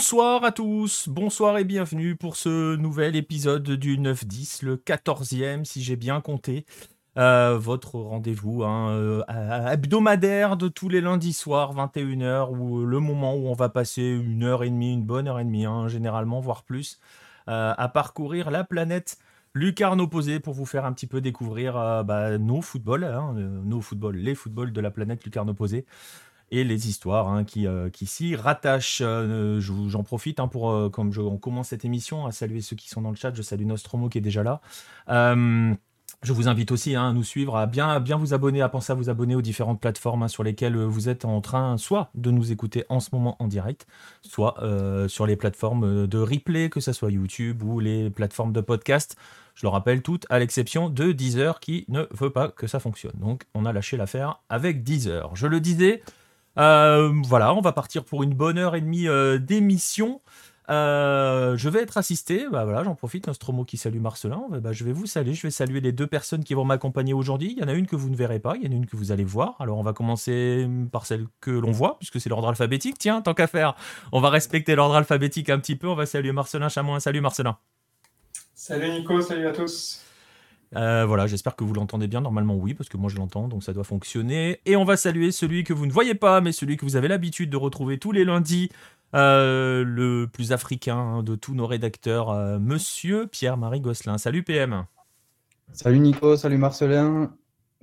Bonsoir à tous, bonsoir et bienvenue pour ce nouvel épisode du 9-10, le 14e si j'ai bien compté. Euh, votre rendez-vous hein, euh, hebdomadaire de tous les lundis soirs, 21h, ou le moment où on va passer une heure et demie, une bonne heure et demie, hein, généralement, voire plus, euh, à parcourir la planète lucarne opposée pour vous faire un petit peu découvrir bah, nos footballs, hein, nos footballs, les footballs de la planète lucarne opposée et les histoires hein, qui, euh, qui s'y rattachent. Euh, j'en profite hein, pour, euh, comme on commence cette émission, à saluer ceux qui sont dans le chat. Je salue Nostromo qui est déjà là. je vous invite aussi hein, à nous suivre, à bien, bien vous abonner, à penser à vous abonner aux différentes plateformes sur lesquelles vous êtes en train soit de nous écouter en ce moment en direct, soit sur les plateformes de replay, que ce soit YouTube ou les plateformes de podcast. Je le rappelle toutes, à l'exception de Deezer qui ne veut pas que ça fonctionne. Donc on a lâché l'affaire avec Deezer. Je le disais, euh, voilà, on va partir pour une bonne heure et demie euh, d'émission. Euh, je vais être assisté, bah voilà, j'en profite, Nostromo qui salue Marcelin. Bah, je vais vous saluer, je vais saluer les deux personnes qui vont m'accompagner aujourd'hui. Il y en a une que vous ne verrez pas, il y en a une que vous allez voir. Alors on va commencer par celle que l'on voit, puisque c'est l'ordre alphabétique. Tiens, tant qu'à faire, on va respecter l'ordre alphabétique un petit peu. On va saluer Marcelin Chamois. Salut Marcelin. Salut Nico, salut à tous. Euh, voilà, j'espère que vous l'entendez bien. Normalement, oui, parce que moi je l'entends, donc ça doit fonctionner. Et on va saluer celui que vous ne voyez pas, mais celui que vous avez l'habitude de retrouver tous les lundis, euh, le plus africain de tous nos rédacteurs, euh, monsieur Pierre-Marie Gosselin. Salut PM. Salut Nico, salut Marcelin,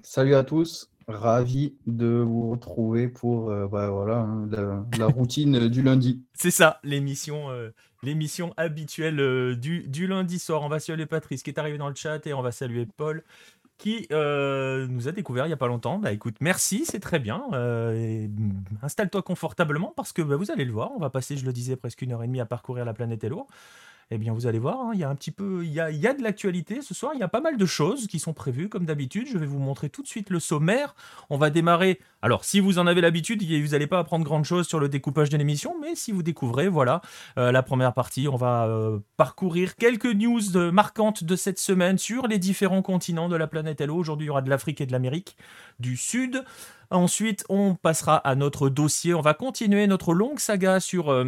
salut à tous. Ravi de vous retrouver pour bah, voilà, hein, la, routine du lundi. C'est ça, l'émission l'émission habituelle euh, du, lundi soir. On va saluer Patrice qui est arrivé dans le chat et on va saluer Paul qui euh, nous a découvert il n'y a pas longtemps. Bah écoute, merci, c'est très bien. Euh, installe-toi confortablement parce que bah, vous allez le voir, on va passer, je le disais, presque une heure et demie à parcourir la planète Hello eh bien vous allez voir, hein, il y a un petit peu, il y a, de l'actualité ce soir, il y a pas mal de choses qui sont prévues comme d'habitude. Je vais vous montrer tout de suite le sommaire. On va démarrer. Alors si vous en avez l'habitude, vous n'allez pas apprendre grand chose sur le découpage de l'émission, mais si vous découvrez, voilà, euh, la première partie, on va euh, parcourir quelques news marquantes de cette semaine sur les différents continents de la planète Hello. Aujourd'hui, il y aura de l'Afrique et de l'Amérique du Sud. Ensuite, on passera à notre dossier. On va continuer notre longue saga sur, euh,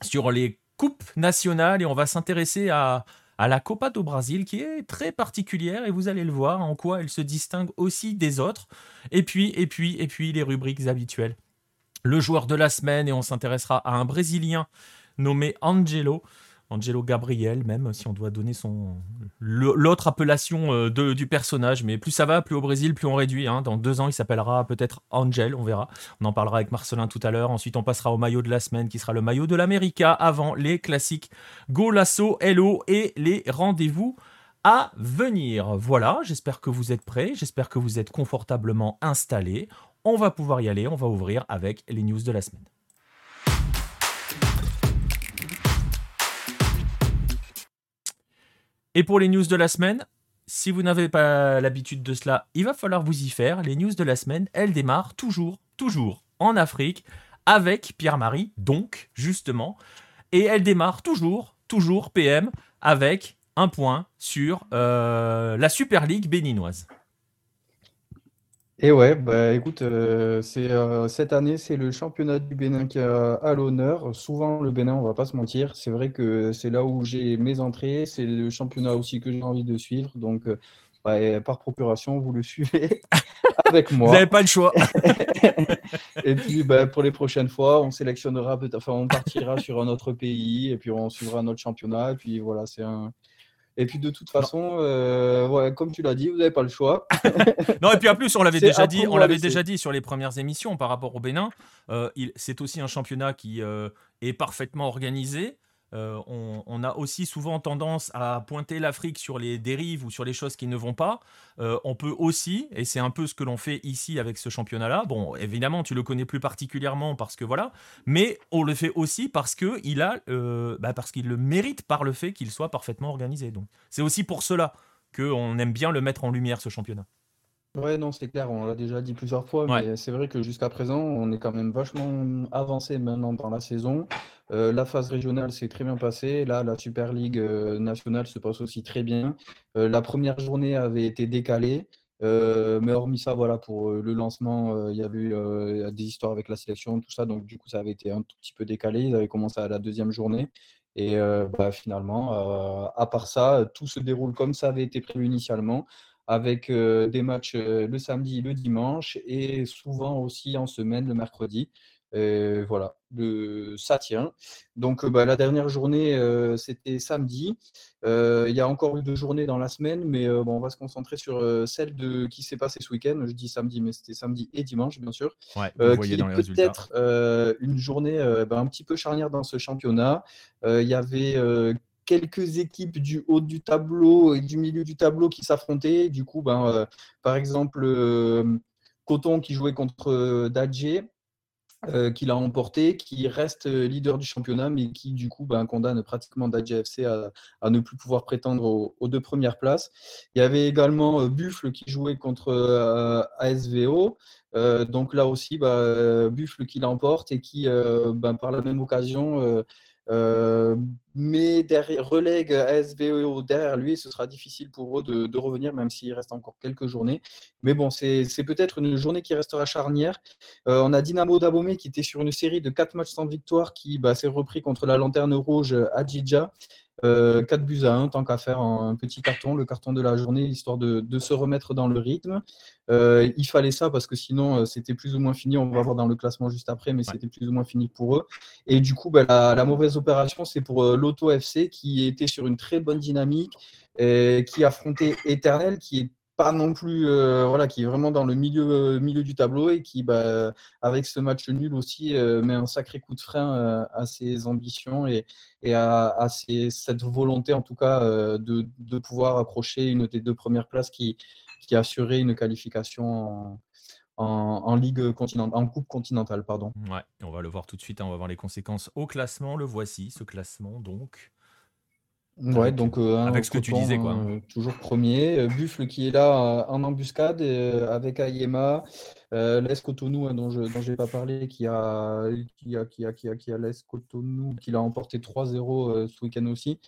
sur les coupe nationale et on va s'intéresser à, à la Copa do Brasil qui est très particulière et vous allez le voir en quoi elle se distingue aussi des autres. Et puis, et puis, et puis les rubriques habituelles. Le joueur de la semaine et on s'intéressera à un Brésilien nommé Angelo. Angelo Gabriel, même si on doit donner son l'autre appellation euh, de, du personnage. Mais plus ça va, plus au Brésil, plus on réduit. Hein. Dans deux ans, il s'appellera peut-être Angel, on verra. On en parlera avec Marcelin tout à l'heure. Ensuite, on passera au maillot de la semaine, qui sera le maillot de l'América, avant les classiques Golasso, Hello et les rendez-vous à venir. Voilà, j'espère que vous êtes prêts, j'espère que vous êtes confortablement installés. On va pouvoir y aller, on va ouvrir avec les news de la semaine. Et pour les news de la semaine, si vous n'avez pas l'habitude de cela, il va falloir vous y faire. Les news de la semaine, elles démarrent toujours, toujours en Afrique avec Pierre-Marie, donc, justement. Et elles démarrent toujours, toujours PM, avec un point sur euh, la Super League béninoise. Et ouais, bah écoute, euh, c'est euh, cette année, c'est le championnat du Bénin qui a à l'honneur. Souvent, le Bénin, on va pas se mentir, c'est vrai que c'est là où j'ai mes entrées, c'est le championnat aussi que j'ai envie de suivre. Donc, euh, bah, par procuration, vous le suivez avec moi. Vous n'avez pas le choix. Et puis, bah, pour les prochaines fois, on sélectionnera, enfin, on partira sur un autre pays et puis on suivra notre championnat. Et puis voilà, c'est un, et puis de toute façon, euh, comme tu l'as dit, vous n'avez pas le choix. non, et puis en plus, on l'avait déjà dit, on l'avait déjà dit sur les premières émissions par rapport au Bénin. Euh, c'est aussi un championnat qui euh, est parfaitement organisé. Euh, on, a aussi souvent tendance à pointer l'Afrique sur les dérives ou sur les choses qui ne vont pas. Euh, on peut aussi, et c'est un peu ce que l'on fait ici avec ce championnat-là. Bon, évidemment, tu le connais plus particulièrement parce que voilà, mais on le fait aussi parce euh, bah, qu'il le mérite par le fait qu'il soit parfaitement organisé. Donc, c'est aussi pour cela qu'on aime bien le mettre en lumière ce championnat. Ouais, non, c'est clair, on l'a déjà dit plusieurs fois, mais c'est vrai que jusqu'à présent, on est quand même vachement avancé maintenant dans la saison. Euh, la phase régionale s'est très bien passée. Là, la Super League euh, nationale se passe aussi très bien. Euh, la première journée avait été décalée. mais hormis ça, voilà, pour le lancement, il y avait eu des histoires avec la sélection, tout ça. Donc, du coup, ça avait été un tout petit peu décalé. Ils avaient commencé à la deuxième journée. Et bah, finalement, à part ça, tout se déroule comme ça avait été prévu initialement, avec des matchs le samedi, le dimanche, et souvent aussi en semaine, le mercredi. Et voilà, le, ça tient. Donc bah, la dernière journée, c'était samedi. il y a encore eu deux journées dans la semaine, mais bon, on va se concentrer sur celle de, qui s'est passée ce week-end. Je dis samedi, mais c'était samedi et dimanche, bien sûr. Ouais, qui est peut-être une journée bah, un petit peu charnière dans ce championnat. Il y avait quelques équipes du haut du tableau et du milieu du tableau qui s'affrontaient. Du coup, ben, par exemple, Coton qui jouait contre Dadje. Euh, qu'il a emporté, qui reste leader du championnat, mais qui du coup ben, condamne pratiquement FC à, à, ne plus pouvoir prétendre aux, deux premières places. Il y avait également euh, Buffle qui jouait contre euh, ASVO. donc là aussi, bah, Buffle qui l'emporte et qui, ben, par la même occasion, euh, mais derrière, relègue ASVO derrière lui, ce sera difficile pour eux de, revenir, même s'il reste encore quelques journées. Mais bon, c'est peut-être une journée qui restera charnière. Euh, on a Dynamo Dabomé qui était sur une série de 4 matchs sans victoire, qui bah, s'est repris contre la Lanterne Rouge à Djidja. 4 euh, buts à 1, tant qu'à faire un petit carton, le carton de la journée, histoire de, se remettre dans le rythme. Euh, il fallait ça parce que sinon, euh, c'était plus ou moins fini. On va voir dans le classement juste après, mais c'était plus ou moins fini pour eux. Et du coup, bah, la, mauvaise opération, c'est pour l'Auto FC qui était sur une très bonne dynamique, qui affrontait Éternel, qui est pas non plus, euh, voilà, qui est vraiment dans le milieu, euh, du tableau et qui, bah, avec ce match nul aussi, euh, met un sacré coup de frein à ses ambitions et, à, cette volonté, en tout cas, de, pouvoir accrocher une des deux premières places qui, qui assurait une qualification en, ligue continentale, en coupe continentale, pardon. On va le voir tout de suite. Hein, on va voir les conséquences au classement. Le voici, ce classement donc. Ouais, donc euh, avec ce que tu disais, quoi. Euh, toujours premier. Euh, Buffle qui est là en embuscade avec Ayema, Les Cotonou hein, dont je dont j'ai pas parlé, qui a qui a qui a qui a, qui a Les Cotonou qui l'a emporté 3-0 ce week-end aussi.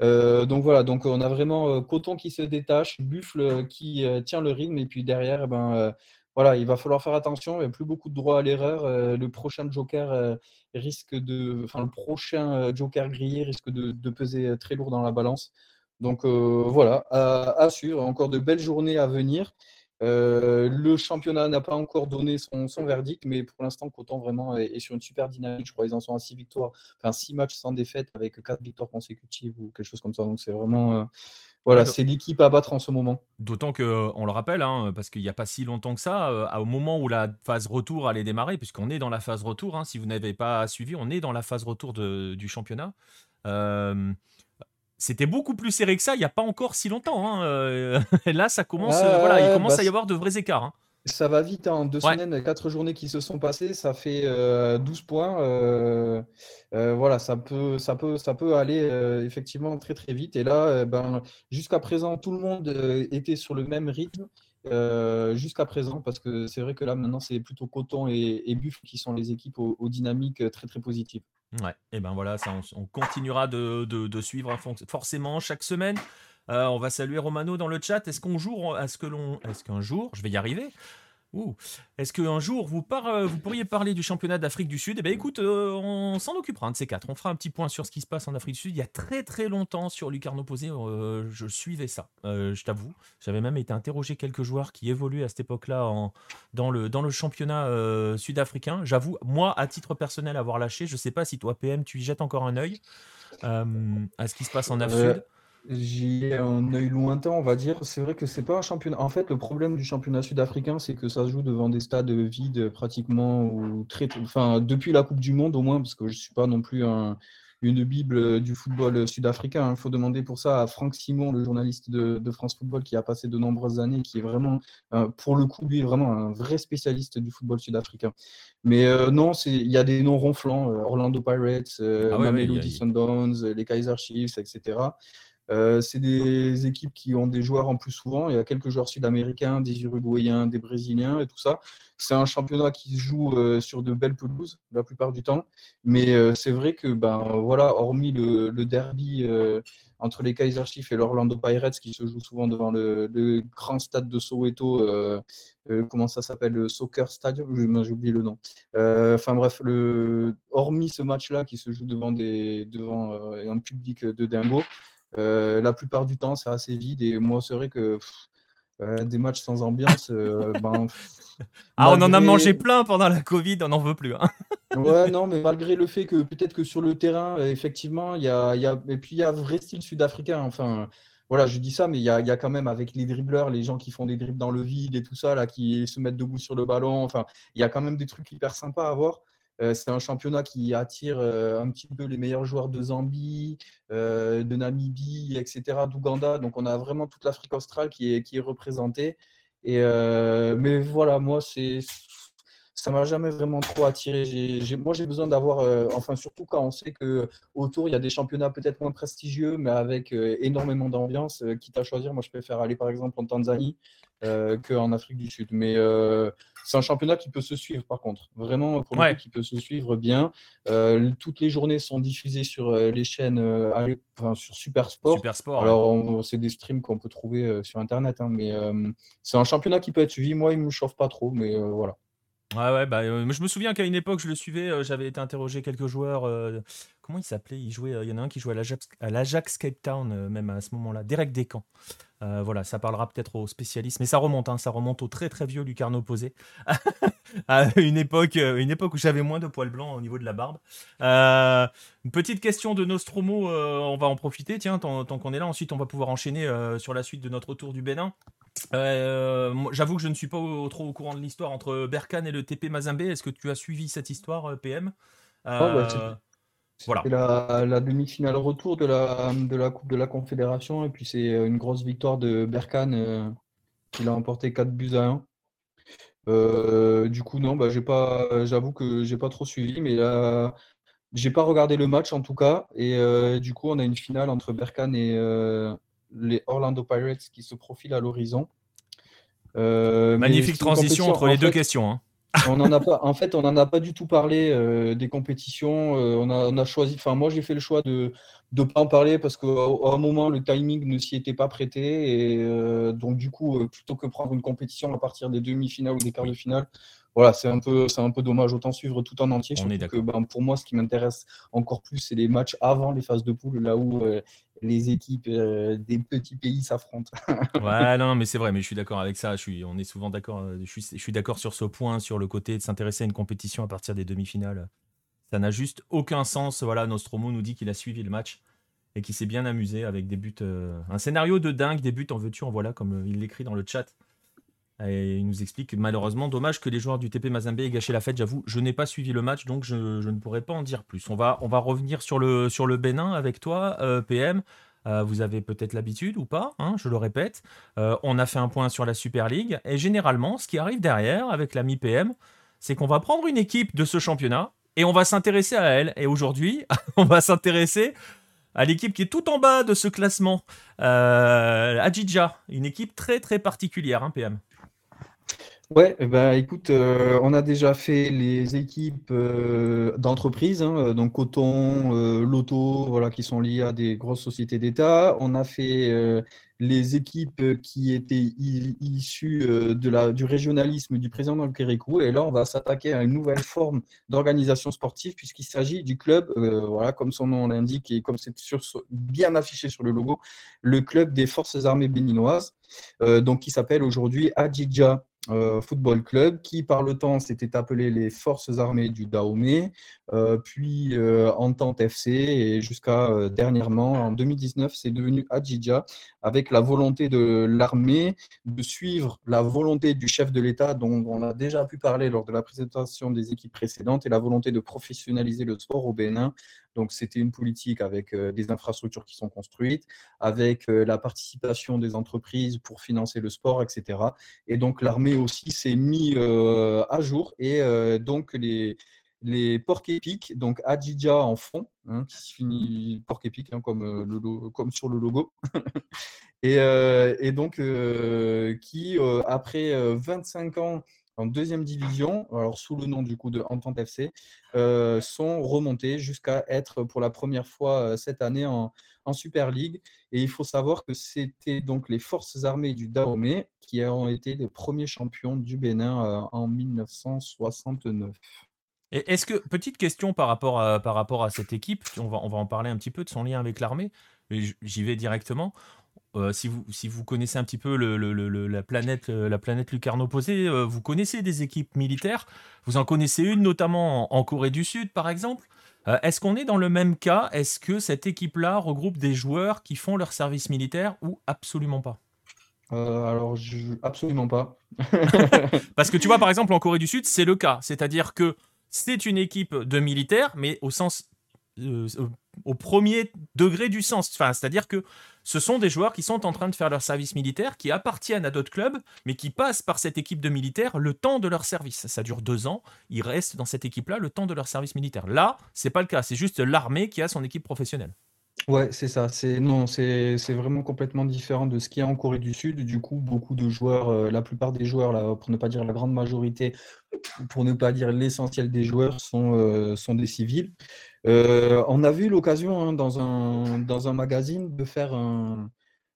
donc voilà, donc on a vraiment Coton qui se détache, Buffle qui tient le rythme et puis derrière, eh ben voilà, il va falloir faire attention. Il n'y a plus beaucoup de droit à l'erreur. Euh, le prochain Joker euh, risque de, le prochain euh, Joker grillé risque de, peser très lourd dans la balance. Donc voilà, à, suivre. Encore de belles journées à venir. le championnat n'a pas encore donné son, verdict, mais pour l'instant, Coton vraiment est, sur une super dynamique. Je crois qu'ils en sont à 6 victoires, enfin 6 matchs sans défaite avec 4 victoires consécutives ou quelque chose comme ça. Donc c'est vraiment voilà, c'est l'équipe à battre en ce moment. D'autant que, euh, on le rappelle, hein, parce qu'il n'y a pas si longtemps que ça, euh, au moment où la phase retour allait démarrer, puisqu'on est dans la phase retour, hein, si vous n'avez pas suivi, on est dans la phase retour du championnat. Euh, c'était beaucoup plus serré que ça il n'y a pas encore si longtemps. Hein, là, ça commence, voilà, il commence bah, à y avoir de vrais écarts. Ça va vite, en hein. deux semaines, quatre journées qui se sont passées, ça fait 12 euh, points. Euh, euh, voilà, ça peut, ça peut, ça peut aller effectivement très très vite. Et là, ben, jusqu'à présent, tout le monde était sur le même rythme. jusqu'à présent, parce que c'est vrai que là maintenant c'est plutôt Coton et, et Buff qui sont les équipes aux, dynamiques très très positives. Ouais, et ben voilà, ça, on, continuera de, de, suivre forcément chaque semaine. On va saluer Romano dans le chat. Est-ce qu'on joue, est-ce que l'on, est-ce qu'un jour, je vais y arriver, est-ce qu'un jour vous, euh, vous, pourriez parler du championnat d'Afrique du Sud? Eh bien écoute, euh, on s'en occupera un de ces quatre. On fera un petit point sur ce qui se passe en Afrique du Sud. Il y a très très longtemps sur Lucarno Posé, euh, je suivais ça, je t'avoue. J'avais même été interrogé quelques joueurs qui évoluaient à cette époque-là dans, le, dans le championnat sud-africain. J'avoue, moi, à titre personnel, avoir lâché, je ne sais pas si toi, PM, tu y jettes encore un œil à ce qui se passe en Afrique Sud. J'y ai un œil lointain, on va dire. C'est vrai que c'est pas un championnat. En fait, le problème du championnat sud-africain, c'est que ça se joue devant des stades vides pratiquement ou très, enfin, depuis la Coupe du Monde au moins, parce que je suis pas non plus une bible du football sud-africain. Il faut demander pour ça à Franck Simon, le journaliste de, France Football, qui a passé de nombreuses années, qui est vraiment, euh, pour le coup, lui, vraiment un vrai spécialiste du football sud-africain. Mais euh, non, il y a des noms ronflants, euh, Orlando Pirates, ah Mamelodi Sundowns, les Kaiser Chiefs, etc. c'est des équipes qui ont des joueurs en plus souvent. Il y a quelques joueurs sud-américains, des Uruguayens, des Brésiliens et tout ça. C'est un championnat qui se joue sur de belles pelouses la plupart du temps. Mais c'est vrai que, ben, voilà, hormis le, derby entre les Kaiser Chiefs et l'Orlando Pirates qui se joue souvent devant le, grand stade de Soweto. Euh, euh, comment ça s'appelle Le Soccer Stadium? J'ai oublié le nom. Euh, enfin bref, le, hormis ce match-là qui se joue devant, des, devant un public de dingo, la plupart du temps, c'est assez vide. Et moi, c'est vrai que des matchs sans ambiance, ben, ah, on en a mangé plein pendant la Covid, on n'en veut plus. Hein. ouais, non, mais malgré le fait que peut-être que sur le terrain, effectivement, il y a, y a, et puis il y a vrai style sud-africain. Enfin, voilà, je dis ça, mais il y a, y a, quand même avec les dribbleurs, les gens qui font des dribbles dans le vide et tout ça, là, qui se mettent debout sur le ballon. Enfin, il y a quand même des trucs hyper sympas à voir. Euh, c'est un championnat qui attire euh, un petit peu les meilleurs joueurs de Zambie, euh, de Namibie, etc., d'Ouganda. Donc on a vraiment toute l'Afrique australe qui est, représentée. Et, mais voilà, moi, c'est ça m'a jamais vraiment trop attiré. moi, j'ai besoin d'avoir, enfin, surtout quand on sait que autour il y a des championnats peut-être moins prestigieux, mais avec énormément d'ambiance. quitte à choisir, moi, je préfère aller par exemple en Tanzanie qu'en Afrique du Sud. Mais c'est un championnat qui peut se suivre, par contre. Vraiment, pour qui peut se suivre bien. toutes les journées sont diffusées sur les chaînes, enfin, sur Super Sport. Super Sport Alors, c'est des streams qu'on peut trouver sur Internet, hein, mais c'est un championnat qui peut être suivi. Moi, il ne me chauffe pas trop, mais voilà. Ouais, ouais, bah, je me souviens qu'à une époque, je le suivais, j'avais été interroger quelques joueurs. Comment il s'appelait? Il jouait, il y en a un qui jouait à l'Ajax Cape Town, même à ce moment-là, Derek Descamps. voilà, ça parlera peut-être aux spécialistes, mais ça remonte, hein, ça remonte au très très vieux Lucarno posé, à une époque, une époque où j'avais moins de poils blancs au niveau de la barbe. une petite question de Nostromo, on va en profiter, tiens, tant, tant qu'on est là. Ensuite, on va pouvoir enchaîner sur la suite de notre tour du Bénin. Euh, j'avoue que je ne suis pas trop au courant de l'histoire entre Berkane et le TP Mazembe. Est-ce que tu as suivi cette histoire, euh, PM euh, oh, bah, Voilà. La, la demi-finale retour de la, de la Coupe de la Confédération. Et puis c'est une grosse victoire de Berkane qui l'a emporté 4 buts à 1. du coup, non, bah, pas, j'avoue que j'ai pas trop suivi, mais là, j'ai pas regardé le match en tout cas. Et du coup, on a une finale entre Berkane et, les Orlando Pirates qui se profilent à l'horizon. Euh, Magnifique transition entre les deux questions. Hein. On en a pas, en fait, on n'en a pas du tout parlé euh, des compétitions. Euh, on, a, choisi, enfin moi j'ai fait le choix de ne pas en parler parce qu'à un moment le timing ne s'y était pas prêté et donc du coup plutôt que prendre une compétition à partir des demi-finales ou des quarts de finale, voilà, c'est un peu, c'est un peu dommage. Autant suivre tout en entier. On est que, ben, pour moi, ce qui m'intéresse encore plus, c'est les matchs avant les phases de poule, là où euh, les équipes euh, des petits pays s'affrontent. ouais, non, mais c'est vrai, mais je suis d'accord avec ça. Je suis, on est souvent d'accord. Euh, je suis, je suis d'accord sur ce point, sur le côté de s'intéresser à une compétition à partir des demi-finales. Ça n'a juste aucun sens. Voilà, Nostromo nous dit qu'il a suivi le match et qu'il s'est bien amusé avec des buts, un scénario de dingue, des buts en veux-tu, en voilà, comme il l'écrit dans le chat. Il nous explique malheureusement, dommage que les joueurs du TP Mazembe aient gâché la fête. J'avoue, je n'ai pas suivi le match, donc je, ne pourrais pas en dire plus. On va, revenir sur le, sur Bénin avec toi, euh, PM. Euh, vous avez peut-être l'habitude ou pas, hein, je le répète. Euh, on a fait un point sur la Super League. Et généralement, ce qui arrive derrière avec l'ami PM, c'est qu'on va prendre une équipe de ce championnat et on va s'intéresser à elle. Et aujourd'hui, on va s'intéresser à l'équipe qui est tout en bas de ce classement. Adjidja, une équipe très très particulière, hein, PM. Ouais, bah, écoute, euh, on a déjà fait les équipes euh, d'entreprise, hein, euh, donc Coton, Loto, voilà, qui sont liées à des grosses sociétés d'État. On a fait les équipes qui étaient issues de du régionalisme du président Kérékou. Et là, on va s'attaquer à une nouvelle forme d'organisation sportive, puisqu'il s'agit du club, voilà, comme son nom l'indique et comme c'est bien affiché sur le logo, le club des forces armées béninoises, donc qui s'appelle aujourd'hui Adjidja euh, football Club, qui par le temps s'était appelé les Forces armées du Dahomey, euh, puis euh, Entente FC, et jusqu'à dernièrement, en 2019, c'est devenu Adjidja, avec la volonté de l'armée de suivre la volonté du chef de l'État, dont on a déjà pu parler lors de la présentation des équipes précédentes, et la volonté de professionnaliser le sport au Bénin donc, c'était une politique avec euh, des infrastructures qui sont construites, avec euh, la participation des entreprises pour financer le sport, etc. Et donc, l'armée aussi s'est mis euh, à jour et donc les, les porcs épiques, donc Adjidja en fond, hein, qui se finit porc épique, hein, comme, comme sur le logo. et, et, donc, qui, après 25 ans en deuxième division, alors sous le nom du coup de Entente FC, sont remontés jusqu'à être pour la première fois cette année en, Super League. Et il faut savoir que c'était donc les forces armées du Dahomey qui ont été les premiers champions du Bénin euh, en 1969. Et est-ce que, petite question par rapport à, cette équipe, on va, on va en parler un petit peu de son lien avec l'armée, j'y vais directement. Euh, si, vous, si vous connaissez un petit peu le, la, planète, euh, la planète lucarne opposée, vous connaissez des équipes militaires. Vous en connaissez une notamment en Corée du Sud, par exemple. Euh, est-ce qu'on est dans le même cas? Est-ce que cette équipe-là regroupe des joueurs qui font leur service militaire ou absolument pas? Euh, alors, absolument pas. Parce que tu vois, par exemple, en Corée du Sud, c'est le cas. C'est-à-dire que c'est une équipe de militaires, mais au sens euh, au premier degré du sens. Enfin, c'est-à-dire que ce sont des joueurs qui sont en train de faire leur service militaire, qui appartiennent à d'autres clubs, mais qui passent par cette équipe de militaires le temps de leur service. Ça dure deux ans, ils restent dans cette équipe-là le temps de leur service militaire. Là, c'est pas le cas, c'est juste l'armée qui a son équipe professionnelle. Ouais, c'est ça. C'est non, c'est vraiment complètement différent de ce qu'il y a en Corée du Sud. Du coup, beaucoup de joueurs, euh, la plupart des joueurs, là, pour ne pas dire la grande majorité, pour ne pas dire l'essentiel des joueurs, sont, euh, sont des civils. Euh, on a vu l'occasion hein, dans, un, dans un magazine de faire un,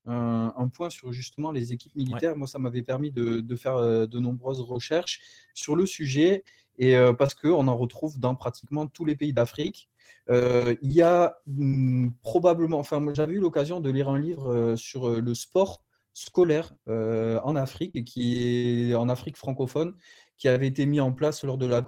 un, point sur justement les équipes militaires. Moi, ça m'avait permis de, de, faire de nombreuses recherches sur le sujet et parce qu'on en retrouve dans pratiquement tous les pays d'Afrique. Il y a hmm, probablement, enfin, j'avais eu l'occasion de lire un livre sur le sport scolaire en Afrique qui est en Afrique francophone qui avait été mis en place lors de la,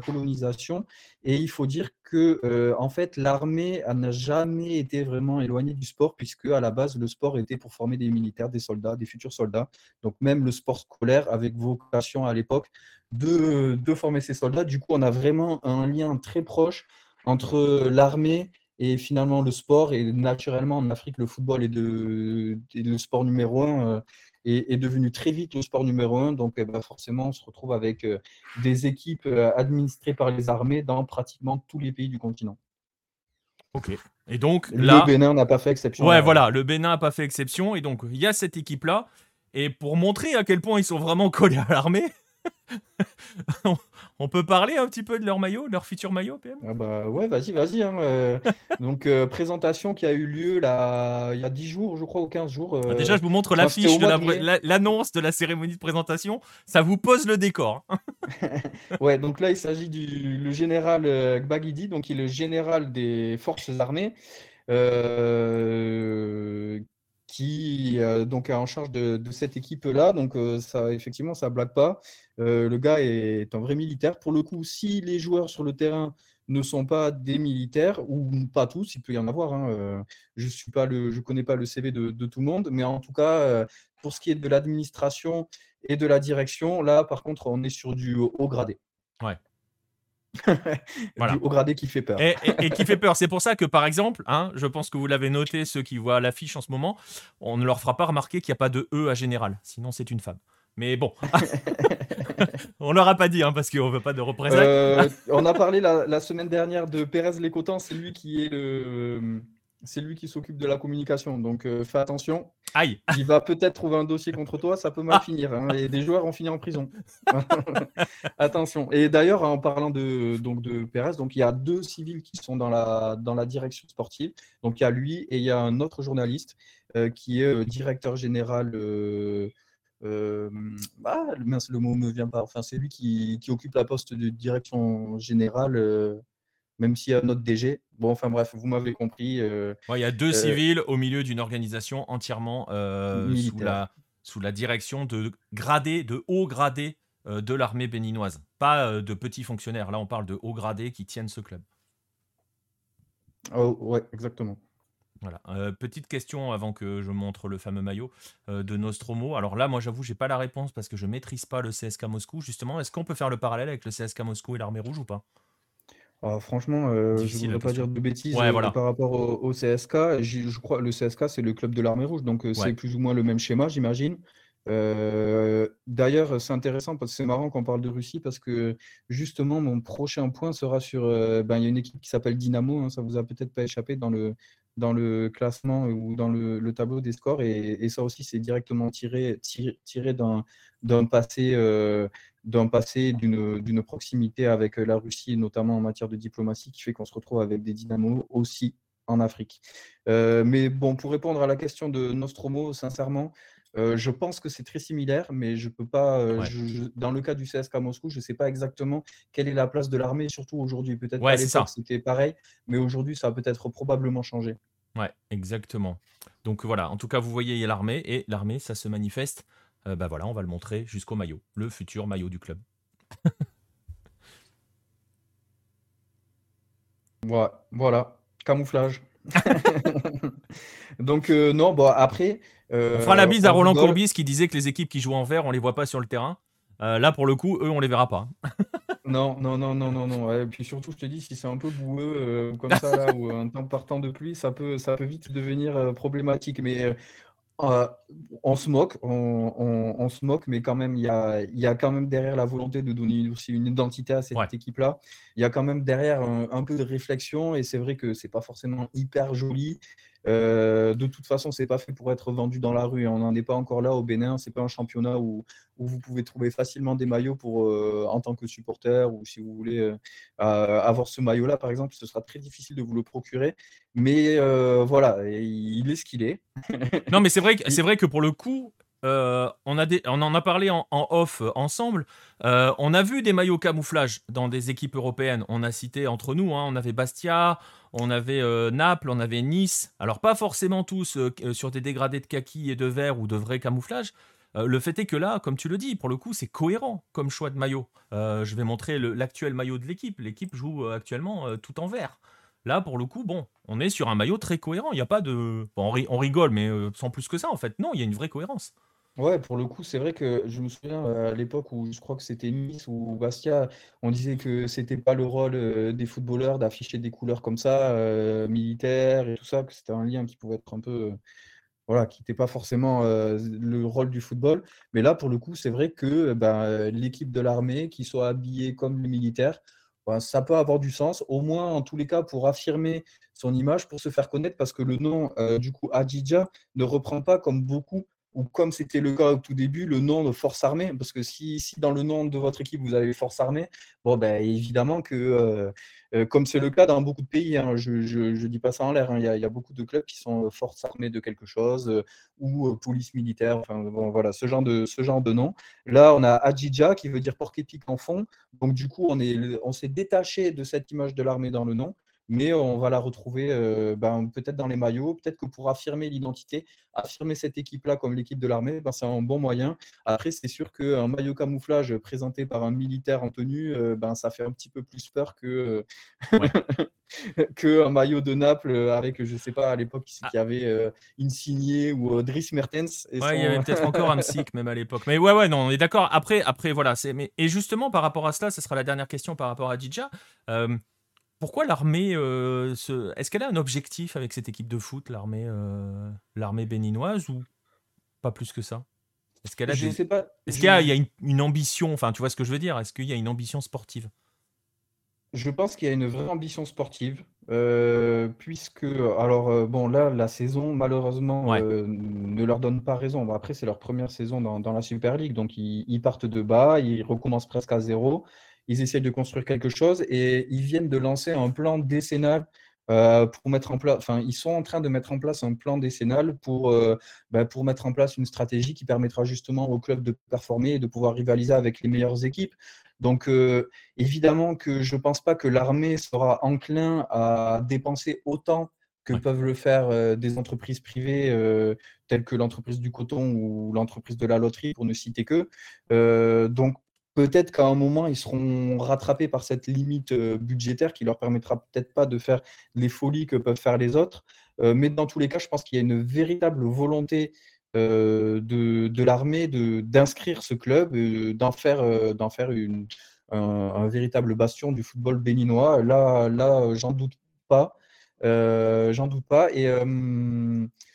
colonisation. Et il faut dire que, euh, en fait, l'armée n'a jamais été vraiment éloignée du sport, puisque à la base, le sport était pour former des militaires, des soldats, des futurs soldats. Donc, même le sport scolaire, avec vocation à l'époque de, de former ces soldats. Du coup, on a vraiment un lien très proche entre l'armée et finalement le sport. Et naturellement, en Afrique, le football est, de, le sport numéro un est, devenu très vite le sport numéro un. Donc, eh ben, forcément, on se retrouve avec euh, des équipes euh, administrées par les armées dans pratiquement tous les pays du continent. Ok. Et donc là, le Bénin n'a pas fait exception. Ouais, voilà, le Bénin n'a pas fait exception. Et donc, il y a cette équipe-là. Et pour montrer à quel point ils sont vraiment collés à l'armée, on peut parler un petit peu de leur maillot, de leur futur maillot, PM ah bah Ouais, vas-y, vas-y. Hein, euh. donc, euh, présentation qui a eu lieu là, il y a 10 jours, je crois, ou 15 jours. Bah, déjà, je vous montre l'affiche de l'annonce de la cérémonie de présentation. Ça vous pose le décor. Hein. ouais, donc là, il s'agit du le général euh, Gbagidi, donc il est le général des forces armées. Euh, qui euh, donc est en charge de, cette équipe-là. Donc euh, ça, effectivement, ça blague pas. Euh, le gars est un vrai militaire. Pour le coup, si les joueurs sur le terrain ne sont pas des militaires ou pas tous, il peut y en avoir. Hein, je suis pas le, je connais pas le CV de, de, tout le monde, mais en tout cas, pour ce qui est de l'administration et de la direction, là, par contre, on est sur du haut gradé. Ouais. voilà. au gradé qui fait peur. Et, qui fait peur. C'est pour ça que, par exemple, hein, je pense que vous l'avez noté, ceux qui voient l'affiche en ce moment, on ne leur fera pas remarquer qu'il n'y a pas de E à général. Sinon, c'est une femme. Mais bon, on leur a pas dit, hein, parce qu'on veut pas de représailles. Euh, on a parlé la, la, semaine dernière de Pérez Lécotan, c'est lui qui est le c'est lui qui s'occupe de la communication. Donc euh, fais attention. Aïe. Il va peut-être trouver un dossier contre toi, ça peut mal ah. finir. Hein, et des joueurs ont fini en prison. attention. Et d'ailleurs, en parlant de, donc, de Pérez, donc, il y a deux civils qui sont dans la, dans la direction sportive. Donc il y a lui et il y a un autre journaliste euh, qui est euh, directeur général. Ah, le mot ne me vient pas. Enfin, c'est lui qui, qui, occupe la poste de direction générale même s'il y a notre DG. Bon, enfin bref, vous m'avez compris. Euh, il y a deux euh, civils au milieu d'une organisation entièrement euh, sous, la, sous la direction de gradés, de hauts gradés de l'armée béninoise. Pas de petits fonctionnaires. Là, on parle de hauts gradés qui tiennent ce club. Oh, ouais, exactement. Voilà. petite question avant que je montre le fameux maillot de Nostromo. Alors là, moi, j'avoue, j'ai pas la réponse parce que je maîtrise pas le CSK Moscou. Justement, est-ce qu'on peut faire le parallèle avec le CSK Moscou et l'armée rouge ou pas? Ah, franchement, euh, je ne voudrais pas dire de bêtises euh, par rapport au, CSK. Je crois le CSK, c'est le club de l'armée rouge, donc euh, c'est plus ou moins le même schéma, j'imagine. D'ailleurs, c'est intéressant parce que c'est marrant qu'on parle de Russie parce que justement, mon prochain point sera sur. ben, il y a une équipe qui s'appelle Dynamo, hein, ça vous a peut-être pas échappé dans le, dans le classement ou dans le, tableau des scores. Et, ça aussi, c'est directement tiré, tiré, d'un passé, d'un passé d'une proximité avec la Russie, notamment en matière de diplomatie, qui fait qu'on se retrouve avec des dynamos aussi en Afrique. mais bon, pour répondre à la question de Nostromo, sincèrement, je pense que c'est très similaire, mais je peux pas. dans le cas du CSK Moscou, je ne sais pas exactement quelle est la place de l'armée, surtout aujourd'hui. Peut-être ouais, c'était pareil, mais aujourd'hui ça a peut-être probablement changé. Ouais, exactement. Donc voilà, en tout cas, vous voyez, il y a l'armée, et l'armée, ça se manifeste. bah voilà, on va le montrer jusqu'au maillot, le futur maillot du club. voilà, camouflage. Donc non, bon après, on fera la bise à Roland Courbis qui disait que les équipes qui jouent en vert, on les voit pas sur le terrain. Euh, là, pour le coup, eux, on les verra pas. non, non, non, non, non, non. Et puis surtout, je te dis, si c'est un peu boueux euh, comme ça, là, ou un temps partant de pluie, ça peut, ça peut vite devenir euh, problématique. Mais on se moque, on, se moque, mais quand même, il y a, y a, quand même derrière la volonté de donner aussi une identité à cette équipe-là. Il y a quand même derrière un, un, peu de réflexion, et c'est vrai que c'est pas forcément hyper joli. Euh, de toute façon, c'est pas fait pour être vendu dans la rue. On n'en est pas encore là au Bénin. C'est pas un championnat où, vous pouvez trouver facilement des maillots pour, euh, en tant que supporter ou si vous voulez euh, avoir ce maillot-là, par exemple, ce sera très difficile de vous le procurer. Mais voilà, il est ce qu'il est. non, mais c'est vrai, c'est vrai que pour le coup, on, a en a parlé en, off ensemble. on a vu des maillots camouflage dans des équipes européennes. On a cité entre nous, hein, on avait Bastia, on avait euh, Naples, on avait Nice. Alors pas forcément tous euh, euh, sur des dégradés de kaki et de vert ou de vrai camouflage. le fait est que là, comme tu le dis, pour le coup, c'est cohérent comme choix de maillot. je vais montrer l'actuel maillot de l'équipe. L'équipe joue actuellement tout en vert. Là, pour le coup, bon, on est sur un maillot très cohérent. Il n'y a pas de. on, rigole, mais sans plus que ça, en fait. Non, il y a une vraie cohérence. Ouais, pour le coup, c'est vrai que je me souviens à l'époque où je crois que c'était Nice ou Bastia, on disait que c'était pas le rôle des footballeurs d'afficher des couleurs comme ça, militaires et tout ça, que c'était un lien qui pouvait être un peu, voilà, qui n'était pas forcément le rôle du football. Mais là, pour le coup, c'est vrai que ben, l'équipe de l'armée, qui soit habillée comme les militaires, ben, ça peut avoir du sens, au moins en tous les cas pour affirmer son image, pour se faire connaître, parce que le nom, du coup, Adjidja ne reprend pas comme beaucoup ou comme c'était le cas au tout début, le nom de force armée, parce que si, si, dans le nom de votre équipe vous avez force armée, bon ben évidemment que euh, euh, comme c'est le cas dans beaucoup de pays, hein, je ne dis pas ça en l'air, hein, il y, a beaucoup de clubs qui sont euh, force armée de quelque chose ou police militaire, enfin bon, voilà ce genre de ce genre de nom. Là on a Adjidja qui veut dire porc épique en fond, donc du coup on est on s'est détaché de cette image de l'armée dans le nom mais on va la retrouver euh, ben, peut-être dans les maillots, peut-être que pour affirmer l'identité, affirmer cette équipe-là comme l'équipe de l'armée, ben, c'est un bon moyen. Après, c'est sûr qu'un maillot camouflage présenté par un militaire en tenue, euh, ben, ça fait un petit peu plus peur que, qu'un maillot de Naples avec, je ne sais pas, à l'époque, qui y avait euh, Insigné ou Dries Mertens. Et ouais, il y avait peut-être encore Amsic même à l'époque. Mais ouais, ouais, non, on est d'accord. Après, après voilà. Mais... Et justement, par rapport à cela, ce sera la dernière question par rapport à Dija pourquoi l'armée euh, Est-ce qu'elle a un objectif avec cette équipe de foot, l'armée euh, l'armée béninoise, ou pas plus que ça? Est-ce qu'elle a sais pas. Est-ce qu'il y a, une, ambition Enfin, tu vois ce que je veux dire? Est-ce qu'il y a une ambition sportive? Je pense qu'il y a une vraie ambition sportive, euh, puisque alors bon là la saison malheureusement ne leur donne pas raison. après c'est leur première saison dans, la Super League, donc ils, partent de bas, ils recommencent presque à zéro ils essayent de construire quelque chose et ils viennent de lancer un plan décennal euh, pour mettre en place, enfin, ils sont en train de mettre en place un plan décennal pour, euh, bah, pour mettre en place une stratégie qui permettra justement au club de performer et de pouvoir rivaliser avec les meilleures équipes. Donc, euh, évidemment que je ne pense pas que l'armée sera enclin à dépenser autant que peuvent le faire des entreprises privées telles que l'entreprise du coton ou l'entreprise de la loterie, pour ne citer que. donc, peut-être qu'à un moment, ils seront rattrapés par cette limite euh, budgétaire qui leur permettra peut-être pas de faire les folies que peuvent faire les autres. Euh, mais dans tous les cas, je pense qu'il y a une véritable volonté euh, de, l'armée d'inscrire ce club, d'en faire, un, véritable bastion du football béninois. Là, là j'en doute pas. j'en doute pas. Et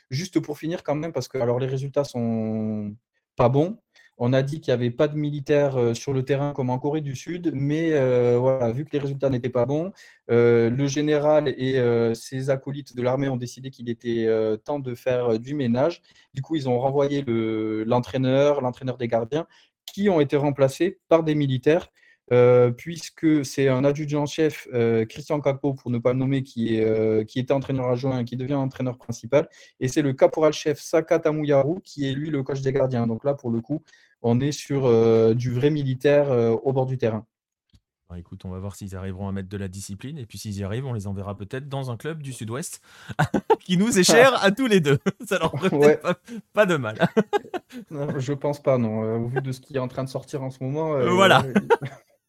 juste pour finir quand même, parce que alors les résultats sont pas bon. On a dit qu'il n'y avait pas de militaires sur le terrain comme en Corée du Sud, mais voilà, vu que les résultats n'étaient pas bons, le général et ses acolytes de l'armée ont décidé qu'il était temps de faire du ménage. Du coup, ils ont renvoyé l'entraîneur, l'entraîneur des gardiens, qui ont été remplacés par des militaires. Puisque c'est un adjudant-chef, Christian Capo, pour ne pas le nommer, qui, est, qui était entraîneur adjoint et qui devient entraîneur principal. Et c'est le caporal-chef Saka Tamuyaru qui est lui le coach des gardiens. Donc là, pour le coup, on est sur euh, du vrai militaire euh, au bord du terrain. Bah, écoute, on va voir s'ils arriveront à mettre de la discipline. Et puis s'ils y arrivent, on les enverra peut-être dans un club du sud-ouest qui nous est cher à tous les deux. Ça leur ferait pas, de mal. je pense pas, non. Euh, au vu de ce qui est en train de sortir en ce moment. voilà.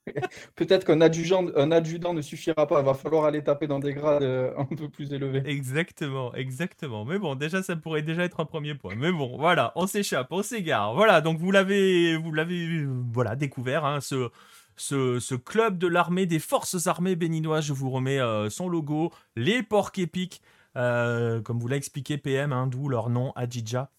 Peut-être qu'un adjudant, un adjudant ne suffira pas. Il va falloir aller taper dans des grades euh, un peu plus élevés. Exactement, exactement. Mais bon, déjà, ça pourrait déjà être un premier point. Mais bon, voilà, on s'échappe, on s'égare. Voilà, donc vous l'avez, vous l'avez, voilà, découvert, hein, ce, ce, club de l'armée des forces armées béninoises. Je vous remets euh, son logo, les porcs épiques, euh, comme vous l'a expliqué PM, hein, d'où leur nom Adjidja,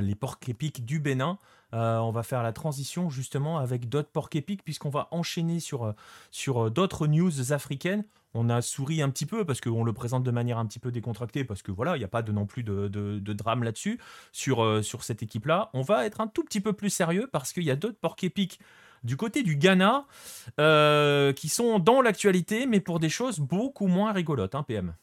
les porcs épiques du Bénin. Euh, on va faire la transition justement avec d'autres porcs épiques puisqu'on va enchaîner sur, euh, euh, d'autres news africaines. On a souri un petit peu parce qu'on le présente de manière un petit peu décontractée parce que voilà, il n'y a pas de, non plus de, drame là-dessus sur, sur cette équipe-là. On va être un tout petit peu plus sérieux parce qu'il y a d'autres porcs épiques du côté du Ghana qui sont dans l'actualité mais pour des choses beaucoup moins rigolotes, hein, PM.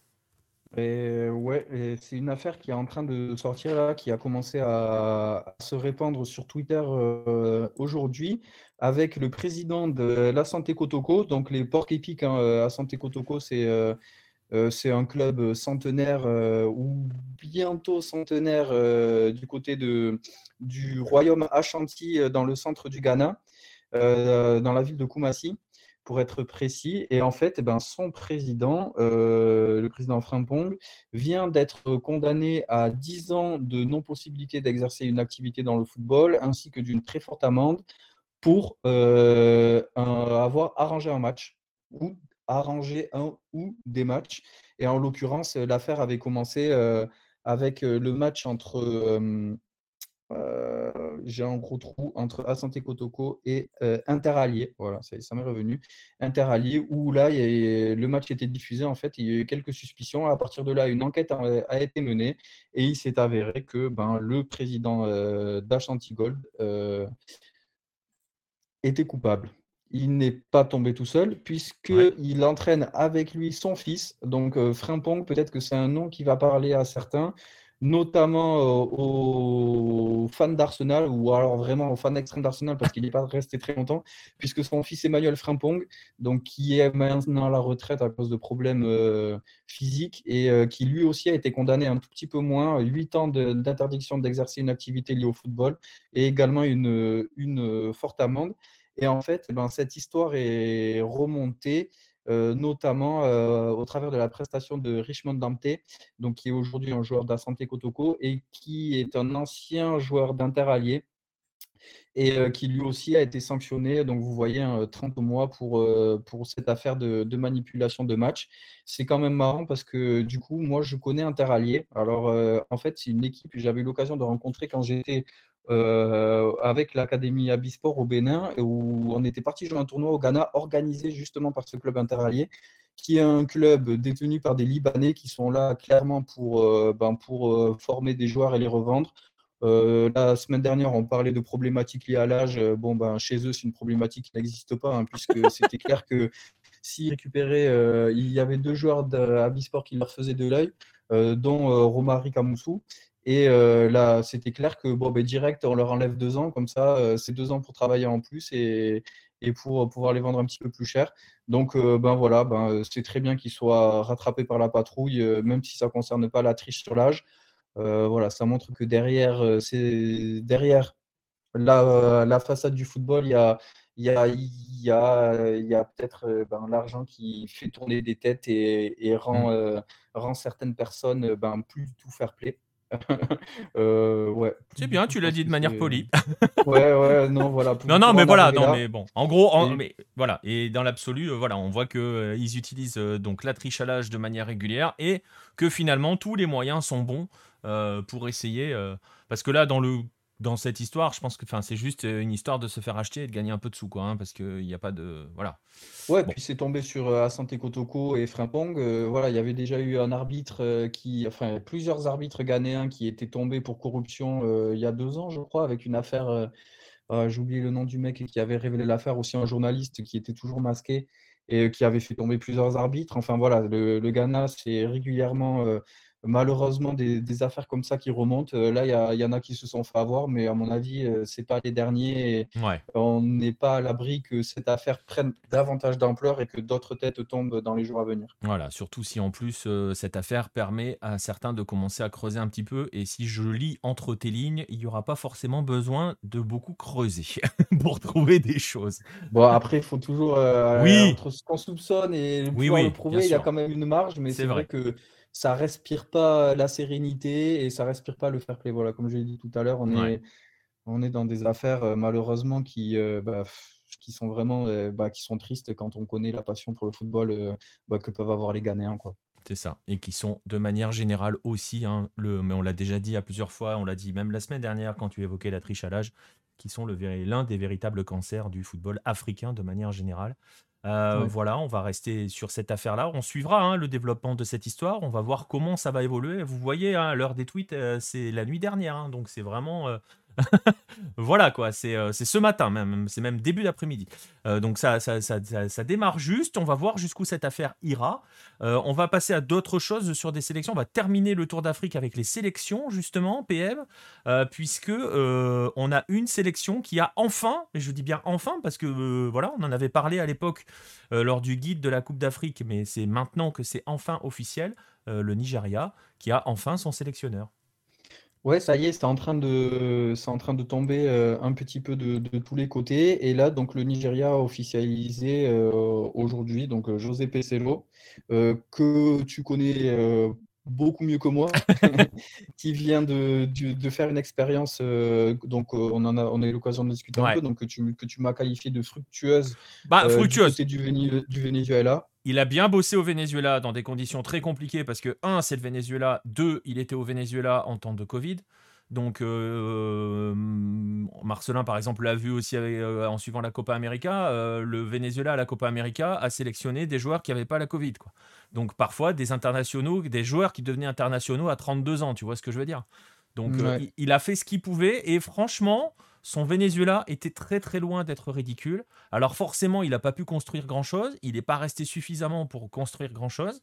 Et ouais, c'est une affaire qui est en train de sortir qui a commencé à, se répandre sur Twitter euh, aujourd'hui avec le président de la Santé Kotoko. Donc les porcs épiques hein, euh, à Santé Kotoko, c'est euh, c'est un club centenaire ou bientôt centenaire du côté de, du royaume Ashanti dans le centre du Ghana, dans la ville de Kumasi pour être précis. Et en fait, eh ben, son président, euh, le président Frimpong, vient d'être condamné à 10 ans de non-possibilité d'exercer une activité dans le football, ainsi que d'une très forte amende pour euh, avoir arrangé un match ou arrangé un ou des matchs. Et en l'occurrence, l'affaire avait commencé euh, avec le match entre j'ai un gros trou entre Asante Kotoko et euh, Interallié. Voilà, ça, ça m'est revenu. Interallié, où là, le match était diffusé. En fait, il y a eu quelques suspicions. À partir de là, une enquête a, été menée et il s'est avéré que ben, le président euh, d'Ashanti Gold euh, était coupable. Il n'est pas tombé tout seul, puisqu'il entraîne avec lui son fils. Donc, Frimpong, peut-être que c'est un nom qui va parler à certains notamment euh, aux fans d'Arsenal, ou alors vraiment aux fans extrêmes d'Arsenal, parce qu'il n'est pas resté très longtemps, puisque son fils Emmanuel Frimpong, donc, qui est maintenant à la retraite à cause de problèmes euh, physiques, et euh, qui lui aussi a été condamné un tout petit peu moins, 8 ans d'interdiction d'exercer une activité liée au football, et également une, une forte amende. Et en fait, eh ben, cette histoire est remontée notamment euh, au travers de la prestation de Richmond Dante, donc qui est aujourd'hui un joueur d'Asante Kotoko et qui est un ancien joueur d'Interallié et euh, qui lui aussi a été sanctionné. Donc vous voyez, 30 hein, mois pour, cette affaire de, de manipulation de match. C'est quand même marrant parce que du coup, moi, je connais Interallié. Alors, en fait, c'est une équipe que j'avais eu l'occasion de rencontrer quand j'étais euh, avec l'Académie Abisport au Bénin, où on était parti jouer un tournoi au Ghana organisé justement par ce club interallié, qui est un club détenu par des Libanais qui sont là clairement pour, euh, ben, pour euh, former des joueurs et les revendre. la semaine dernière, on parlait de problématiques liées à l'âge. Bon, ben, chez eux, c'est une problématique qui n'existe pas, hein, puisque c'était clair que s'ils récupéraient, il y avait deux joueurs d'Abisport qui leur faisaient de l'œil, dont Romari Kamoussou. Et euh, là, c'était clair que bon, ben, direct, on leur enlève deux ans, comme ça, euh, c'est deux ans pour travailler en plus et, et, pour pouvoir les vendre un petit peu plus cher. Donc, euh, ben voilà, ben, c'est très bien qu'ils soient rattrapés par la patrouille, même si ça ne concerne pas la triche sur l'âge. voilà, ça montre que derrière, c'est derrière la, la, façade du football, il y a, y a, y a, y a peut-être ben, l'argent qui fait tourner des têtes et, et rend, mmh. rend certaines personnes ben, plus tout fair play. Euh, ouais. C'est bien, tu l'as dit de manière polie. ouais, ouais, non, voilà. non, non, mais voilà, non, mais bon. En gros, mais voilà. Et dans l'absolu, euh, voilà, on voit que euh, ils utilisent donc la triche à l'âge de manière régulière et que finalement tous les moyens sont bons pour essayer. parce que là, dans le dans cette histoire, je pense que c'est juste une histoire de se faire acheter et de gagner un peu de sous, quoi, hein, parce qu'il n'y a pas de. Voilà. Ouais, puis c'est tombé sur euh, Asante Kotoko et Frimpong. Euh, voilà, il y avait déjà eu un arbitre euh, qui. Enfin, plusieurs arbitres ghanéens qui étaient tombés pour corruption il y a deux ans, je crois, avec une affaire. Ah, j'ai oublié le nom du mec qui avait révélé l'affaire, aussi un journaliste qui était toujours masqué et qui avait fait tomber plusieurs arbitres. Enfin voilà, le, le Ghana, c'est régulièrement malheureusement des, affaires comme ça qui remontent. Euh, là, il y, en a qui se sont fait avoir, mais à mon avis, euh, c'est pas les derniers. On n'est pas à l'abri que cette affaire prenne davantage d'ampleur et que d'autres têtes tombent dans les jours à venir. Voilà, surtout si en plus euh, cette affaire permet à certains de commencer à creuser un petit peu. Et si je lis entre tes lignes, il n'y aura pas forcément besoin de beaucoup creuser pour trouver des choses. Bon, après, il faut toujours. oui. Entre ce qu'on soupçonne et oui, pouvoir le prouver, il y a quand même une marge, mais c'est vrai que ça respire pas la sérénité et ça respire pas le fair play. Voilà, comme je l'ai dit tout à l'heure, on, est, on est dans des affaires euh, malheureusement qui, euh, bah, qui sont vraiment euh, bah, qui sont tristes quand on connaît la passion pour le football bah, que peuvent avoir les Ghanéens. Quoi. C'est ça. Et qui sont de manière générale aussi, hein, le, mais on l'a déjà dit à plusieurs fois, on l'a dit même la semaine dernière quand tu évoquais la triche à l'âge, qui sont l'un des véritables cancers du football africain de manière générale. Euh, voilà, on va rester sur cette affaire-là. On suivra hein, le développement de cette histoire. On va voir comment ça va évoluer. Vous voyez, hein, l'heure des tweets, euh, c'est la nuit dernière. Hein, donc c'est vraiment euh, voilà quoi, euh, c'est ce matin même, c'est même début d'après-midi. Euh, donc ça ça, ça, démarre juste, on va voir jusqu'où cette affaire ira. Euh, on va passer à d'autres choses sur des sélections, on va terminer le Tour d'Afrique avec les sélections justement, PM, puisque on a une sélection qui a enfin, et je dis bien enfin parce que voilà, on en avait parlé à l'époque lors du guide de la Coupe d'Afrique, mais c'est maintenant que c'est enfin officiel, le Nigeria qui a enfin son sélectionneur. Ouais, ça y est, c'est en train de, c'est en train de tomber euh, un petit peu de, tous les côtés. Et là, donc le Nigeria a officialisé euh, aujourd'hui, donc euh, José Peselo, que tu connais beaucoup mieux que moi, qui vient de, de, faire une expérience, euh, donc euh, on, en a, on a eu l'occasion de discuter un peu, donc que tu, que tu m'as qualifié de fructueuse. Bah, euh, fructueuse. Du, Venezuela. Il a bien bossé au Venezuela dans des conditions très compliquées parce que, un, c'est le Venezuela, deux, il était au Venezuela en temps de Covid. Donc, euh, Marcelin, par exemple, l'a vu aussi euh, en suivant la Copa América. Euh, le Venezuela à la Copa América a sélectionné des joueurs qui n'avaient pas la Covid. Quoi. Donc, parfois, des internationaux, des joueurs qui devenaient internationaux à 32 ans. Tu vois ce que je veux dire? Donc, il, a fait ce qu'il pouvait. Et franchement, son Venezuela était très très loin d'être ridicule. Alors, forcément, il n'a pas pu construire grand-chose. Il n'est pas resté suffisamment pour construire grand-chose.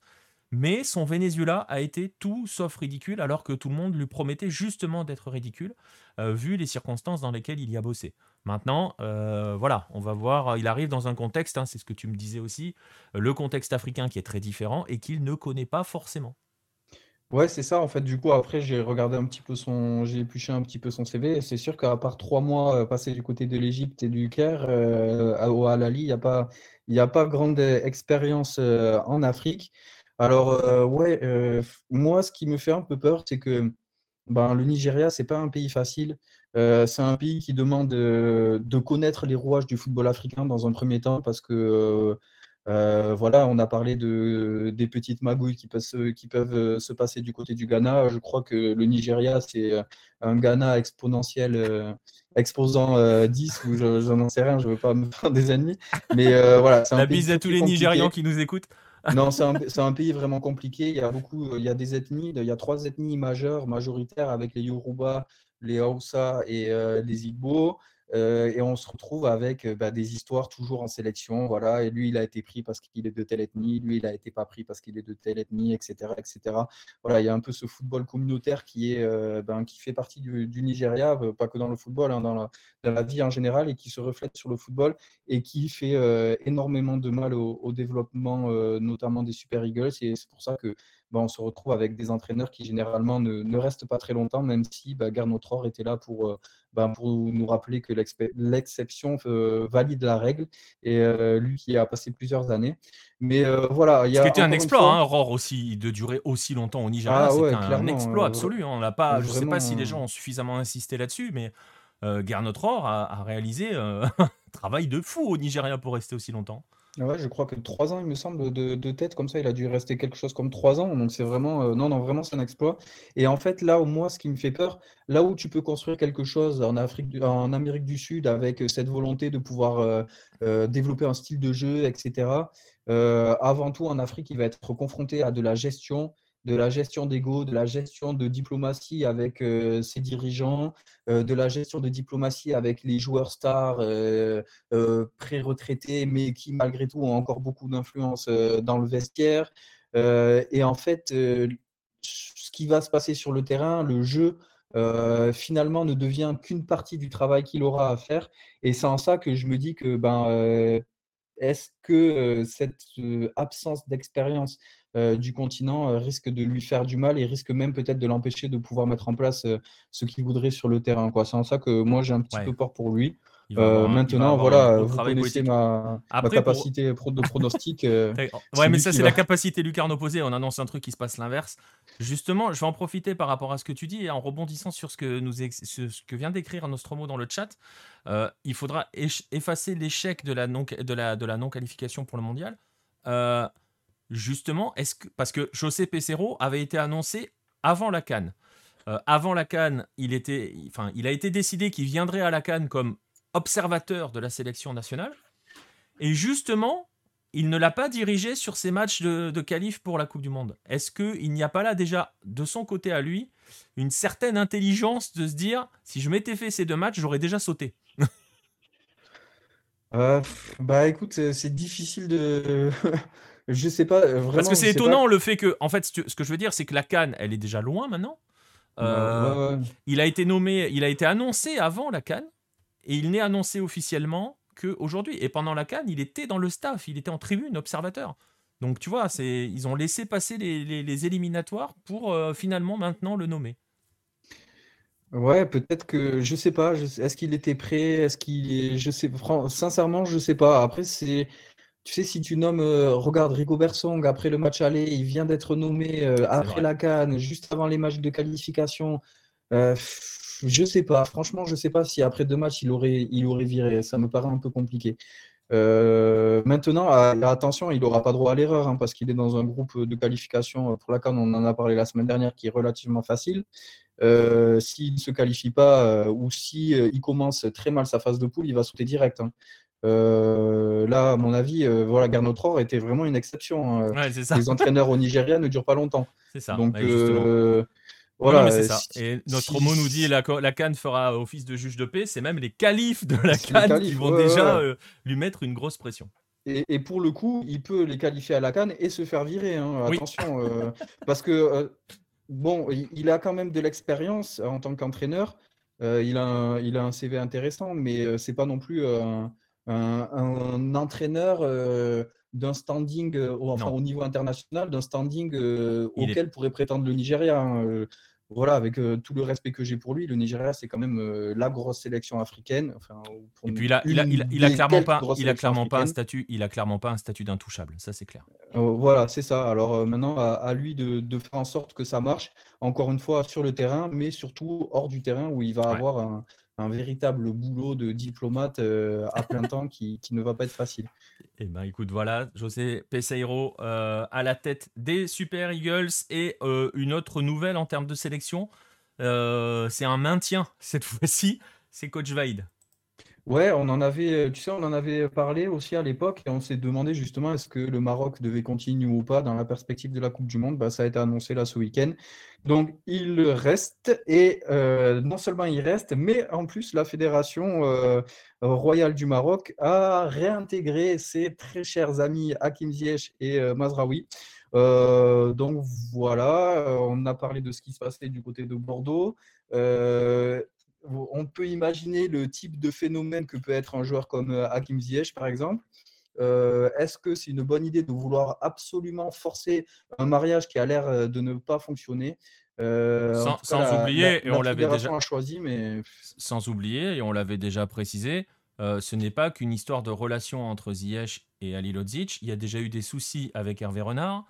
Mais son Venezuela a été tout sauf ridicule, alors que tout le monde lui promettait justement d'être ridicule, euh, vu les circonstances dans lesquelles il y a bossé. Maintenant, euh, voilà, on va voir, il arrive dans un contexte, hein, c'est ce que tu me disais aussi, le contexte africain qui est très différent et qu'il ne connaît pas forcément. Ouais, c'est ça. En fait, du coup, après, j'ai regardé un petit peu son, j'ai épluché un petit peu son CV. C'est sûr qu'à part trois mois euh, passés du côté de l'Égypte et du Caire, au Al-Ali, il n'y a pas, il a pas grande expérience en Afrique. Alors, euh, ouais, euh, moi, ce qui me fait un peu peur, c'est que ben, le Nigeria, c'est pas un pays facile. Euh, c'est un pays qui demande de connaître les rouages du football africain dans un premier temps parce que voilà, on a parlé de, des petites magouilles qui peuvent, se, qui peuvent se passer du côté du Ghana. Je crois que le Nigeria, c'est un Ghana exponentiel, exposant 10 ou je n'en sais rien, je ne veux pas me faire des ennemis. Mais voilà, La bise à tous les Nigérians qui nous écoutent. Non, c'est un, un, pays vraiment compliqué. Il y a beaucoup, il y a des ethnies, il y a trois ethnies majeures, majoritaires, avec les Yoruba, les Hausa et euh, les Igbo. Euh, et on se retrouve avec euh, bah, des histoires toujours en sélection. Voilà, et lui, il a été pris parce qu'il est de telle ethnie, lui, il n'a été pas pris parce qu'il est de telle ethnie, etc., etc. Voilà, il y a un peu ce football communautaire qui, est, euh, ben, qui fait partie du, Nigeria, pas que dans le football, hein, dans, la, vie en général, et qui se reflète sur le football et qui fait énormément de mal au, développement, notamment des Super Eagles. Et c'est pour ça que ben, on se retrouve avec des entraîneurs qui généralement ne, ne restent pas très longtemps, même si bah, Garno Tror était là pour ben, pour nous rappeler que l'exception euh, valide la règle, et euh, lui qui a passé plusieurs années. Mais euh, voilà, il y a. C'était un exploit, hein, Aurore aussi, de durer aussi longtemps au Nigeria. Ah, c'est un, exploit absolu. Hein. On l'a pas, je ne sais pas si les gens ont suffisamment insisté là-dessus, mais euh, a, a, réalisé un travail de fou au Nigeria pour rester aussi longtemps. Je crois que trois ans, il me semble, de, tête, comme ça, il a dû rester quelque chose comme trois ans. Donc c'est vraiment, euh, non, non, vraiment, c'est un exploit. Et en fait, là, au moins, ce qui me fait peur, là où tu peux construire quelque chose en Afrique, en Amérique du Sud, avec euh, cette volonté de pouvoir euh, développer un style de jeu, etc. avant tout, en Afrique, il va être confronté à de la gestion, de la gestion d'ego, de la gestion de diplomatie avec euh, ses dirigeants, euh, de la gestion de diplomatie avec les joueurs stars euh, pré-retraités, mais qui malgré tout ont encore beaucoup d'influence dans le vestiaire. et en fait, ce qui va se passer sur le terrain, le jeu, finalement ne devient qu'une partie du travail qu'il aura à faire. Et c'est en ça que je me dis que ben, est-ce que cette absence d'expérience du continent euh, risque de lui faire du mal et risque même peut-être de l'empêcher de pouvoir mettre en place euh, ce qu'il voudrait sur le terrain. C'est en ça que moi j'ai un petit peu peur pour lui. maintenant, voilà, vous connaissez ma, capacité de pronostic. ouais, mais ça, c'est la capacité lucarne opposée. On annonce un truc qui se passe l'inverse. Justement, je vais en profiter par rapport à ce que tu dis et en rebondissant sur ce que, nous ce que vient d'écrire Nostromo dans le chat. il faudra effacer l'échec de la non-qualification pour le mondial. Justement, parce que José Pesero avait été annoncé avant la Cannes. Euh, avant la Cannes, il était, enfin, il a été décidé qu'il viendrait à la Cannes comme observateur de la sélection nationale. Et justement, il ne l'a pas dirigé sur ses matchs de, de pour la Coupe du Monde. Est-ce qu'il n'y a pas là déjà, de son côté à lui, une certaine intelligence de se dire, si je m'étais fait ces deux matchs, j'aurais déjà sauté? Euh, Bah écoute, c'est difficile de... Je sais pas, vraiment. Parce que c'est étonnant le fait que, en fait, ce que je veux dire, c'est que la Cannes, elle est déjà loin maintenant. Euh, il a été nommé, il a été annoncé avant la Cannes, et il n'est annoncé officiellement qu'aujourd'hui. Et pendant la Cannes, il était dans le staff, il était en tribune, observateur. Donc tu vois, c'est, ils ont laissé passer les, éliminatoires pour euh, finalement maintenant le nommer. Ouais, peut-être que je sais pas. Est-ce qu'il était prêt Est-ce qu'il est Je sais. Sincèrement, je sais pas. Après, c'est tu sais, si tu nommes, euh, regarde Rigobert Song, après le match aller, il vient d'être nommé euh, après la Cannes, juste avant les matchs de qualification. Euh, je sais pas, franchement, je sais pas si après deux matchs, il aurait, il aurait viré. Ça me paraît un peu compliqué. maintenant, attention, il n'aura pas droit à l'erreur hein, parce qu'il est dans un groupe de qualification pour la Cannes, on en a parlé la semaine dernière, qui est relativement facile. S'il ne se qualifie pas ou si il commence très mal sa phase de poule, il va sauter direct. Hein. Euh, là, à mon avis, euh, voilà, Garnotror était vraiment une exception. Hein. Les entraîneurs au Nigeria ne durent pas longtemps. C'est ça. Donc, euh, voilà. ça. Et notre mot nous dit la, la Cannes fera office de juge de paix. C'est même les qualifs de la Cannes qui vont déjà lui mettre une grosse pression. Et, pour le coup, il peut les qualifier à la Cannes et se faire virer. Hein. Attention, parce que bon, il a quand même de l'expérience en tant qu'entraîneur. il, a il a un CV intéressant, mais c'est pas non plus un un, entraîneur euh, d'un standing, euh, enfin, au niveau international, d'un standing euh, auquel pourrait prétendre le Nigeria. Hein, voilà, avec tout le respect que j'ai pour lui, le Nigeria, c'est quand même la grosse sélection africaine. Enfin, et puis il a, il a, il a, clairement pas, il a clairement pas un statut, il a clairement pas un statut d'intouchable. Ça, c'est clair. voilà, c'est ça. Alors maintenant, à, lui de, de, faire en sorte que ça marche. Encore une fois, sur le terrain, mais surtout hors du terrain où il va avoir un, un véritable boulot de diplomate euh, à plein temps qui, ne va pas être facile. Eh ben écoute, voilà, José Peseiro euh, à la tête des Super Eagles et euh, une autre nouvelle en termes de sélection, c'est un maintien cette fois-ci, c'est Coach Vaid. Ouais, on en avait, tu sais, on en avait parlé aussi à l'époque et on s'est demandé justement est-ce que le Maroc devait continuer ou pas dans la perspective de la Coupe du Monde. Bah, ça a été annoncé là ce week-end. Donc il reste et euh, non seulement il reste, mais en plus la Fédération euh, royale du Maroc a réintégré ses très chers amis Hakim Ziyech et euh, Mazraoui. donc voilà, on a parlé de ce qui se passait du côté de Bordeaux on peut imaginer le type de phénomène que peut être un joueur comme euh, Hakim Ziyech, par exemple. Euh, est-ce que c'est une bonne idée de vouloir absolument forcer un mariage qui a l'air euh, de ne pas fonctionner? Sans, oublier, et on l'avait déjà choisi, mais sans oublier, et on l'avait déjà précisé, ce n'est pas qu'une histoire de relation entre Ziyech et Ali Lodzic. Il y a déjà eu des soucis avec Hervé Renard.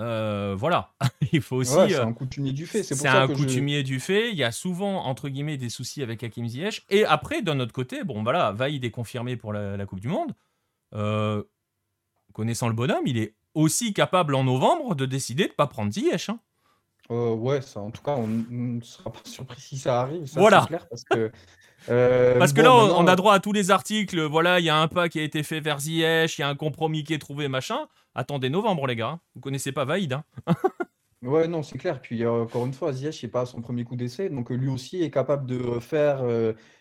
Euh, voilà, il faut aussi. c'est euh, un coutumier du fait. C'est un coutumier du fait. Il y a souvent entre guillemets des soucis avec Hakim Ziyech. Et après, d'un autre côté, bon voilà, Vaïd est confirmé pour la, Coupe du Monde. Euh, connaissant le bonhomme, il est aussi capable en novembre de décider de ne pas prendre Ziyech. Hein. Euh, ouais, ça, en tout cas, on ne sera pas surpris si ça arrive. Ça, voilà. Clair parce que, euh, parce que là, on, a droit à tous les articles. Voilà, il y a un pas qui a été fait vers Ziyech, il y a un compromis qui est trouvé, machin. Attendez novembre, les gars. Vous connaissez pas Vaïd. Hein. ouais, non, c'est clair. Puis encore une fois, Ziyech n'est pas à son premier coup d'essai. Donc lui aussi est capable de faire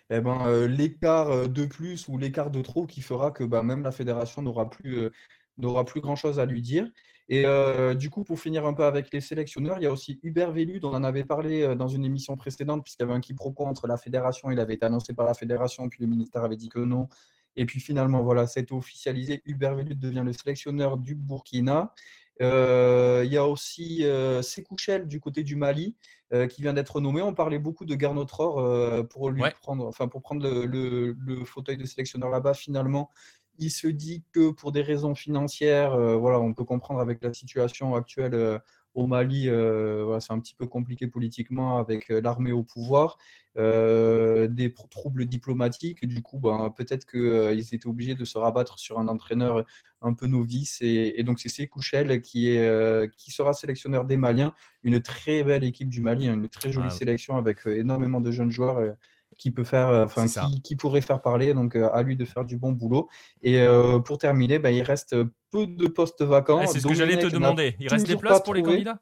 eh ben, l'écart de plus ou l'écart de trop qui fera que bah, même la fédération n'aura plus, n'aura plus grand-chose à lui dire. Et euh, du coup, pour finir un peu avec les sélectionneurs, il y a aussi Hubert Vélu, dont on en avait parlé euh, dans une émission précédente, puisqu'il y avait un quiproquo entre la fédération, il avait été annoncé par la fédération, puis le ministère avait dit que non. Et puis finalement, voilà, c'est officialisé. Hubert Vélu devient le sélectionneur du Burkina. Euh, il y a aussi euh, du côté du Mali, qui vient d'être nommé. On parlait beaucoup de Garnotror pour lui prendre, enfin pour prendre le, le fauteuil de sélectionneur là-bas. Finalement, il se dit que pour des raisons financières, euh, voilà, on peut comprendre avec la situation actuelle euh, au Mali, euh, c'est un petit peu compliqué politiquement avec l'armée au pouvoir, des troubles diplomatiques. Du coup, ben, peut-être qu'ils étaient obligés de se rabattre sur un entraîneur un peu novice. Et, donc, c'est Sékouchel qui, est, qui sera sélectionneur des Maliens. Une très belle équipe du Mali, hein, une très jolie ah sélection avec énormément de jeunes joueurs qui peut faire, euh, enfin qui, pourrait faire parler, donc euh, à lui de faire du bon boulot. Et euh, pour terminer, bah, il reste peu de postes vacants. c'est ce que j'allais te demander. Il reste des places pour les candidats?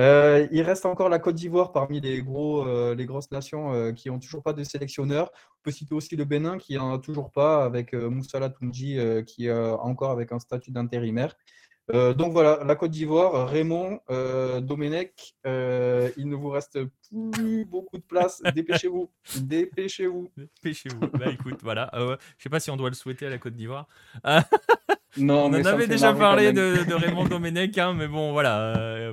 Il reste encore la Côte d'Ivoire parmi les, gros, les grosses nations qui n'ont toujours pas de sélectionneur. On peut citer aussi le Bénin qui n'en a toujours pas, avec Moussala Tounji qui est encore avec un statut d'intérimaire. Euh, donc voilà, la Côte d'Ivoire, Raymond, euh, Domenech, euh, il ne vous reste plus beaucoup de place. Dépêchez-vous. Dépêchez-vous. Dépêchez-vous. bah écoute, voilà. je ne sais pas si on doit le souhaiter à la Côte d'Ivoire. non, on en avait déjà parlé de, Raymond Domenech, hein, mais bon, voilà.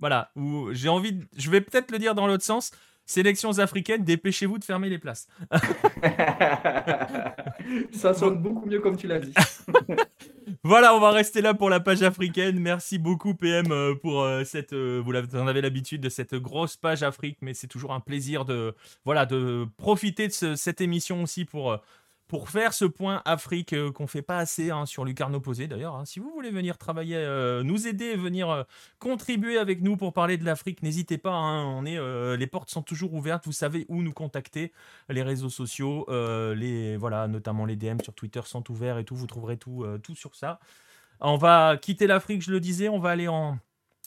voilà. J'ai envie. Je vais peut-être le dire dans l'autre sens. Sélections africaines, dépêchez-vous de fermer les places. Ça sonne beaucoup mieux comme tu l'as dit. voilà, on va rester là pour la page africaine. Merci beaucoup PM euh, pour euh, cette, euh, vous en avez l'habitude de cette grosse page Afrique, mais c'est toujours un plaisir de, voilà, de profiter de cette émission aussi pour pour faire ce point Afrique qu'on euh, qu'on fait pas assez hein, sur Lucarno Posé d'ailleurs. Hein. si vous voulez venir travailler, euh, nous aider, venir euh, contribuer avec nous pour parler de l'Afrique, n'hésitez pas. Hein. on est, les portes sont toujours ouvertes. Vous savez où nous contacter. Les réseaux sociaux, les voilà, notamment les DM sur Twitter sont ouverts et tout. Vous trouverez tout, tout sur ça. On va quitter l'Afrique, je le disais. On va aller en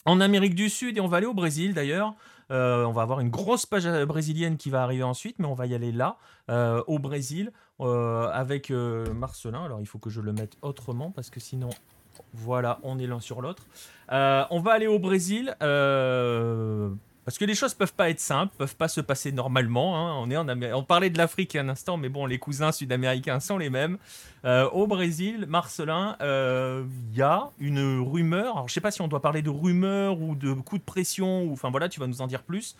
en Amérique du Sud et on va aller au Brésil d'ailleurs. Euh, on va avoir une grosse page euh, brésilienne qui va arriver ensuite, mais on va y aller là, euh, au Brésil, avec Marcelin. Alors il faut que je le mette autrement parce que sinon, voilà, on est l'un sur l'autre. on va aller au Brésil parce que les choses peuvent pas être simples, peuvent pas se passer normalement. Hein. On, est en on parlait de l'Afrique un instant, mais bon, les cousins sud-américains sont les mêmes. Euh, au Brésil, Marcelin, il euh, y a une rumeur. Alors, je sais pas si on doit parler de rumeur ou de coup de pression, ou enfin voilà, tu vas nous en dire plus.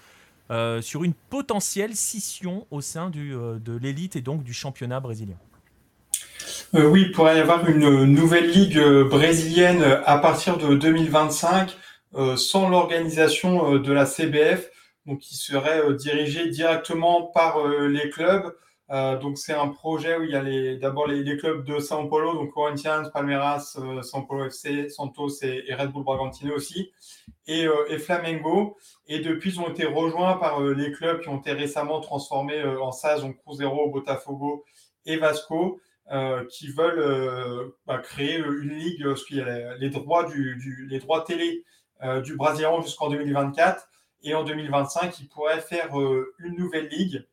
Euh, sur une potentielle scission au sein de l'élite et donc du championnat brésilien. oui, il pourrait y avoir une nouvelle ligue brésilienne à partir de 2025 euh, sans l'organisation euh, de la CBF, donc qui serait euh, dirigée directement par les clubs. donc c'est un projet où il y a d'abord les, clubs de São Paulo, donc Corinthians, Palmeiras, São Paulo FC, Santos et, Red Bull Bragantino aussi, et, Flamengo. Et depuis, ils ont été rejoints par les clubs qui ont été récemment transformés en SAS, donc Cruzeiro, Botafogo et Vasco. qui veulent bah, créer une ligue, parce qu'il y a les, droits, du, les droits télé euh, du Brésilien jusqu'en 2024. Et en 2025, il pourrait faire euh, une nouvelle ligue.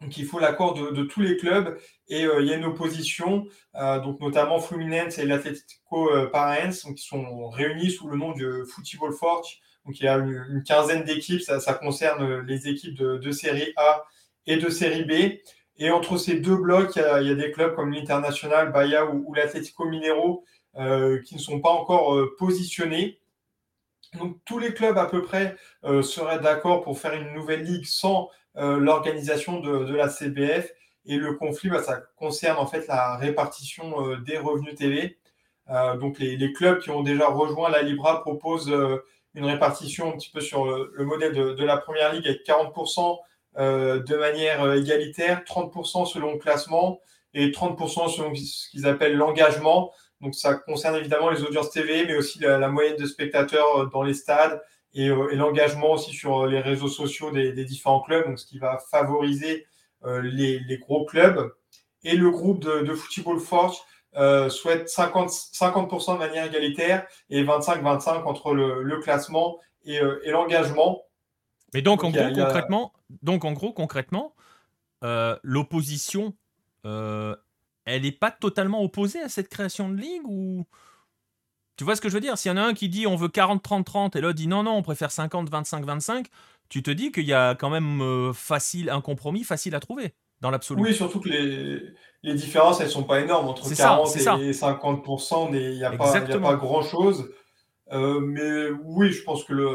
Donc il faut l'accord de, tous les clubs et euh, il y a une opposition, donc notamment Fluminense et l'Atlético Paranaense, qui sont réunis sous le nom de Football Forte. Donc il y a une, quinzaine d'équipes, ça, concerne les équipes de, série A et de série B. Et entre ces deux blocs, il y a, des clubs comme l'International, Bahia ou, ou l'Atlético Mineiro qui ne sont pas encore positionnés. Donc tous les clubs à peu près euh, seraient d'accord pour faire une nouvelle ligue sans euh, l'organisation de, la CBF. Et le conflit, bah, ça concerne en fait la répartition euh, des revenus TV. donc les, clubs qui ont déjà rejoint la Libra proposent une répartition un petit peu sur le, modèle de, la Première Ligue avec 40% de manière égalitaire, 30% selon le classement et 30% selon ce qu'ils appellent l'engagement. Donc ça concerne évidemment les audiences TV, mais aussi la, moyenne de spectateurs dans les stades et, l'engagement aussi sur les réseaux sociaux des, différents clubs, donc ce qui va favoriser les, gros clubs. Et le groupe de, de Football Force souhaite 50, 50% de manière égalitaire et 25-25 entre le, classement et, l'engagement. Mais donc, en gros, concrètement, donc, en gros, concrètement, l'opposition, euh, elle n'est pas totalement opposée à cette création de ligue ou? Tu vois ce que je veux dire? S'il y en a un qui dit on veut 40-30-30 et l'autre dit non, non, on préfère 50-25-25, tu te dis qu'il y a quand même euh, facile un compromis facile à trouver dans l'absolu. Oui, surtout que les, les différences, elles sont pas énormes. Entre 40 et 50%, il n'y a, pas, pas grand-chose. Euh, mais oui, je pense que le,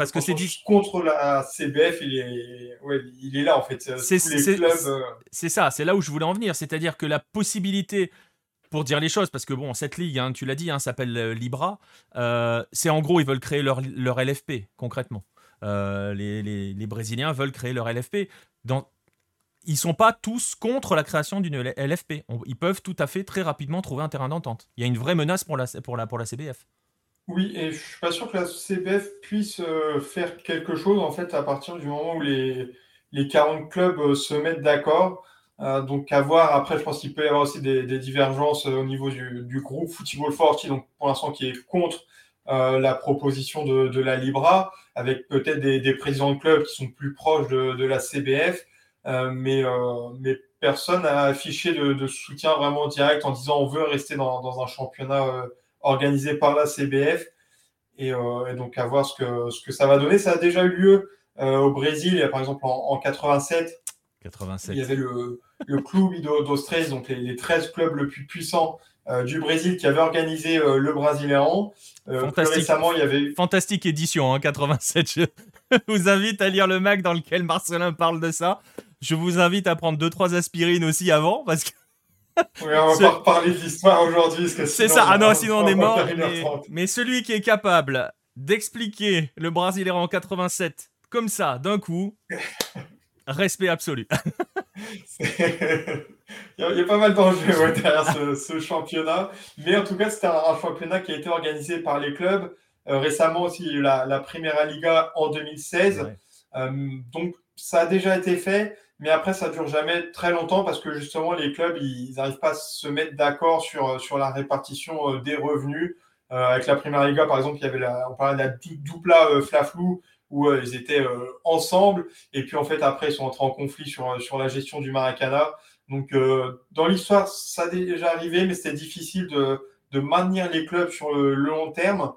parce que c'est contre la CBF, il est, il est là en fait. Euh, c'est ça, c'est là où je voulais en venir. C'est-à-dire que la possibilité, pour dire les choses, parce que bon, cette ligue, hein, tu l'as dit, hein, s'appelle euh, Libra, euh, c'est en gros, ils veulent créer leur, leur LFP, concrètement. les, les, les, Brésiliens veulent créer leur LFP. Dans, ils sont pas tous contre la création d'une LFP. ils peuvent tout à fait très rapidement trouver un terrain d'entente. Il y a une vraie menace pour la, pour la, pour la CBF. Oui, et je suis pas sûr que la CBF puisse euh, faire quelque chose en fait à partir du moment où les, les 40 clubs euh, se mettent d'accord. Euh, donc à voir. Après, je pense qu'il peut y avoir aussi des, divergences au niveau du, groupe Football Forti, donc pour l'instant qui est contre la proposition de, la Libra, avec peut-être des, présidents de clubs qui sont plus proches de, la CBF, mais, mais personne n'a affiché de, soutien vraiment direct en disant on veut rester dans, dans un championnat organisé par la CBF. Euh, et, donc à voir ce que, ce que ça va donner. Ça a déjà eu lieu euh, au Brésil, par exemple en, 87. 87. Il y avait le, le Club dos donc les, 13 clubs les plus puissants euh, du Brésil qui avaient organisé le Brasileirão. Fantastique. Récemment, il y avait... Fantastique édition, hein, 87. Je vous invite à lire le Mac dans lequel Marcelin parle de ça. Je vous invite à prendre 2-3 aspirines aussi avant, parce que oui, on va pas reparler de l'histoire aujourd'hui. C'est ça, ah non, sinon on est mort. Mais, celui qui est capable d'expliquer le Brésilien en 87 comme ça, d'un coup, respect absolu. il, y a, pas mal d'enjeux derrière ce, championnat. Mais en tout cas, c'était un, championnat qui a été organisé par les clubs. Euh, récemment aussi, il y a eu la, la Primera Liga en 2016. Euh, donc, ça a déjà été fait. Mais après, ça dure jamais très longtemps parce que justement, les clubs, ils n'arrivent pas à se mettre d'accord sur, sur la répartition euh, des revenus. Euh, avec la Première Liga, par exemple, il y avait la, on parlait de la doupla euh, Flaflou où ils étaient ensemble. Et puis, en fait, après, ils sont entrés en conflit sur, sur la gestion du Maracana. Donc, dans l'histoire, ça a déjà arrivé, mais c'était difficile de, de, maintenir les clubs sur le, long terme.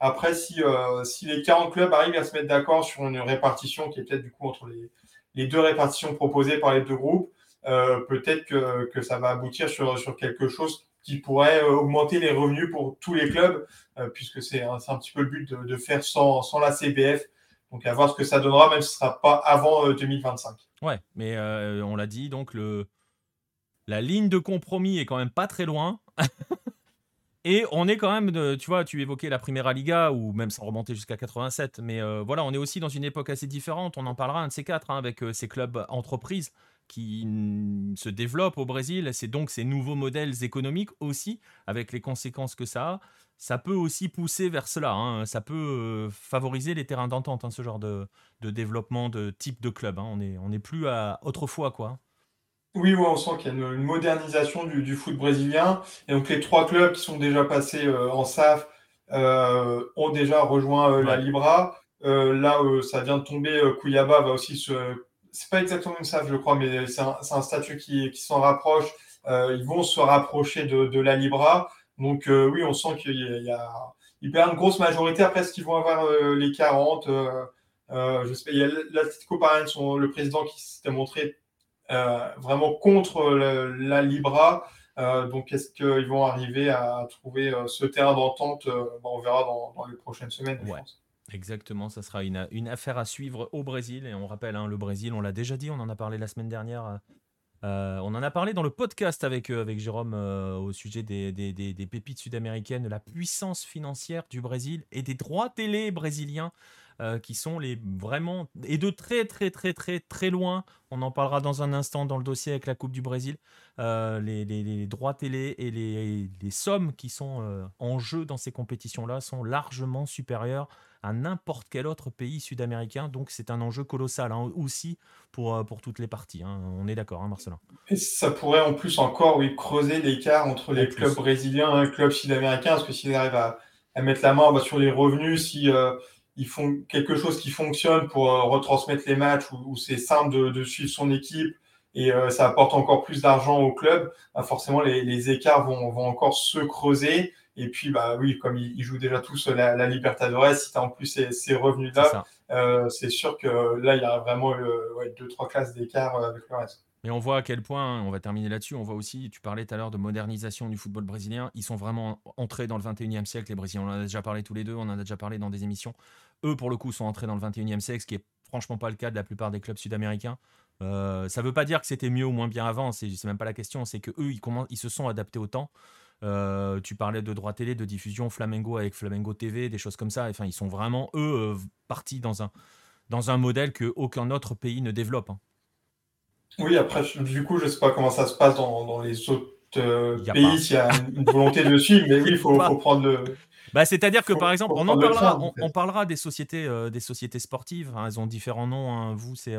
Après, si, si les 40 clubs arrivent à se mettre d'accord sur une répartition qui est peut-être du coup entre les, les deux répartitions proposées par les deux groupes, euh, peut-être que, ça va aboutir sur, sur quelque chose qui pourrait euh, augmenter les revenus pour tous les clubs, euh, puisque c'est un, un, petit peu le but de, faire sans, sans, la CBF. Donc à voir ce que ça donnera, même si ce ne sera pas avant 2025. Ouais, mais on l'a dit, donc le, la ligne de compromis est quand même pas très loin. Et on est quand même, tu vois, tu évoquais la Primera Liga, ou même sans remonter jusqu'à 87, mais euh, voilà, on est aussi dans une époque assez différente. On en parlera un de ces quatre, hein, avec euh, ces clubs entreprises qui se développent au Brésil. C'est donc ces nouveaux modèles économiques aussi, avec les conséquences que ça a. Ça peut aussi pousser vers cela. Hein. Ça peut euh, favoriser les terrains d'entente, hein, ce genre de, développement de type de club. On n'est on est plus à autrefois, quoi. Oui, on sent qu'il y a une, modernisation du, foot brésilien. Et donc les trois clubs qui sont déjà passés euh, en SAF euh, ont déjà rejoint euh, la Libra. là, ça vient de tomber. Cuiabá va aussi se. C'est pas exactement une SAF, je crois, mais c'est un, statut qui, s'en rapproche. ils vont se rapprocher de, la Libra. Donc oui, on sent qu'il y a, il y a une grosse majorité. Après, est-ce qu'ils vont avoir les 40 je sais pas, il y a l'Atlético son le président qui s'était montré vraiment contre la Libra. Euh, donc, est-ce qu'ils vont arriver à trouver euh, ce terrain d'entente On verra dans, les prochaines semaines. Exactement, ça sera une, une, affaire à suivre au Brésil. Et on rappelle, hein, le Brésil, on l'a déjà dit, on en a parlé la semaine dernière. on en a parlé dans le podcast avec, avec Jérôme au sujet des, des, des pépites sud-américaines, de la puissance financière du Brésil et des droits télé brésiliens qui sont les vraiment et de très très très très très loin. On en parlera dans un instant dans le dossier avec la Coupe du Brésil. Les, droits télé et les, sommes qui sont en jeu dans ces compétitions-là sont largement supérieures à n'importe quel autre pays sud-américain. Donc c'est un enjeu colossal hein, aussi pour, euh, pour toutes les parties. Hein. On est d'accord, hein, Marcelin. Et ça pourrait en plus encore oui, creuser l'écart entre les clubs brésiliens et les clubs sud-américains, parce que s'ils arrivent à, à, mettre la main bah, sur les revenus, si euh, ils font quelque chose qui fonctionne pour euh, retransmettre les matchs, où, c'est simple de, suivre son équipe, et ça apporte encore plus d'argent au club, bah, forcément les, les écarts vont, vont, encore se creuser. Et puis, bah oui, comme ils, jouent déjà tous la, la Libertadores, si tu as en plus ces, revenus-là, euh, c'est sûr que là, il y a vraiment deux, trois classes d'écart euh, avec le reste. Et on voit à quel point, on va terminer là-dessus, on voit aussi, tu parlais tout à l'heure de modernisation du football brésilien, ils sont vraiment entrés dans le 21e siècle, les Brésiliens, on en a déjà parlé tous les deux, on en a déjà parlé dans des émissions. Eux, pour le coup, sont entrés dans le 21e siècle, ce qui est franchement pas le cas de la plupart des clubs sud-américains. Euh, ça veut pas dire que c'était mieux ou moins bien avant, c'est même pas la question, c'est que eux, ils, ils se sont adaptés au temps. Euh, tu parlais de droit télé, de diffusion, Flamengo avec Flamengo TV, des choses comme ça. Enfin, ils sont vraiment, eux, euh, partis dans un, dans un modèle que aucun autre pays ne développe. Hein. Oui, après, du coup, je ne sais pas comment ça se passe dans, les autres euh, pays, s'il y a une volonté de suivre, mais oui, il faut, prendre le. Bah, C'est-à-dire que, par exemple, on, en parlera, on, parlera des sociétés, des sociétés sportives. Hein. elles ont différents noms. Hein. Vous, c'est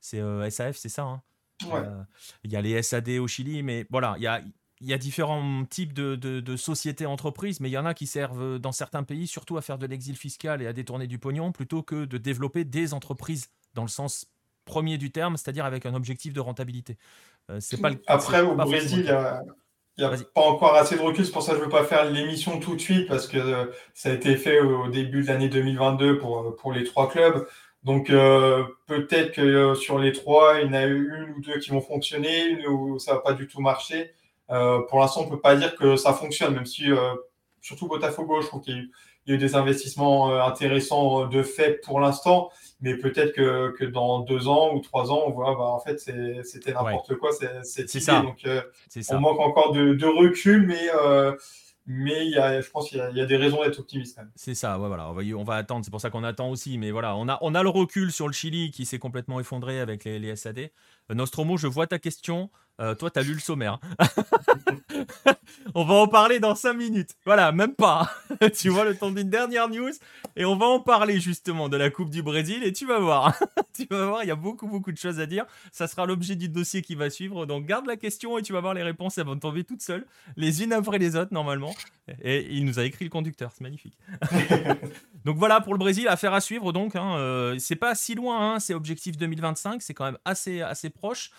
SAF, c'est ça Il y a les SAD au Chili, mais voilà, il y a, il y a différents types de, sociétés entreprises, mais il y en a qui servent euh, dans certains pays surtout à faire de l'exil fiscal et à détourner du pognon plutôt que de développer des entreprises dans le sens premier du terme, c'est-à-dire avec un objectif de rentabilité. Euh, c'est pas Après, au Brésil, il n'y a, pas encore assez de recul, c'est pour ça que je ne veux pas faire l'émission tout de suite, parce que euh, ça a été fait au début de l'année 2022 pour, pour les trois clubs. Donc peut-être que sur les trois, il y en a une ou deux qui vont fonctionner, une où ça va pas du tout marcher. Euh, pour l'instant, on peut pas dire que ça fonctionne, même si euh, surtout Botafogo, je trouve qu'il y, a eu des investissements euh, intéressants de fait pour l'instant, mais peut-être que, que, dans deux ans ou trois ans, on voit, bah, en fait, c'était n'importe quoi cette idée. Ça. Donc, on manque encore de, de recul, mais mais il y a, je pense qu'il y, y, a des raisons d'être optimiste. C'est ça, ouais, voilà, on va, on va attendre, c'est pour ça qu'on attend aussi, mais voilà, on a, on a le recul sur le Chili qui s'est complètement effondré avec les, les SAD. Nostromo, je vois ta question. Euh, toi, tu as lu le sommaire. on va en parler dans 5 minutes. Voilà, même pas. tu vois le temps d'une dernière news. Et on va en parler justement de la Coupe du Brésil. Et tu vas voir. tu vas voir, il y a beaucoup, beaucoup de choses à dire. Ça sera l'objet du dossier qui va suivre. Donc garde la question et tu vas voir les réponses. Elles vont tomber toutes seules. Les unes après les autres, normalement. Et il nous a écrit le conducteur. C'est magnifique. Donc voilà pour le Brésil. Affaire à suivre. Donc, hein, euh, c'est pas si loin. Hein, c'est objectif 2025. C'est quand même assez, assez proche.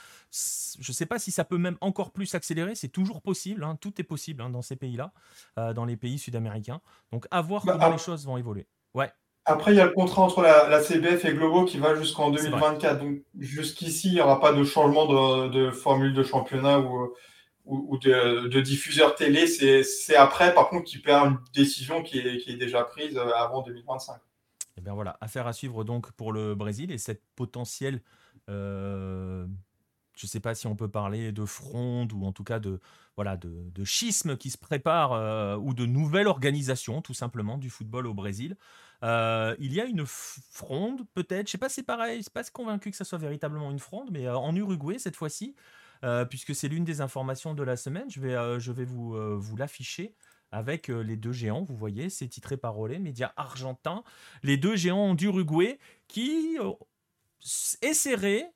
Je ne sais pas si ça peut même encore plus accélérer, c'est toujours possible, hein. tout est possible hein, dans ces pays-là, euh, dans les pays sud-américains. Donc à voir bah, comment les choses vont évoluer. Ouais. Après, il y a le contrat entre la, CBF et Globo qui va jusqu'en 2024. Donc jusqu'ici, il n'y aura pas de changement de, formule de championnat ou, ou, de, diffuseur télé. C'est après, par contre, qu'il perd une décision qui est, qui est déjà prise euh, avant 2025. Et eh bien voilà, affaire à suivre donc pour le Brésil et cette potentielle euh, je ne sais pas si on peut parler de fronde ou en tout cas de, voilà, de, schisme qui se prépare euh, ou de nouvelle organisation tout simplement du football au Brésil. Il y a une fronde peut-être, je sais pas, c'est pareil, je ne suis pas convaincu que ça soit véritablement une fronde, mais en Uruguay cette fois-ci, puisque c'est l'une des informations de la semaine, je vais, je vais vous, l'afficher avec les deux géants, vous voyez, c'est titré par Olé, média argentin, les deux géants d'Uruguay qui essaieraient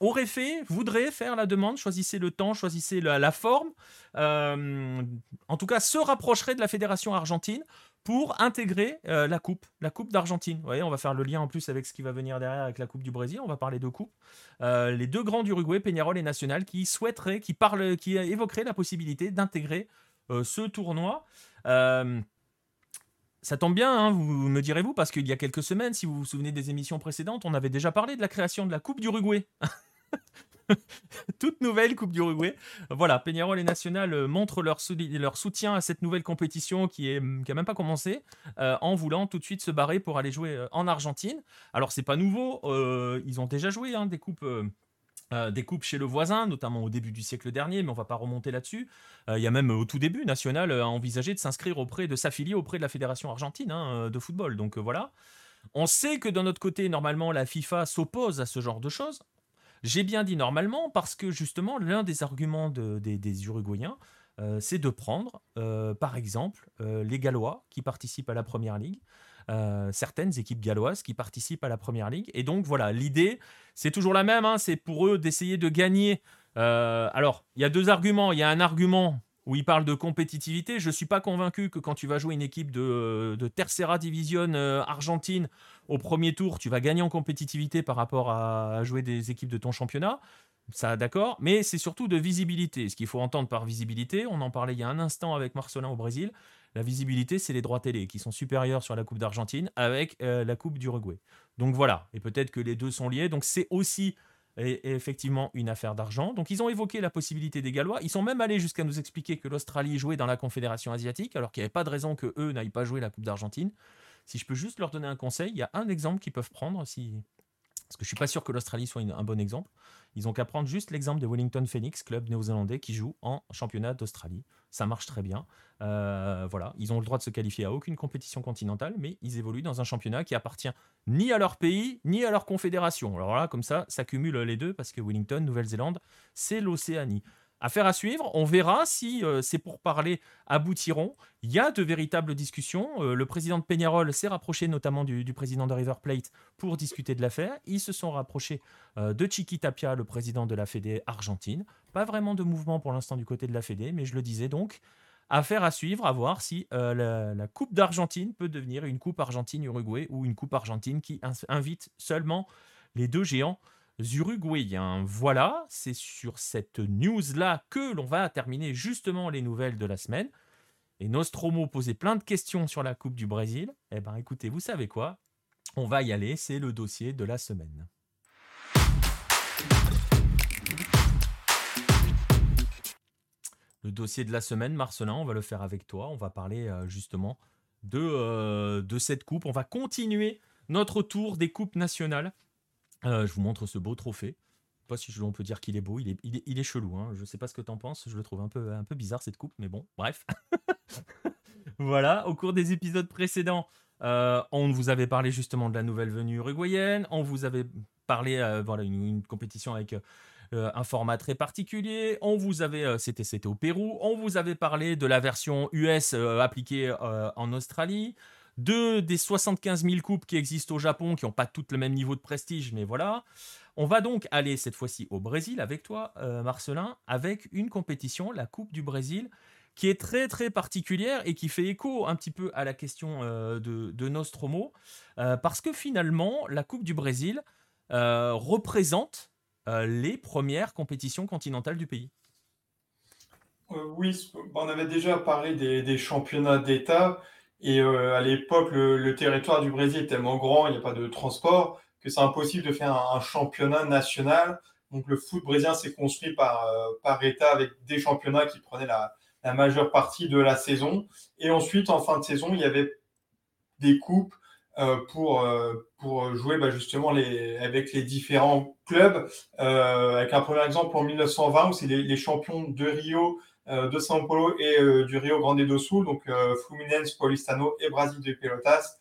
aurait fait, voudrait faire la demande, choisissez le temps, choisissez la, forme, euh, en tout cas se rapprocherait de la fédération argentine pour intégrer euh, la coupe, la coupe d'Argentine. Vous voyez, on va faire le lien en plus avec ce qui va venir derrière avec la coupe du Brésil. On va parler de coupe. Euh, les deux grands d'Uruguay, Peñarol et National, qui souhaiteraient, qui parlent, qui évoqueraient la possibilité d'intégrer ce tournoi. Ça tombe bien, hein, vous me direz-vous, parce qu'il y a quelques semaines, si vous vous souvenez des émissions précédentes, on avait déjà parlé de la création de la Coupe d'Uruguay. Toute nouvelle Coupe d'Uruguay. Voilà, Peñarol et National euh, montrent leur, soutien à cette nouvelle compétition qui n'a même pas commencé, euh, en voulant tout de suite se barrer pour aller jouer euh, en Argentine. Alors, c'est pas nouveau, ils ont déjà joué hein, des coupes des coupes chez le voisin, notamment au début du siècle dernier, mais on va pas remonter là-dessus. Il y a même au tout début, National a envisagé de s'inscrire auprès, de s'affilier auprès de la Fédération argentine hein, de football. Donc voilà. On sait que d'un autre côté, normalement, la FIFA s'oppose à ce genre de choses. J'ai bien dit normalement parce que justement, l'un des arguments des, Uruguayens, euh, c'est de prendre, euh, par exemple, euh, les Gallois qui participent à la Première Ligue, certaines équipes galloises qui participent à la Première Ligue. Et donc voilà, l'idée, c'est toujours la même, hein, c'est pour eux d'essayer de gagner. alors, il y a deux arguments. Il y a un argument où il parle de compétitivité. Je ne suis pas convaincu que quand tu vas jouer une équipe de, de Tercera Division euh, Argentine au premier tour, tu vas gagner en compétitivité par rapport à, jouer des équipes de ton championnat. Ça, d'accord, mais c'est surtout de visibilité. Ce qu'il faut entendre par visibilité, on en parlait il y a un instant avec Marcelin au Brésil. La visibilité, c'est les droits télé qui sont supérieurs sur la Coupe d'Argentine avec euh, la Coupe d'Uruguay. Donc voilà, et peut-être que les deux sont liés. Donc c'est aussi est, effectivement une affaire d'argent. Donc ils ont évoqué la possibilité des Gallois. Ils sont même allés jusqu'à nous expliquer que l'Australie jouait dans la Confédération asiatique, alors qu'il n'y avait pas de raison que eux n'aillent pas jouer la Coupe d'Argentine. Si je peux juste leur donner un conseil, il y a un exemple qu'ils peuvent prendre si, parce que je suis pas sûr que l'Australie soit un bon exemple. Ils ont qu'à prendre juste l'exemple de Wellington Phoenix, club néo-zélandais qui joue en championnat d'Australie. Ça marche très bien. Euh, voilà, ils ont le droit de se qualifier à aucune compétition continentale, mais ils évoluent dans un championnat qui appartient ni à leur pays ni à leur confédération. Alors là, comme ça, cumule les deux parce que Wellington, Nouvelle-Zélande, c'est l'Océanie. Affaire à suivre. On verra si euh, ces pourparlers aboutiront. Il y a de véritables discussions. Euh, le président de Peñarol s'est rapproché notamment du, président de River Plate pour discuter de l'affaire. Ils se sont rapprochés euh, de Chiqui Tapia, le président de la Fédé argentine. Pas vraiment de mouvement pour l'instant du côté de la Fédé, mais je le disais donc. Affaire à suivre, à voir si la, la, Coupe d'Argentine peut devenir une Coupe Argentine-Uruguay ou une Coupe Argentine qui invite seulement les deux géants uruguayens. Voilà, c'est sur cette news-là que l'on va terminer justement les nouvelles de la semaine. Et Nostromo posait plein de questions sur la Coupe du Brésil. Eh bien écoutez, vous savez quoi? On va y aller, c'est le dossier de la semaine. Le dossier de la semaine, Marcelin, on va le faire avec toi. On va parler euh, justement euh, de cette coupe. On va continuer notre tour des coupes nationales. Euh, je vous montre ce beau trophée. Je sais pas si on peut dire qu'il est beau, il est, il est, chelou. Hein. Je sais pas ce que tu en penses, je le trouve un peu, un peu bizarre cette coupe, mais bon, bref. voilà, au cours des épisodes précédents, euh, on vous avait parlé justement de la nouvelle venue uruguayenne, on vous avait parlé, euh, voilà, une, compétition avec un format très particulier, on vous avait, c'était, c'était au Pérou, on vous avait parlé de la version US appliquée en Australie, deux des 75 000 coupes qui existent au Japon, qui n'ont pas toutes le même niveau de prestige, mais voilà. On va donc aller cette fois-ci au Brésil avec toi, euh, Marcelin, avec une compétition, la Coupe du Brésil, qui est très très particulière et qui fait écho un petit peu à la question euh, de, Nostromo, euh, parce que finalement, la Coupe du Brésil représente les premières compétitions continentales du pays. oui, on avait déjà parlé des championnats d'État. Et euh, à l'époque, le, territoire du Brésil est tellement grand, il n'y a pas de transport, que c'est impossible de faire un, championnat national. Donc le foot brésilien s'est construit par, euh, par État avec des championnats qui prenaient la, la, majeure partie de la saison. Et ensuite, en fin de saison, il y avait des coupes euh, pour, pour jouer bah, justement les, avec les différents clubs. avec un premier exemple en 1920 où c'est les, champions de Rio de São Paulo et euh, du Rio Grande do Sul, donc euh, Fluminense, Paulistano et Brasil de Pelotas,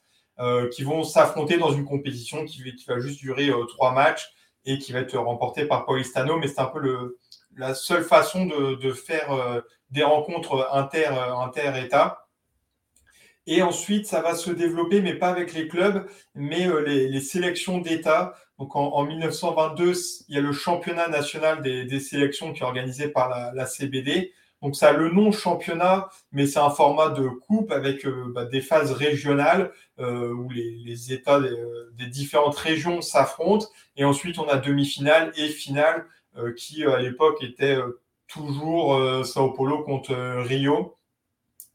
qui vont s'affronter dans une compétition qui, va juste durer trois matchs et qui va être remportée par Paulistano, mais c'est un peu la seule façon de, faire des rencontres inter, inter-États. Et ensuite, ça va se développer, mais pas avec les clubs, mais les, sélections d'État. Donc en, 1922, il y a le championnat national des, sélections qui est organisé par la CBD. Donc ça a le nom championnat, mais c'est un format de coupe avec euh, bah, des phases régionales euh, où les, États euh, des, différentes régions s'affrontent. Et ensuite, on a demi-finale et finale qui, à l'époque, était toujours Sao Paulo contre Rio.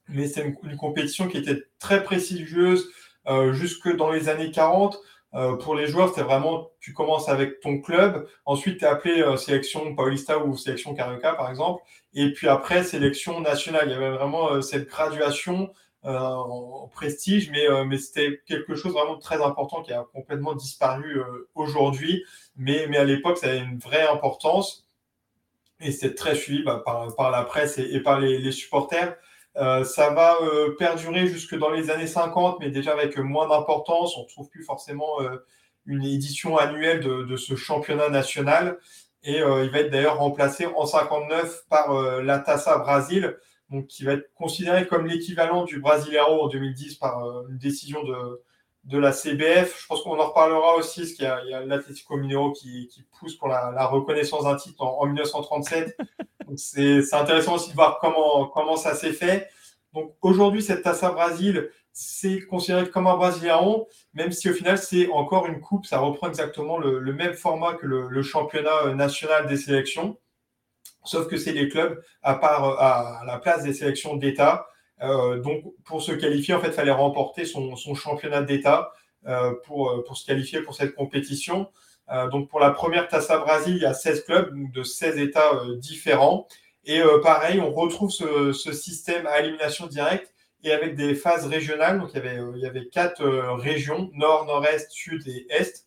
Mais c'est une, compétition qui était très prestigieuse jusque dans les années 40. Euh, pour les joueurs, c'est vraiment, tu commences avec ton club, ensuite tu es appelé sélection Paulista ou sélection Carioca par exemple, et puis après sélection nationale. Il y avait vraiment euh, cette graduation en prestige, mais, mais c'était quelque chose vraiment de très important qui a complètement disparu aujourd'hui, mais, à l'époque ça avait une vraie importance et c'était très suivi bah, par, la presse et, par les supporters. ça va perdurer jusque dans les années 50, mais déjà avec moins d'importance. On ne trouve plus forcément une édition annuelle de, ce championnat national. Et il va être d'ailleurs remplacé en 59 par la Tassa Brasil, donc qui va être considéré comme l'équivalent du Brasileiro en 2010 par une décision de, de la CBF. Je pense qu'on en reparlera aussi, parce qu'il y a, l'Atlético Mineiro qui, pousse pour la, reconnaissance d'un titre en, 1937. c'est intéressant aussi de voir comment, comment ça s'est fait. Donc aujourd'hui, cette Tassa Brasil, c'est considéré comme un Brasileirão, même si au final, c'est encore une coupe. Ça reprend exactement le, même format que le, championnat national des sélections. Sauf que c'est les clubs à part à la place des sélections d'État. Euh, donc, pour se qualifier, en fait, il fallait remporter son, championnat d'État euh, pour, euh, pour se qualifier pour cette compétition. donc, pour la première Tassa Brasil, il y a 16 clubs de 16 États différents. Et pareil, on retrouve ce, système à élimination directe et avec des phases régionales. Donc, il y avait, il y avait quatre régions, nord, nord-est, sud et est.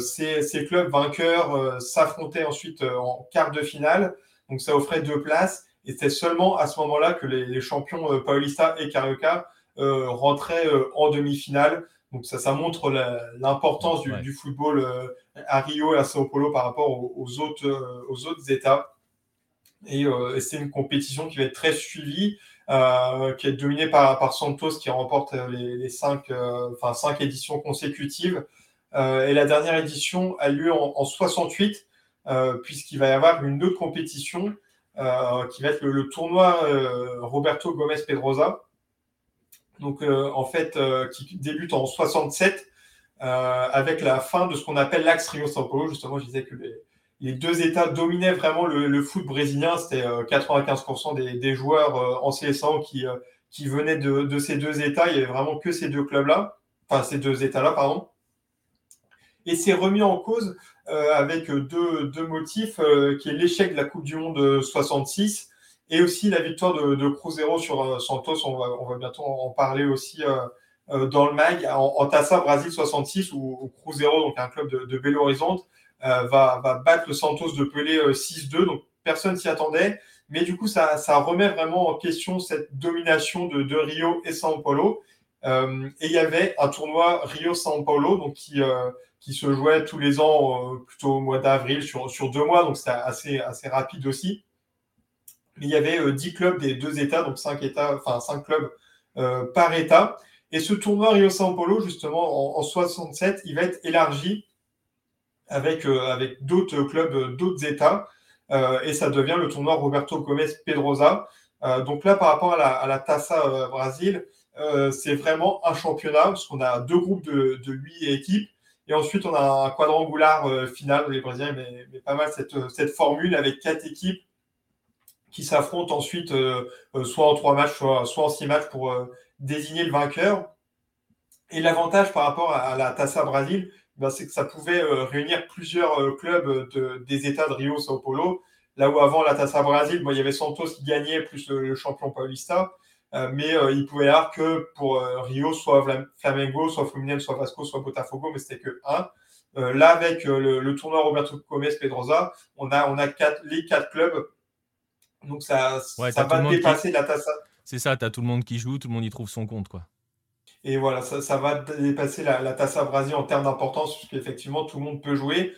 ces, ces, clubs vainqueurs s'affrontaient ensuite en quart de finale. Donc, ça offrait deux places. Et c'est seulement à ce moment-là que les, champions euh, Paulista et Carioca euh, rentraient euh, en demi-finale. Donc ça, ça montre l'importance du, football à Rio et à Sao Paulo par rapport aux, autres, aux autres États. Et, c'est une compétition qui va être très suivie, qui est dominée par, par Santos qui remporte les, cinq, enfin, cinq éditions consécutives. et la dernière édition a lieu en, en 68, puisqu'il va y avoir une autre compétition euh, qui va être le, tournoi euh, Roberto Gomez Pedrosa. Donc, euh, en fait, qui débute en 67 avec la fin de ce qu'on appelle l'axe Rio-Sao Paulo. Justement, je disais que les, deux États dominaient vraiment le, foot brésilien. C'était 95% des, joueurs en CSA qui, qui venaient de, de, ces deux États. Il n'y avait vraiment que ces deux clubs-là, enfin ces deux États-là, pardon. Et c'est remis en cause euh, avec deux, deux motifs, euh, qui est l'échec de la Coupe du Monde 66 et aussi la victoire de, de Cruzeiro sur euh, Santos. On va, on va bientôt en parler aussi dans le MAG, en, en Tassa Brasil 66, où, Cruzeiro, donc un club de, de Belo Horizonte, va, va, battre le Santos de Pelé 6-2. Donc personne s'y attendait. Mais du coup, ça, ça, remet vraiment en question cette domination de, de Rio et São Paulo. Euh, et il y avait un tournoi Rio-São Paulo donc qui, euh, qui se jouait tous les ans, euh, plutôt au mois d'avril, sur, sur deux mois, donc c'était assez, assez rapide aussi. Il y avait 10 clubs des deux États, donc 5, états, enfin, 5 clubs par État. Et ce tournoi Rio-São Paulo, justement, en, en, 67, il va être élargi avec, avec d'autres clubs, d'autres États. et ça devient le tournoi Roberto Gomes Pedrosa. donc là, par rapport à la, à la euh, c'est vraiment un championnat, parce qu'on a deux groupes de, de 8 équipes. Et ensuite, on a un quadrangular euh, final. Les Brésiliens mais, pas mal cette, cette, formule avec quatre équipes qui s'affrontent ensuite, euh, soit en trois matchs, soit, soit en six matchs pour désigner le vainqueur. Et l'avantage par rapport à, la Tassa Brasil, ben, c'est que ça pouvait réunir plusieurs clubs de, des États de Rio, Sao Paulo. Là où avant la Tassa Brasil, il y avait Santos qui gagnait, plus le champion Paulista. Euh, mais euh, il pouvait y avoir que pour euh, Rio, soit Flamengo, soit Fluminense, soit Vasco, soit Botafogo, mais c'était que un. là, avec le, tournoi Roberto Gomes Pedrosa, on a, on a quatre, les quatre clubs. Donc ça, ça va dépasser la Tassa. C'est ça, tu as tout le monde qui joue, tout le monde y trouve son compte. quoi. Et voilà, ça, va dépasser la, la Tassa Brasil en termes d'importance, puisqu'effectivement, tout le monde peut jouer.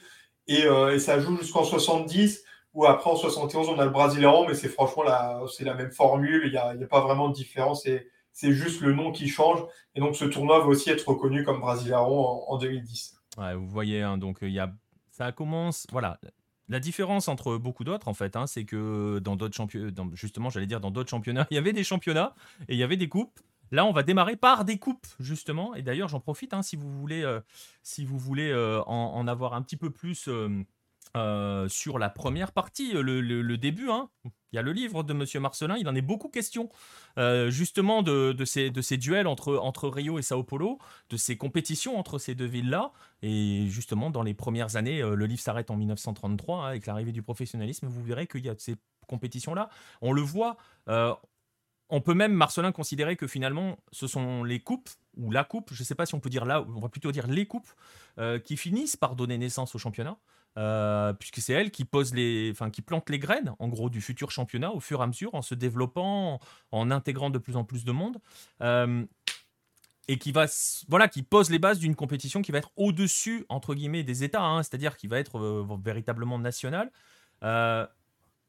Et, et ça joue jusqu'en 70 ou après en 71 on a le Brasileirão, mais c'est franchement la, c'est la même formule, il n'y a, a, pas vraiment de différence, c'est juste le nom qui change. Et donc ce tournoi va aussi être reconnu comme Brasileirão en, en 2010. Ouais, vous voyez, hein, donc y a, ça commence, voilà. La différence entre beaucoup d'autres, en fait, hein, c'est que dans d'autres championnats, justement, j'allais dire dans d'autres championnats, il y avait des championnats et il y avait des coupes. Là, on va démarrer par des coupes, justement. Et d'ailleurs, j'en profite, hein, si vous voulez, euh, si vous voulez euh, en, avoir un petit peu plus. Euh, sur la première partie, le, début. Hein. Il y a le livre de Monsieur Marcelin, il en est beaucoup question justement de, ces, duels entre, Rio et Sao Paulo, de ces compétitions entre ces deux villes-là. Et justement, dans les premières années, le livre s'arrête en 1933 hein, avec l'arrivée du professionnalisme. Vous verrez qu'il y a ces compétitions-là. On le voit. On peut même, Marcelin, considérer que finalement, ce sont les coupes ou la coupe, je ne sais pas si on peut dire là, on va plutôt dire les coupes, qui finissent par donner naissance au championnat. puisque c'est elle qui pose les, enfin qui plante les graines, en gros, du futur championnat au fur et à mesure, en se développant, en, intégrant de plus en plus de monde, et qui va, voilà, qui pose les bases d'une compétition qui va être au-dessus entre guillemets des États, hein, c'est-à-dire qui va être véritablement nationale.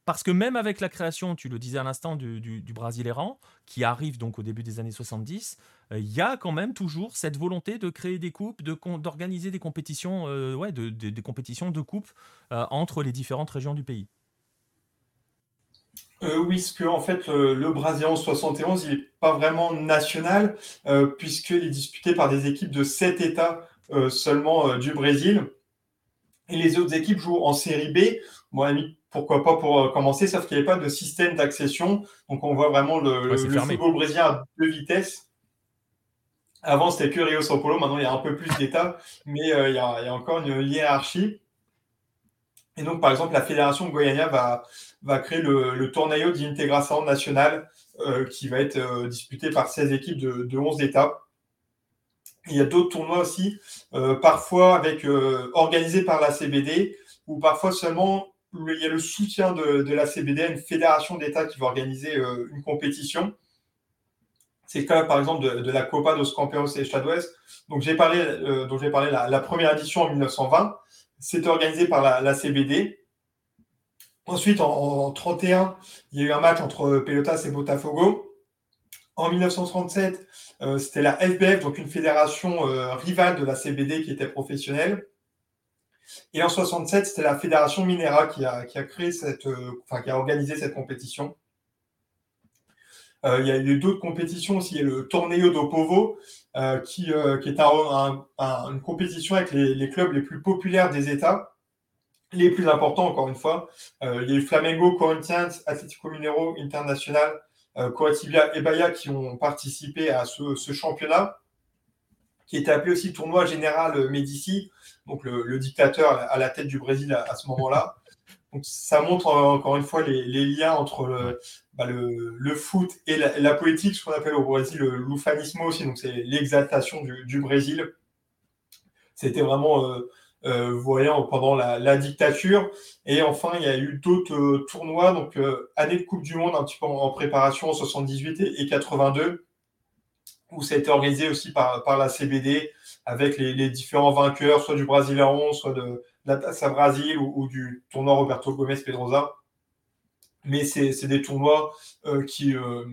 Parce que même avec la création, tu le disais à l'instant, du, du, Brasileiran, qui arrive donc au début des années 70, euh, il y a quand même toujours cette volonté de créer des coupes, d'organiser des compétitions, euh, ouais, de, des compétitions de coupes euh, entre les différentes régions du pays. oui, parce que en fait, le, Brasileiran 71, il n'est pas vraiment national, puisqu'il est disputé par des équipes de 7 États seulement du Brésil. Et les autres équipes jouent en série B. Bon, pourquoi pas pour euh, commencer, sauf qu'il n'y avait pas de système d'accession. Donc on voit vraiment le, football brésilien à deux vitesses. Avant, c'était que Rio São Paulo. Maintenant, il y a un peu plus d'États, mais euh, il, y a, encore une hiérarchie. Et donc, par exemple, la fédération Goiânia va, va créer le, le Torneo National euh, qui va être disputé par 16 équipes de, de 11 États. il y a d'autres tournois aussi, parfois avec, organisés par la CBD ou parfois seulement il y a le soutien de, la CBD, une fédération d'États qui va organiser euh, une compétition. C'est le cas, par exemple, de, la Copa dos Campeones Estaduais. Donc, j'ai parlé, euh, parlé la, première édition en 1920. C'était organisé par la, CBD. Ensuite, en, 1931, il y a eu un match entre Pelotas et Botafogo. En 1937, euh, c'était la FBF, donc une fédération rivale de la CBD qui était professionnelle. Et en 67, c'était la Fédération Minera qui a, créé cette, euh, enfin, qui a organisé cette compétition. Euh, il y a eu d'autres compétitions aussi. Il y a le Torneo do Povo, euh, qui, qui, est une compétition avec les, clubs les plus populaires des États, les plus importants, encore une fois. il y a eu Flamengo, Corinthians, Atlético Mineiro, International, Coritiba et Bahia qui ont participé à ce championnat, qui était appelé aussi Tournoi Général Médici, donc le, dictateur à la tête du Brésil à, ce moment-là. Donc ça montre encore une fois les, liens entre le, bah, foot et la, politique, ce qu'on appelle au Brésil le loufanismo aussi, donc c'est l'exaltation du, Brésil. C'était vraiment euh, euh, voyant pendant la, dictature. Et enfin, il y a eu d'autres euh, tournois, donc année de Coupe du Monde un petit peu en, préparation en 78 et, et, 82, où ça a été organisé aussi par, la CBD avec les, différents vainqueurs, soit du Brasileirão, soit de, la Taça Brasil ou, du tournoi Roberto Gomes Pedrosa. Mais c'est des tournois euh, qui, euh,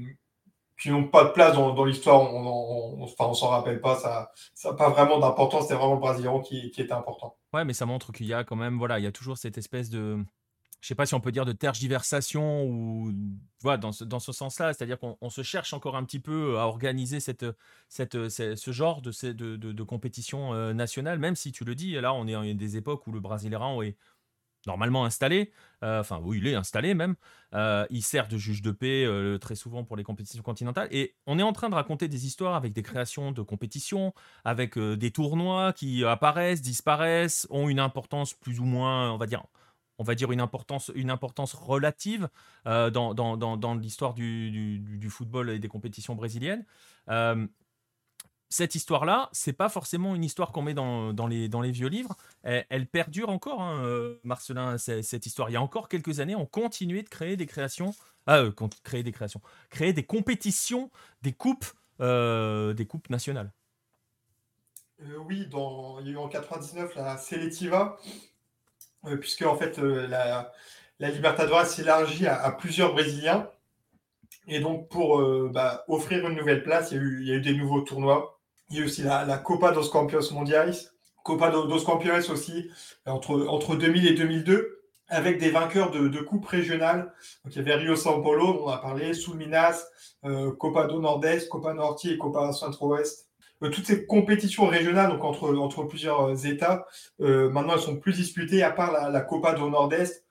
qui n'ont pas de place dans, l'histoire. On ne on, s'en rappelle pas. Ça n'a pas vraiment d'importance. C'était vraiment le Brasileirão qui, qui était important. Ouais, mais ça montre qu'il y a quand même, voilà, il y a toujours cette espèce de je sais pas si on peut dire de tergiversation ou voilà, dans ce, sens-là, c'est-à-dire qu'on se cherche encore un petit peu à organiser cette, cette, ce genre de, de, compétition euh, nationale, même si tu le dis, là on est en des époques où le Brasileirão est normalement installé, euh, enfin oui il est installé même, euh, il sert de juge de paix très souvent pour les compétitions continentales, et on est en train de raconter des histoires avec des créations de compétitions, avec des tournois qui apparaissent, disparaissent, ont une importance plus ou moins, on va dire, on va dire, une importance, relative euh, dans, l'histoire du, football et des compétitions brésiliennes. Euh, cette histoire-là, c'est pas forcément une histoire qu'on met dans, les, vieux livres. Elle, perdure encore, hein, euh, Marcelin, cette histoire. Il y a encore quelques années, on continuait de créer des créations, ah, créer des créations, créer des compétitions, des coupes, des coupes nationales. oui, dans, il y a eu en 99 la Seletiva, puisque en fait euh, la, la s'élargit à, plusieurs Brésiliens. Et donc pour euh, bah, offrir une nouvelle place, il y, a eu, des nouveaux tournois. Il y a aussi la, Copa dos Campeões Mundiais, Copa dos Campeões aussi entre, entre 2000 et 2002, avec des vainqueurs de, de coupes régionales. Donc il y avait Rio São Paulo, on a parlé, Sul Minas, Copa do Nordeste, Copa Norte et Copa Centro-Ouest. Euh, toutes ces compétitions régionales, donc entre, entre plusieurs euh, États, euh, maintenant elles sont plus disputées, à part la, Copa do Nord-Est.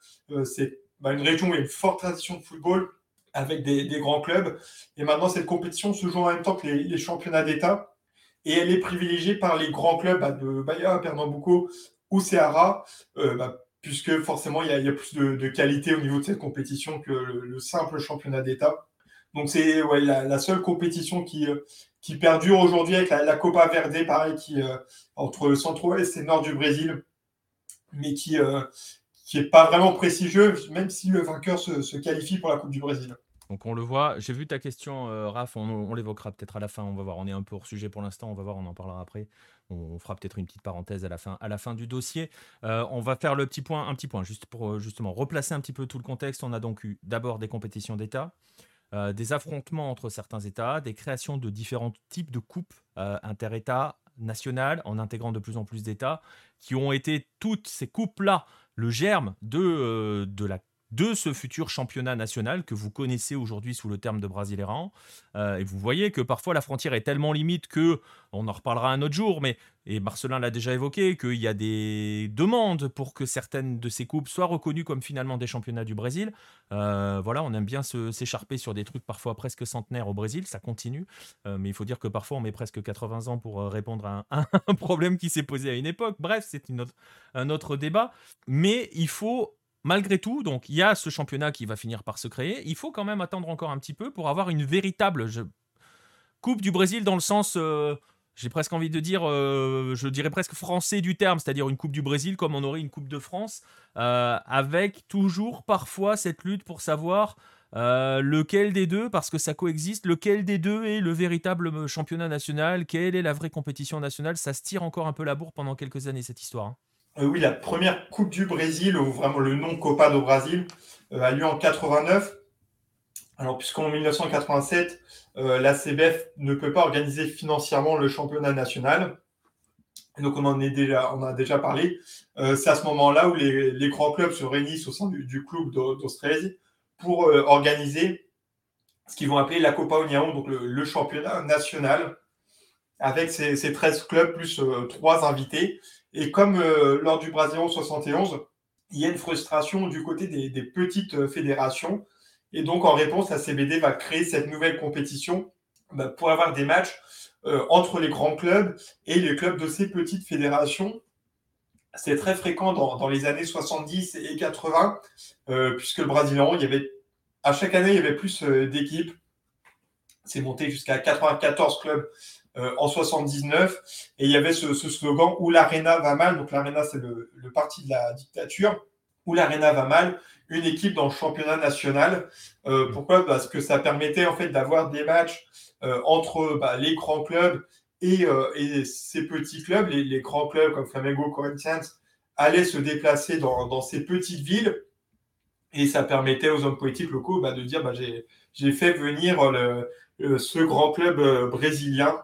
c'est bah, une région où il y a une forte tradition de football avec des, grands clubs. Et maintenant, cette compétition se joue en même temps que les, championnats d'État. Et elle est privilégiée par les grands clubs bah, de Bahia, Pernambuco ou Ceará, bah, puisque forcément, il y, a, plus de, qualité au niveau de cette compétition que le, simple championnat d'État. Donc, c'est ouais, la, seule compétition qui, qui perdure aujourd'hui avec la, Copa Verde, pareil, qui, euh, entre le centre-ouest et nord du Brésil, mais qui n'est pas vraiment prestigieux, même si le vainqueur se, qualifie pour la Coupe du Brésil. Donc on le voit, j'ai vu ta question, Raph, on, l'évoquera peut-être à la fin, on va voir, on est un peu hors sujet pour l'instant, on va voir, on en parlera après. On fera peut-être une petite parenthèse à la fin, à la fin du dossier. on va faire le petit point, un petit point, juste pour justement replacer un petit peu tout le contexte. On a donc eu d'abord des compétitions d'État, euh, des affrontements entre certains États, des créations de différents types de coupes euh, inter-États, nationales, en intégrant de plus en plus d'États, qui ont été toutes ces coupes-là le germe de, euh, de la de ce futur championnat national que vous connaissez aujourd'hui sous le terme de Brasileirão. Euh, et vous voyez que parfois la frontière est tellement limite que, on en reparlera un autre jour, mais, et Marcelin l'a déjà évoqué, qu'il y a des demandes pour que certaines de ces coupes soient reconnues comme finalement des championnats du Brésil. Euh, voilà, on aime bien s'écharper sur des trucs parfois presque centenaires au Brésil, ça continue. Euh, mais il faut dire que parfois on met presque 80 ans pour répondre à un, problème qui s'est posé à une époque. Bref, c'est un autre débat. Mais il faut malgré tout, donc il y a ce championnat qui va finir par se créer. Il faut quand même attendre encore un petit peu pour avoir une véritable Coupe du Brésil dans le sens, euh, j'ai presque envie de dire, euh, je dirais presque français du terme, c'est-à-dire une Coupe du Brésil comme on aurait une Coupe de France, euh, avec toujours parfois cette lutte pour savoir lequel des deux, parce que ça coexiste, lequel des deux est le véritable championnat national, quelle est la vraie compétition nationale. Ça se tire encore un peu la bourre pendant quelques années cette histoire. Hein. Euh, oui, la première Coupe du Brésil, ou vraiment le nom Copa do Brasil, euh, a lieu en 89. Alors, puisqu'en 1987, euh, la CBF ne peut pas organiser financièrement le championnat national. donc, on en a déjà parlé. c'est à ce moment-là où les, grands clubs se réunissent au sein du, club d'Australie pour organiser ce qu'ils vont appeler la Copa União, donc le, championnat national, avec ces, ces 13 clubs plus trois invités. Et comme euh, lors du Brésil 71, il y a une frustration du côté des, petites euh, fédérations. Et donc, en réponse, la CBD va créer cette nouvelle compétition bah, pour avoir des matchs euh, entre les grands clubs et les clubs de ces petites fédérations. C'est très fréquent dans, les années 70 et 80, puisque le Brésilien, il y avait, à chaque année, il y avait plus d'équipes. C'est monté jusqu'à 94 clubs euh, en 79. Et il y avait ce, slogan où l'Arena va mal. Donc l'Arena, c'est le, parti de la dictature. Où l'Arena va mal, une équipe dans le championnat national. Euh, pourquoi? Parce que ça permettait en fait d'avoir des matchs euh, entre bah, les grands clubs et, ces petits clubs. Les, grands clubs comme Flamengo, Corinthians allaient se déplacer dans, ces petites villes. Et ça permettait aux hommes politiques locaux bah, de dire bah, j'ai fait venir ce grand club brésilien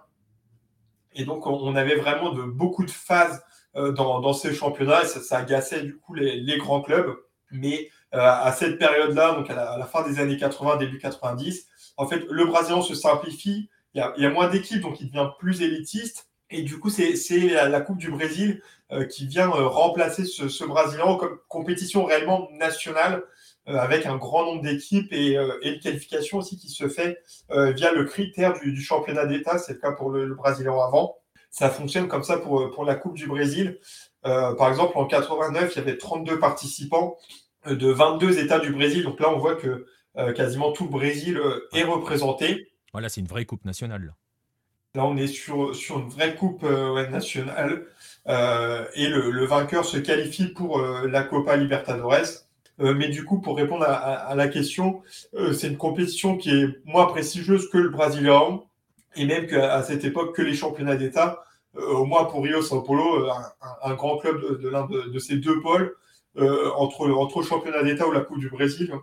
et donc, on avait vraiment de, beaucoup de phases euh, dans, ces championnats et ça, agaçait du coup les, grands clubs. Mais euh, à cette période-là, donc à la, fin des années 80, début 90, en fait, le Brésilien se simplifie. Il y a, moins d'équipes, donc il devient plus élitiste. Et du coup, c'est la, Coupe du Brésil euh, qui vient remplacer ce, ce, Brésilien comme compétition réellement nationale avec un grand nombre d'équipes et, une qualification aussi qui se fait via le critère du, championnat d'État. C'est le cas pour le, Brésilien avant. Ça fonctionne comme ça pour, pour la Coupe du Brésil. par exemple, en 89, il y avait 32 participants de 22 États du Brésil. Donc là, on voit que quasiment tout le Brésil est représenté. Voilà, c'est une vraie Coupe nationale. Là, on est sur, sur une vraie Coupe nationale. et le, le, vainqueur se qualifie pour la Copa Libertadores. Euh, mais du coup, pour répondre à, la question, euh, c'est une compétition qui est moins prestigieuse que le Brésilien et même qu'à cette époque que les championnats d'État. Euh, au moins pour Rio Sao Paulo, un, grand club de, l'un de, ces deux pôles, entre, entre le championnat d'État ou la Coupe du Brésil.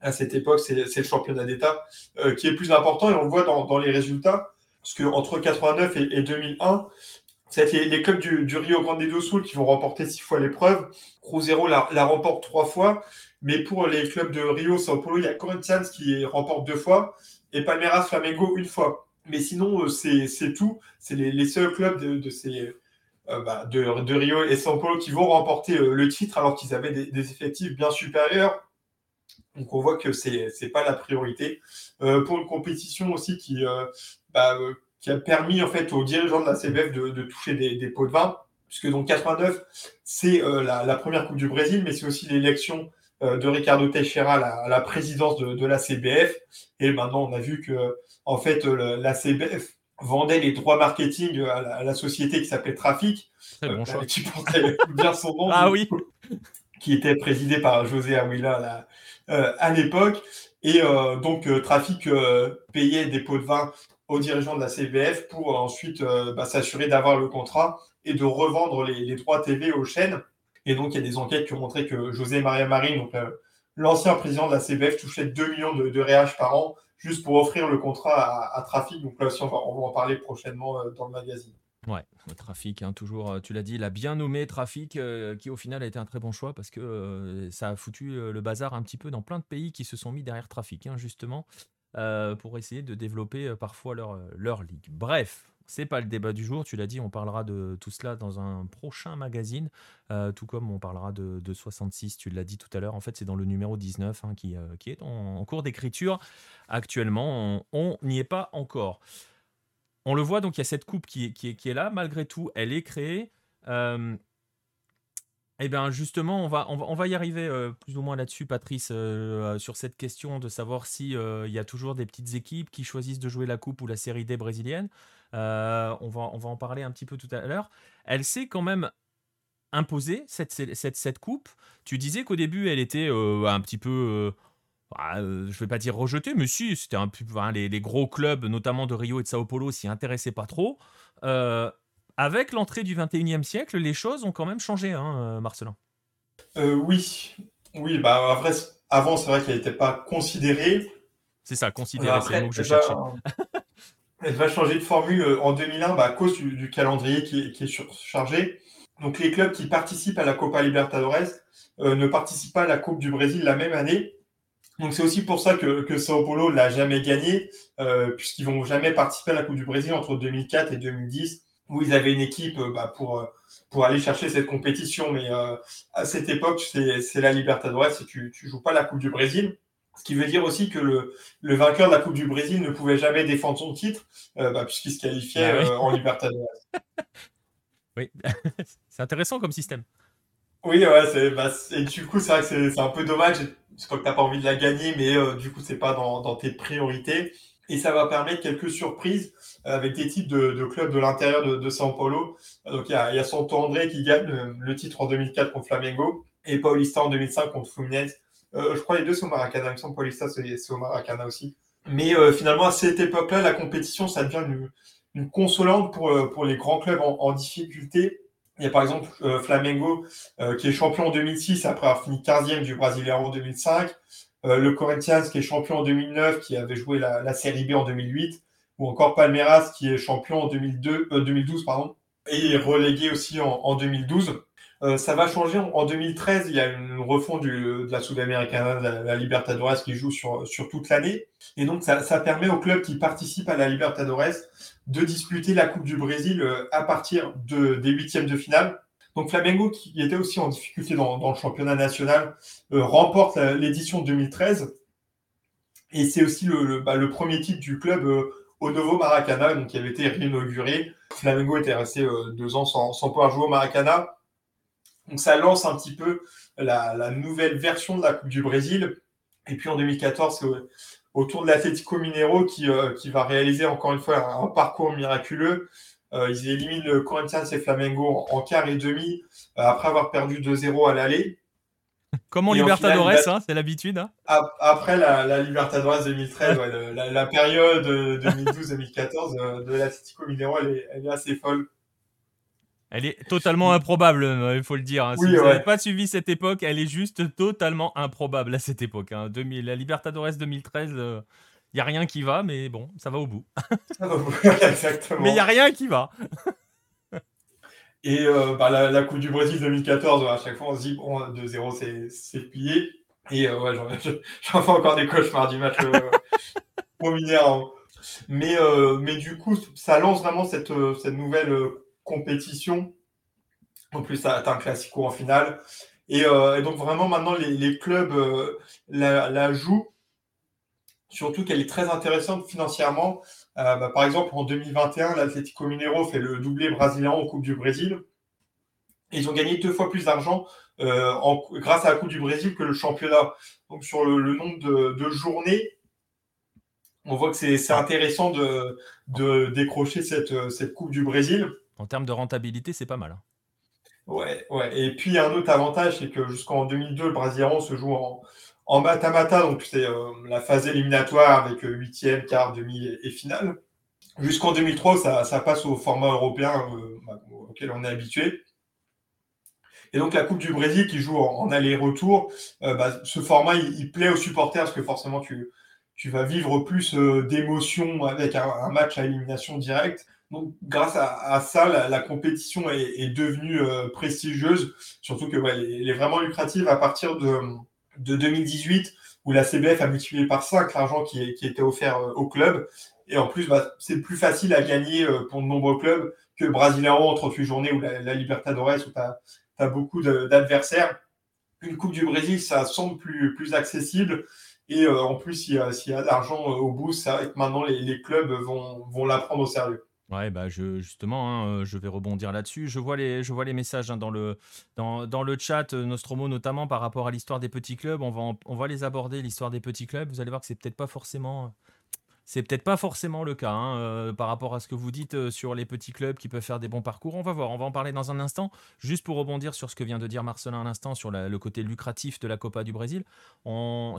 À cette époque, c'est le championnat d'État qui est plus important et on le voit dans, les résultats. Parce qu'entre 89 et, et 2001, c'est les, clubs du, Rio Grande do Sul qui vont remporter six fois l'épreuve. Cruzeiro la, remporte trois fois. Mais pour les clubs de Rio, Sao Paulo, il y a Corinthians qui remporte deux fois et Palmeiras Flamengo une fois. Mais sinon, euh, c'est tout. C'est les, seuls clubs de, ces, euh, bah, de, Rio et Sao Paulo qui vont remporter euh, le titre alors qu'ils avaient des, effectifs bien supérieurs. Donc on voit que ce n'est pas la priorité. pour une compétition aussi qui, bah, qui a permis en fait aux dirigeants de la CBF de, toucher des, pots de vin, puisque donc 89, c'est euh, la, première Coupe du Brésil, mais c'est aussi l'élection euh, de Ricardo Teixeira à la, présidence de, la CBF. Et maintenant, on a vu que en fait la CBF vendait les droits marketing à la, société qui s'appelait Trafic. Bon choix. Qui portait bien son nom. ah oui. qui était présidé par José Aouila à l'époque. Et donc, Trafic payait des pots de vin aux dirigeants de la CBF pour ensuite bah, s'assurer d'avoir le contrat et de revendre les, droits TV aux chaînes. Et donc, il y a des enquêtes qui ont montré que José Maria Marine, donc l'ancien président de la CBF, touchait 2 millions de, de par an juste pour offrir le contrat à, Trafic. Donc là aussi, on va, en parler prochainement euh, dans le magazine. Ouais, le Trafic, hein, toujours, euh, tu l'as dit, il a bien nommé Trafic, euh, qui au final a été un très bon choix parce que ça a foutu le bazar un petit peu dans plein de pays qui se sont mis derrière Trafic, hein, justement, pour essayer de développer parfois leur, leur ligue. Bref, c'est pas le débat du jour, tu l'as dit, on parlera de tout cela dans un prochain magazine, euh, tout comme on parlera de, 66, tu l'as dit tout à l'heure. En fait, c'est dans le numéro 19 hein, qui, euh, qui, est en, cours d'écriture actuellement. On n'y est pas encore. On le voit, donc il y a cette coupe qui est, qui est, là, malgré tout, elle est créée. Euh, eh bien, justement, on va, on va, y arriver plus ou moins là-dessus, Patrice, sur cette question de savoir s'il il y a toujours des petites équipes qui choisissent de jouer la Coupe ou la Série D brésilienne. Euh, on, va, on va en parler un petit peu tout à l'heure. Elle s'est quand même imposée, cette, cette, cette coupe. Tu disais qu'au début, elle était euh, un petit peu euh, bah, je ne vais pas dire rejetée, mais si, c'était un peu. les, gros clubs, notamment de Rio et de Sao Paulo, s'y intéressaient pas trop. Avec l'entrée du 21e siècle, les choses ont quand même changé, hein, Marcelin. oui, oui, bah après, avant, c'est vrai qu'elle n'était pas considérée. C'est ça, considérée, c'est le mot que je cherchais. Elle va changer de formule euh, en 2001 bah, à cause du, calendrier qui est, surchargé. Donc les clubs qui participent à la Copa Libertadores euh, ne participent pas à la Coupe du Brésil la même année. Donc c'est aussi pour ça que, que Sao Paulo l'a jamais gagné, euh, puisqu'ils vont jamais participer à la Coupe du Brésil entre 2004 et 2010, où ils avaient une équipe euh, bah, pour, pour aller chercher cette compétition. Mais à cette époque, c'est la Libertadores et tu ne joues pas la Coupe du Brésil. Ce qui veut dire aussi que le, le, vainqueur de la Coupe du Brésil ne pouvait jamais défendre son titre, euh, bah, puisqu'il se qualifiait bah euh, en Libertadores. oui, c'est intéressant comme système. Oui, ouais, bah, et du coup, c'est vrai que c'est un peu dommage. Je crois que tu n'as pas envie de la gagner, mais euh, du coup, c'est pas dans, dans, tes priorités. Et ça va permettre quelques surprises avec des titres de, clubs de l'intérieur de, São Paulo. Donc, il y a, y Santo André qui gagne le, titre en 2004 contre Flamengo et Paulista en 2005 contre Fluminense. Euh, je crois les deux au Maracana. Il me semble Paulista, c'est au Maracana aussi. Mais euh, finalement, à cette époque-là, la compétition, ça devient une, consolante pour, euh, pour les grands clubs en, difficulté. Il y a par exemple Flamengo qui est champion en 2006 après avoir fini 15e du Brasileiro en 2005. Le Corinthians qui est champion en 2009 qui avait joué la, la Série B en 2008. Ou encore Palmeiras qui est champion en 2002, 2012 pardon, et relégué aussi en, en 2012. Euh, ça va changer en, 2013. Il y a une refonte de la Sud-Américaine, de la, Libertadores qui joue sur, sur toute l'année. Et donc, ça, ça, permet aux clubs qui participent à la Libertadores de disputer la Coupe du Brésil euh, à partir de, des huitièmes de finale. Donc, Flamengo, qui était aussi en difficulté dans, le championnat national, euh, remporte l'édition 2013. Et c'est aussi le, bah, le, premier titre du club au Novo Maracana, qui avait été réinauguré. Flamengo était resté deux ans sans, pouvoir jouer au Maracana. Donc ça lance un petit peu la, nouvelle version de la Coupe du Brésil. Et puis en 2014, c'est autour de l'Atlético Mineiro euh, qui va réaliser encore une fois un, parcours miraculeux. Euh, ils éliminent le Corinthians et Flamengo en, quart et demi euh, après avoir perdu 2-0 à l'aller. Comme en Libertadores, hein, c'est l'habitude. Hein. Après la, Libertadores 2013, la, période 2012-2014 de l'Atlético Mineiro, elle est assez folle. Elle est totalement improbable, euh, il faut le dire. Hein. Si vous n'avez pas suivi cette époque, elle est juste totalement improbable à cette époque. Hein. 2000, la Libertadores 2013, il euh, n'y a rien qui va, mais bon, ça va au bout. Exactement. Mais il n'y a rien qui va. Et euh, bah, la, Coupe du Brésil 2014, à chaque fois, on se dit, bon, 2-0, c'est plié. Et ouais, j'en fais encore des cauchemars du match au hein. Mais, mais du coup, ça lance vraiment cette, cette nouvelle compétition. En plus, tu as, un classico en finale. Euh, et, donc, vraiment, maintenant, les, clubs euh, la, jouent. Surtout qu'elle est très intéressante financièrement. Euh, bah, par exemple, en 2021, l'Atlético Mineiro fait le doublé brésilien en Coupe du Brésil. ils ont gagné deux fois plus d'argent grâce à la Coupe du Brésil que le championnat. Donc, sur le, nombre de, journées, on voit que c'est intéressant de, de décrocher cette, cette Coupe du Brésil. En termes de rentabilité, c'est pas mal. Hein. Ouais, ouais. Et puis, un autre avantage, c'est que jusqu'en 2002, le Brésilien se joue en, en mata-mata, donc c'est euh, la phase éliminatoire avec euh, huitième, quart, demi et, finale. Jusqu'en 2003, ça, passe au format européen euh, auquel on est habitué. Et donc la Coupe du Brésil qui joue en, aller-retour, bah, ce format il, plaît aux supporters parce que forcément tu, vas vivre plus d'émotions avec un, match à élimination directe. Donc grâce à, ça, la, compétition est, devenue prestigieuse, surtout que elle est vraiment lucrative à partir de de 2018 où la CBF a multiplié par 5 l'argent qui, était offert euh, au club. Et en plus, bah, c'est plus facile à gagner euh, pour de nombreux clubs que Brasileiro en 38 journées ou la, Libertadores où tu as, beaucoup d'adversaires. Une Coupe du Brésil, ça semble plus, accessible. Et euh, en plus, s'il y a, a d'argent au bout, que maintenant les, clubs vont la prendre au sérieux. Ouais, bah je, justement, hein, euh, je vais rebondir là-dessus. Je vois les, messages hein, dans, le, chat, euh, Nostromo notamment par rapport à l'histoire des petits clubs. On va, on va les aborder, l'histoire des petits clubs. Vous allez voir que c'est peut-être pas forcément c'est peut-être pas forcément le cas hein, euh, par rapport à ce que vous dites euh, sur les petits clubs qui peuvent faire des bons parcours. On va voir, on va en parler dans un instant. Juste pour rebondir sur ce que vient de dire Marcelin à l'instant sur le côté lucratif de la Copa du Brésil.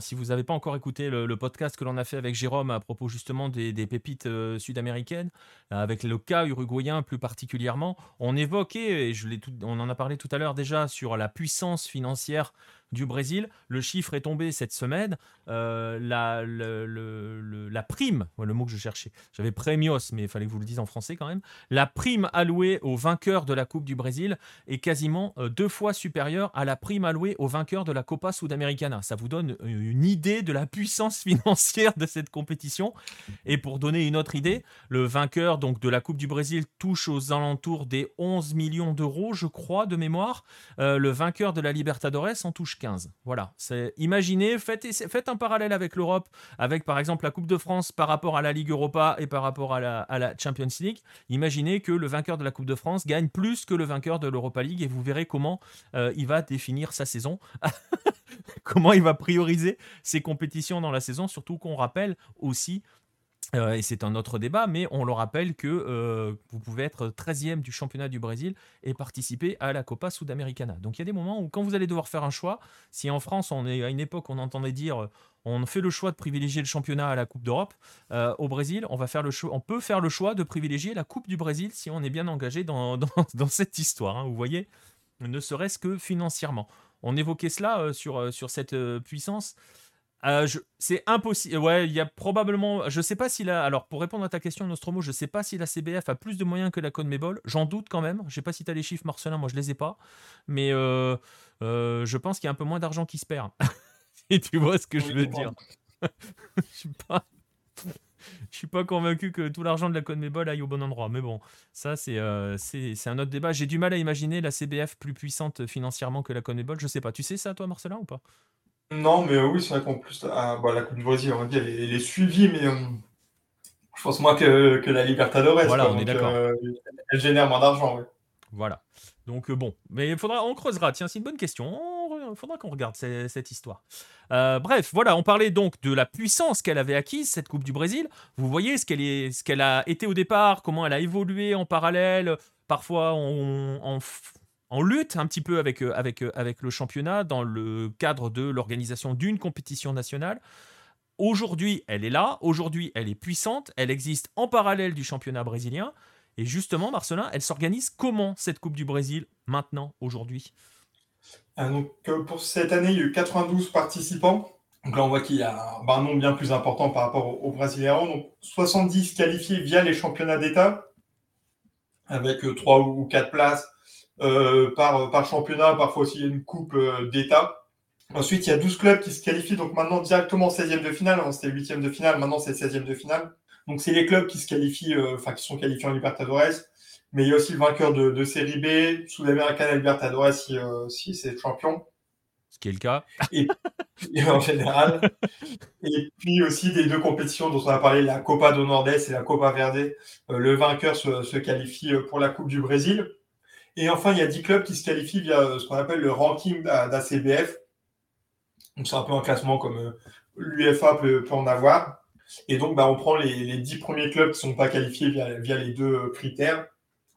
si vous n'avez pas encore écouté le, podcast que l'on a fait avec Jérôme à propos justement des, pépites euh, sud-américaines, avec le cas uruguayen plus particulièrement, on évoquait, et on en a parlé tout à l'heure déjà, sur la puissance financière du Brésil. Le chiffre est tombé cette semaine. Euh, la, prime, le mot que je cherchais, j'avais premios, mais il fallait que vous le disiez en français quand même. La prime allouée au vainqueur de la Coupe du Brésil est quasiment euh, deux fois supérieure à la prime allouée au vainqueur de la Copa Sudamericana. Ça vous donne une idée de la puissance financière de cette compétition. Et pour donner une autre idée, le vainqueur donc de la Coupe du Brésil touche aux alentours des 11 millions d'euros, je crois, de mémoire. Euh, le vainqueur de la Libertadores en touche voilà. Imaginez, faites, faites un parallèle avec l'Europe, avec par exemple la Coupe de France par rapport à la Ligue Europa et par rapport à la, Champions League. Imaginez que le vainqueur de la Coupe de France gagne plus que le vainqueur de l'Europa League et vous verrez comment euh, il va définir sa saison. comment il va prioriser ses compétitions dans la saison, surtout qu'on rappelle aussi euh, et c'est un autre débat, mais on le rappelle que euh, vous pouvez être 13e du championnat du Brésil et participer à la Copa Sudamericana. Donc il y a des moments où quand vous allez devoir faire un choix, si en France on est à une époque on entendait dire on fait le choix de privilégier le championnat à la Coupe d'Europe, euh, au Brésil on, va faire le on peut faire le choix de privilégier la Coupe du Brésil si on est bien engagé dans, dans, cette histoire. Hein. vous voyez, ne serait-ce que financièrement. On évoquait cela sur, sur cette puissance. Euh, c'est impossible. Ouais, il y a probablement. Je sais pas si la. Alors, pour répondre à ta question, Nostromo, je sais pas si la CBF a plus de moyens que la CONMEBOL. J'en doute quand même. Je sais pas si tu as les chiffres, Marcelin. Moi, je les ai pas. Mais euh, euh, je pense qu'il y a un peu moins d'argent qui se perd. Et tu vois ce que je veux dire. je suis pas. Je suis pas convaincu que tout l'argent de la CONMEBOL aille au bon endroit. Mais bon, ça, c'est c'est un autre débat. J'ai du mal à imaginer la CBF plus puissante financièrement que la CONMEBOL. Je sais pas. Tu sais ça, toi, Marcelin, ou pas? Non, mais euh, oui, c'est vrai qu'en plus, ah, bah, la Coupe du Brésil, on elle, est, elle est suivie, mais euh, je pense moins que, que la Libertadores. Voilà, on est d'accord. Euh, elle génère moins d'argent, oui. Voilà. Donc bon, mais il faudra, on creusera. Tiens, c'est une bonne question. Il faudra qu'on regarde cette, histoire. bref, voilà, on parlait donc de la puissance qu'elle avait acquise cette Coupe du Brésil. Vous voyez ce qu'elle est, ce qu'elle a été au départ, comment elle a évolué en parallèle. Parfois, on, on, en lutte un petit peu avec, euh, euh, avec le championnat dans le cadre de l'organisation d'une compétition nationale. Aujourd'hui, elle est là, aujourd'hui, elle est puissante, elle existe en parallèle du championnat brésilien. Et justement, Marcelin, elle s'organise comment cette Coupe du Brésil maintenant, aujourd'hui? Ah, euh, Pour cette année, il y a eu 92 participants. Donc là, on voit qu'il y a un, nombre bien plus important par rapport aux, Brésiliens. Donc 70 qualifiés via les championnats d'État, avec 3 ou 4 places par, par championnat, parfois aussi une coupe euh, d'État. Ensuite, il y a 12 clubs qui se qualifient donc maintenant directement en 16e de finale. Avant, c'était 8e de finale, maintenant c'est 16e de finale. Donc, c'est les clubs qui se qualifient, euh, enfin, qui sont qualifiés en Libertadores. Mais il y a aussi le vainqueur de, de série B, Sud-Américaine et Libertadores si, si c'est champion. Ce qui est le cas. Et, en général. Et puis aussi des deux compétitions dont on a parlé, la Copa do Nordeste et la Copa Verde. le vainqueur se, se, qualifie pour la Coupe du Brésil. Et enfin, il y a 10 clubs qui se qualifient via euh, ce qu'on appelle le ranking d'ACBF. Donc, c'est un peu un classement comme euh, l'UFA peut, en avoir. Et donc, bah, on prend les, les 10 premiers clubs qui ne sont pas qualifiés via, les deux critères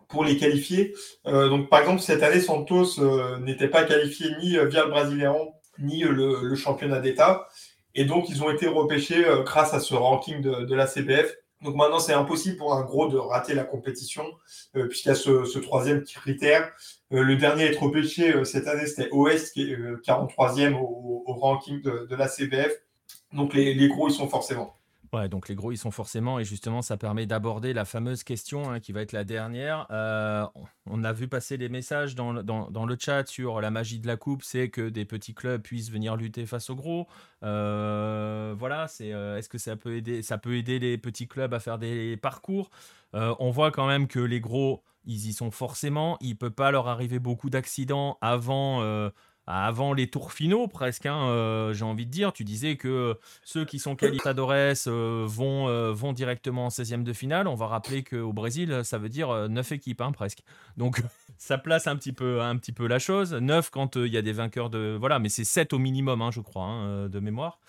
pour les qualifier. Euh, donc, par exemple, cette année, Santos euh, n'était pas qualifié ni via le Brasileirão, ni le, le championnat d'État. Et donc, ils ont été repêchés grâce à ce ranking de, de la CBF. Donc maintenant, c'est impossible pour un gros de rater la compétition, puisqu'il y a ce, ce, troisième critère. le dernier à être repêché cette année, c'était OS, qui est 43e au, au ranking de, de, la CBF. Donc les, les, gros, ils sont forcément. Ouais, donc les gros, ils sont forcément, et justement, ça permet d'aborder la fameuse question hein, qui va être la dernière. Euh, on a vu passer les messages dans, le chat sur la magie de la coupe, c'est que des petits clubs puissent venir lutter face aux gros. Euh, voilà, c'est euh, est-ce que ça peut aider, les petits clubs à faire des parcours? On voit quand même que les gros, ils y sont forcément. Il peut pas leur arriver beaucoup d'accidents avant avant les tours finaux presque, hein, euh, j'ai envie de dire. Tu disais que ceux qui sont qualificadores euh, vont, euh, vont directement en 16e de finale. On va rappeler qu'au Brésil, ça veut dire 9 équipes hein, presque. Donc ça place un petit peu, un petit peu la chose. 9 quand il y a des vainqueurs de... Voilà, mais c'est 7 au minimum, hein, je crois, de mémoire.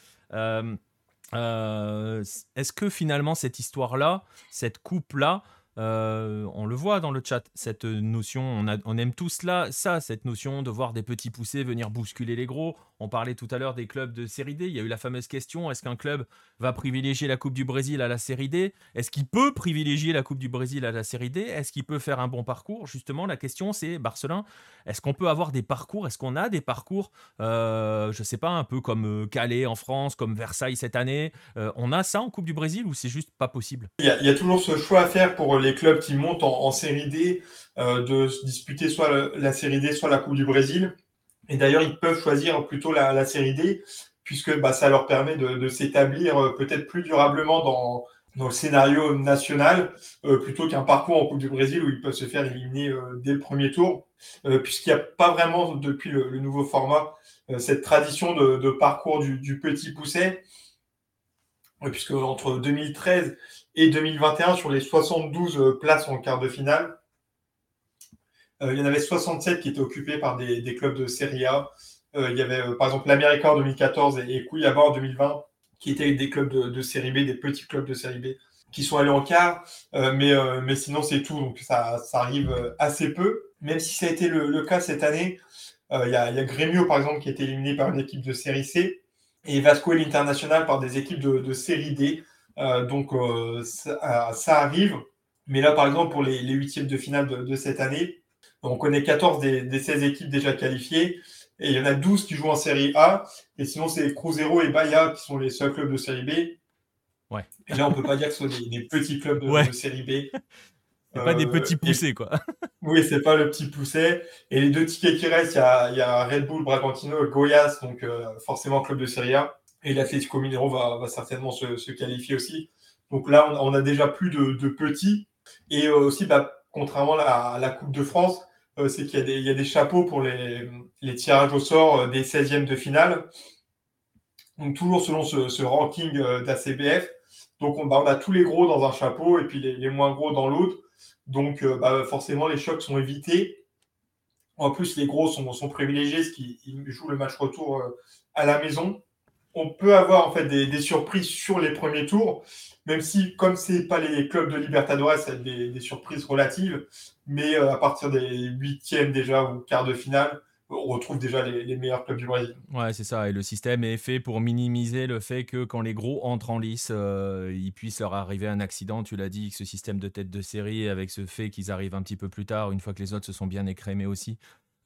Est-ce que finalement cette histoire-là, cette coupe-là, euh, on le voit dans le chat, cette notion, on, a, on aime tous là, ça, cette notion de voir des petits poussés venir bousculer les gros. On parlait tout à l'heure des clubs de série D. Il y a eu la fameuse question est-ce qu'un club va privilégier la Coupe du Brésil à la série D? Est-ce qu'il peut privilégier la Coupe du Brésil à la série D? Est-ce qu'il peut faire un bon parcours? Justement, la question c'est Barcelone, est-ce qu'on peut avoir des parcours? Est-ce qu'on a des parcours euh, Je sais pas, un peu comme euh, Calais en France, comme Versailles cette année euh, On a ça en Coupe du Brésil ou c'est juste pas possible? Il y, a, toujours ce choix à faire pour les clubs qui montent en, série D de disputer soit la série D, soit la Coupe du Brésil. Et d'ailleurs, ils peuvent choisir plutôt la, la série D, puisque bah, ça leur permet de, de s'établir euh, peut-être plus durablement dans, dans le scénario national, euh, plutôt qu'un parcours en Coupe du Brésil où ils peuvent se faire éliminer euh, dès le premier tour, euh, puisqu'il n'y a pas vraiment, depuis le, le nouveau format, euh, cette tradition de, de parcours du, du, petit pousset, puisque entre 2013 et 2021, sur les 72 places en quart de finale, euh, il y en avait 67 qui étaient occupés par des, clubs de Serie A. Euh, il y avait euh, par exemple l'América en 2014 et, et Cuiabá en 2020 qui étaient des clubs de, de, série B, des petits clubs de série B qui sont allés en quart, euh, mais, euh, mais sinon c'est tout, donc ça, arrive assez peu. Même si ça a été le, cas cette année, il y, a, y Grêmio par exemple qui a été éliminé par une équipe de série C et Vasco et l'International par des équipes de, de série D. donc ça, ça, arrive, mais là par exemple pour les, les huitièmes de finale de cette année, on connaît 14 des, des 16 équipes déjà qualifiées. Et il y en a 12 qui jouent en série A. Et sinon, c'est Cruzeiro et Bahia qui sont les seuls clubs de série B. Ouais. Et là, on peut pas dire que ce sont des, des petits clubs de, ouais. de série B. C'est euh, pas des petits poussés, et... quoi. oui, c'est pas le petit poussé. Et les deux tickets qui restent, il y a, y a, Red Bull, Bragantino et Goiás, donc euh, forcément club de série A. Et l'Atlético Mineiro va, va certainement se, se, qualifier aussi. Donc là, on, on a déjà plus de, de petits. Et euh, aussi, bah, contrairement à la Coupe de France, euh, c'est qu'il y, a des chapeaux pour les, tirages au sort euh, des 16e de finale. Donc toujours selon ce, ranking euh, d'ACBF. Donc on, bah, on, a tous les gros dans un chapeau et puis les, moins gros dans l'autre. Donc bah, forcément les chocs sont évités. En plus les gros sont, privilégiés, ce qui jouent le match retour à la maison. On peut avoir fait des surprises sur les premiers tours, même si, comme c'est pas les clubs de Libertadores, c'est des, des, surprises relatives, mais euh, à partir des huitièmes déjà ou quarts de finale, on retrouve déjà les, les, meilleurs clubs du Brésil. Ouais, c'est ça. Et le système est fait pour minimiser le fait que quand les gros entrent en lice, euh, il puisse leur arriver un accident. Tu l'as dit, ce système de tête de série, avec ce fait qu'ils arrivent un petit peu plus tard, une fois que les autres se sont bien écrémés aussi.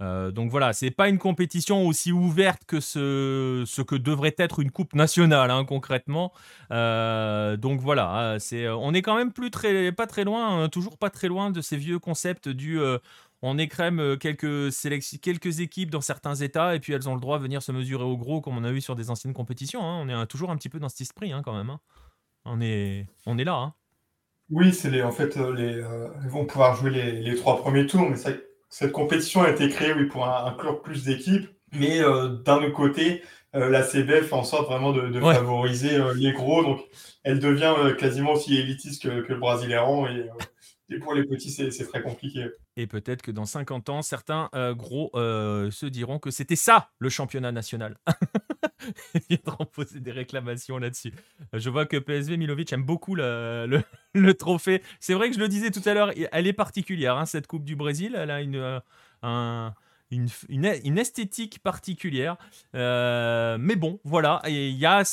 Euh, donc voilà, c'est pas une compétition aussi ouverte que ce, que devrait être une coupe nationale hein, concrètement. Euh, donc voilà, hein, c'est, on est quand même plus très, pas très loin, hein, toujours pas très loin de ces vieux concepts du euh, on écrème quelques, quelques équipes dans certains états et puis elles ont le droit de venir se mesurer au gros comme on a eu sur des anciennes compétitions. Hein. On est toujours un petit peu dans cet esprit quand même. On, est, on est là. Oui, c'est en fait, les, euh, vont pouvoir jouer les, les trois premiers tours, mais ça cette compétition a été créée oui, pour inclure plus d'équipes, mais euh, d'un autre côté, euh, la CBF fait en sorte vraiment de, de ouais. favoriser euh, les gros, donc elle devient euh, quasiment aussi élitiste que, que le Brasileiran et, et pour les petits, c'est très compliqué. Et peut-être que dans 50 ans, certains gros se diront que c'était ça le championnat national. Ils viendront poser des réclamations là-dessus. Je vois que PSV Milovic aime beaucoup le, trophée. C'est vrai que je le disais tout à l'heure, elle est particulière, hein, cette Coupe du Brésil. Elle a une, un, une, une, esthétique particulière. mais bon, voilà, il y a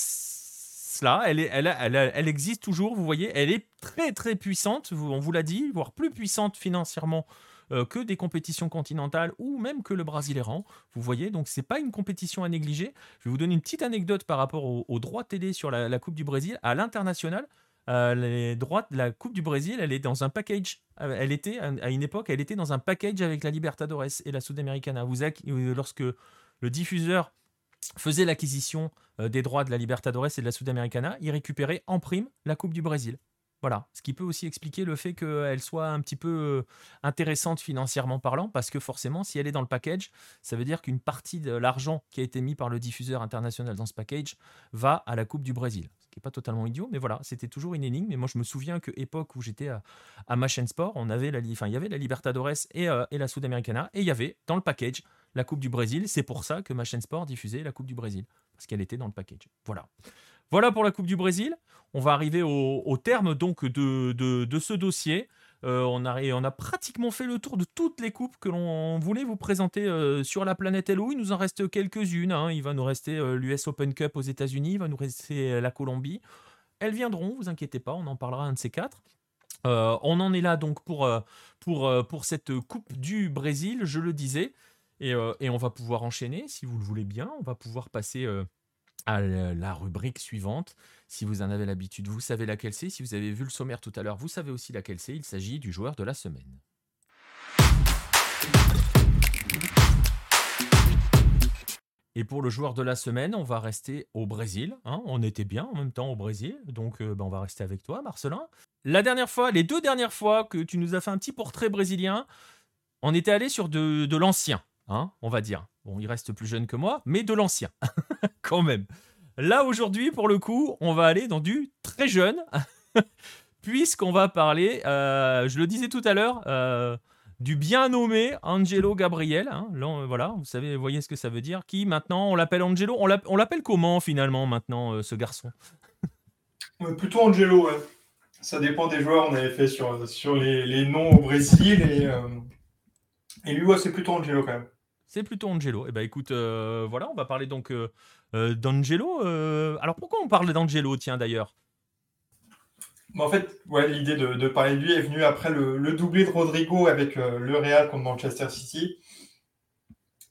cela, elle, existe toujours, vous voyez, elle est très très puissante, on vous l'a dit, voire plus puissante financièrement euh, que des compétitions continentales ou même que le Brasileiran. Vous voyez, donc c'est pas une compétition à négliger. Je vais vous donner une petite anecdote par rapport aux au droits télé sur la, Coupe du Brésil. À l'international, euh, les droits de la Coupe du Brésil, elle est dans un package. Euh, elle était à une époque, elle était dans un package avec la Libertadores et la Sudamericana. Vous lorsque le diffuseur faisait l'acquisition des droits de la Libertadores et de la Sudamericana, il récupérait en prime la Coupe du Brésil. Voilà, ce qui peut aussi expliquer le fait qu'elle soit un petit peu euh, intéressante financièrement parlant, parce que forcément, si elle est dans le package, ça veut dire qu'une partie de l'argent qui a été mis par le diffuseur international dans ce package va à la Coupe du Brésil. Ce qui n'est pas totalement idiot, mais voilà, c'était toujours une énigme. Mais moi, je me souviens que époque où j'étais à, à ma sport, on avait la, il y avait la Libertadores et, euh, et la Sudamericana, et il y avait dans le package la Coupe du Brésil. C'est pour ça que ma chaîne sport diffusait la Coupe du Brésil, parce qu'elle était dans le package. Voilà. Voilà pour la Coupe du Brésil. On va arriver au, terme donc de, de, ce dossier. Euh, on, a, on a pratiquement fait le tour de toutes les coupes que l'on voulait vous présenter euh, sur la planète Hello. Il nous en reste quelques-unes. Hein. Il va nous rester euh, l'US Open Cup aux États-Unis, il va nous rester la Colombie. Elles viendront, vous inquiétez pas, on en parlera un de ces quatre. on en est là donc pour, pour, pour cette Coupe du Brésil, je le disais. Et, et, on va pouvoir enchaîner, si vous le voulez bien. On va pouvoir passer à la rubrique suivante. Si vous en avez l'habitude, vous savez laquelle c'est. Si vous avez vu le sommaire tout à l'heure, vous savez aussi laquelle c'est. Il s'agit du joueur de la semaine. Et pour le joueur de la semaine, on va rester au Brésil. Hein. On était bien en même temps au Brésil, donc euh, ben, on va rester avec toi, Marcelin. La dernière fois, les deux dernières fois que tu nous as fait un petit portrait brésilien, on était allé sur de l'ancien, hein, on va dire. Bon, il reste plus jeune que moi, mais de l'ancien, quand même. Là, aujourd'hui, pour le coup, on va aller dans du très jeune, puisqu'on va parler, euh, je le disais tout à l'heure, euh, du bien nommé Angelo Gabriel. Hein. voilà, vous savez, voyez ce que ça veut dire. Qui maintenant, on l'appelle Angelo. On l'appelle comment finalement maintenant, euh, ce garçon? Plutôt Angelo, ouais. Ça dépend des joueurs. On avait fait sur, les, noms au Brésil. Et, lui, c'est plutôt Angelo quand même. C'est plutôt Angelo. Eh ben écoute, euh, voilà, on va parler donc euh, euh, d'Angelo. alors pourquoi on parle d'Angelo, tiens d'ailleurs? En fait, l'idée de, parler de lui est venue après le, doublé de Rodrigo avec le Real contre Manchester City.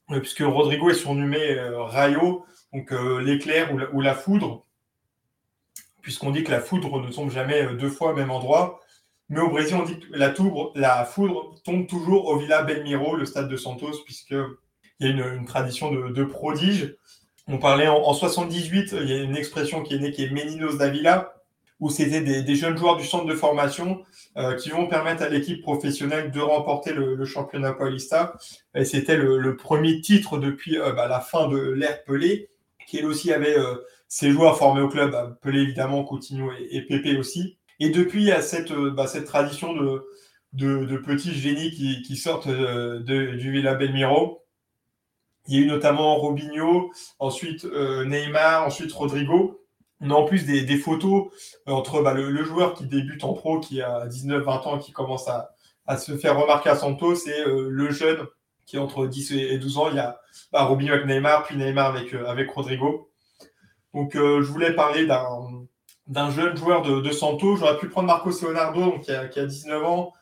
puisque Rodrigo est surnommé Rayo, donc l'éclair ou, la foudre, puisqu'on dit que la foudre ne tombe jamais deux fois au même endroit. Mais au Brésil, on dit que la, la foudre tombe toujours au Villa Belmiro, le stade de Santos, puisque il y a une, tradition de, prodige. On parlait en, 78, il y a une expression qui est née qui est Meninos d'Avila, où c'était des, jeunes joueurs du centre de formation euh, qui vont permettre à l'équipe professionnelle de remporter le, championnat paulista. Et c'était le, premier titre depuis euh, bah, la fin de l'ère Pelé, qui elle aussi avait euh, ses joueurs formés au club, bah, Pelé évidemment, Coutinho et, Pépé aussi. Et depuis, il y a cette, bah, cette tradition de, de, petits génies qui, qui sortent du Villa Belmiro il y a eu notamment Robinho, ensuite euh, Neymar, ensuite Rodrigo. On a en plus des, photos euh, entre bah, le, joueur qui débute en pro, qui a 19-20 ans, qui commence à, se faire remarquer à Santos, et euh, le jeune qui est entre 10 et 12 ans. Il y a bah, Robinho avec Neymar, puis Neymar avec, Rodrigo. Donc je voulais parler d'un jeune joueur de, Santos. J'aurais pu prendre Marco Leonardo, qui, a, 19 ans,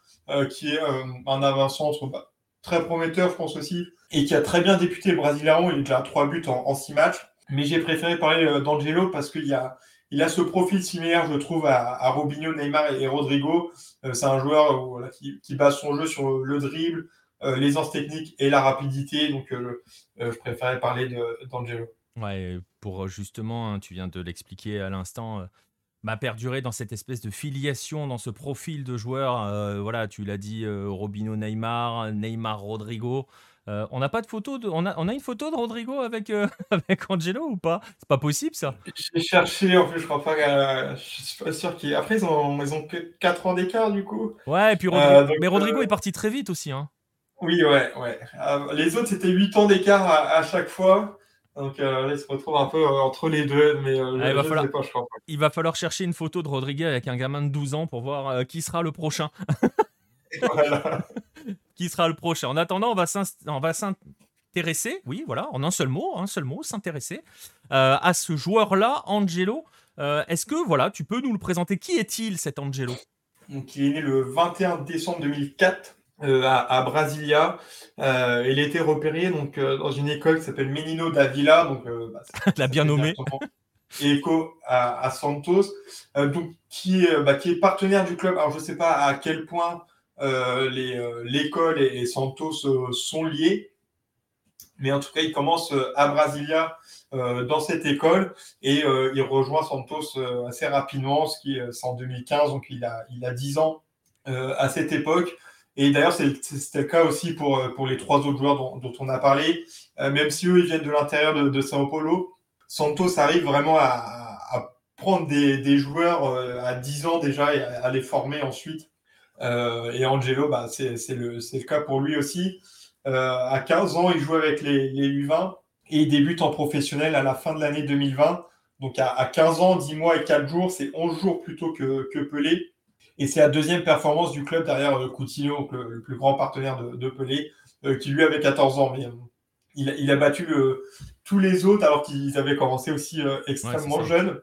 qui est un avant-centre bah, très prometteur, je pense aussi, et qui a très bien débuté le Brasileirão. Il à 3 buts en, 6 matchs. Mais j'ai préféré parler euh, d'Angelo parce qu'il a, il a ce profil similaire, je trouve, à, Robinho, Neymar et, Rodrigo. Euh, c'est un joueur euh, qui, base son jeu sur le dribble, l'aisance technique et la rapidité. Donc, je préférais parler d'Angelo. Ouais, pour justement, hein, tu viens de l'expliquer à l'instant, m'a perduré dans cette espèce de filiation, dans ce profil de joueur. voilà, tu l'as dit, Robinho, Neymar, Neymar, Rodrigo. On n'a pas de photo de. On a, on a une photo de Rodrigo avec, avec Angelo ou pas? C'est pas possible ça J'ai cherché, en plus, je crois pas. je suis pas sûr qu'ils. Après, ils ont, ils ont 4 ans d'écart du coup. Ouais, et puis Rodrigo. mais Rodrigo est parti très vite aussi. Hein. Oui, ouais, ouais. les autres, c'était 8 ans d'écart à, chaque fois. Donc là, ils se retrouvent un peu entre les deux, mais ah, il, va falloir... il va falloir cher une photo de Rodrigo avec un gamin de 12 ans pour voir euh, qui sera le prochain. qui sera le prochain. En attendant, on va s'intéresser, oui, voilà, en un seul mot, un seul mot, s'intéresser euh, à ce joueur-là, Angelo. Euh, est-ce que, voilà, tu peux nous le présenter? Qui est-il, cet Angelo? Donc, Il est né le 21 décembre 2004 à, Brasilia. il a été repéré donc, dans une école qui s'appelle Menino da Villa. Donc, bah, La bien nommée écho à, Santos, euh, donc, qui, est, bah, qui est partenaire du club. Alors, je ne sais pas à quel point euh, euh, l'école et, Santos sont liés, mais en tout cas, il commence à Brasilia dans cette école et il rejoint Santos assez rapidement, ce qui c'est en 2015, donc il a, il a 10 ans à cette époque. Et d'ailleurs, c'était le cas aussi pour, pour les trois autres joueurs dont, on a parlé, même si eux, ils viennent de l'intérieur de, Sao Paulo. Santos arrive vraiment à, prendre des, joueurs euh, à 10 ans déjà et à, les former ensuite. Euh, et Angelo, bah, c'est le, le, cas pour lui aussi. Euh, à 15 ans, il joue avec les, U20 et il débute en professionnel à la fin de l'année 2020. Donc à, 15 ans, 10 mois et 4 jours, c'est 11 jours plutôt que, que Pelé. Et c'est la deuxième performance du club derrière Coutinho, le, plus grand partenaire de, Pelé, qui lui avait 14 ans. Mais il, a battu tous les autres alors qu'ils avaient commencé aussi euh, extrêmement jeunes.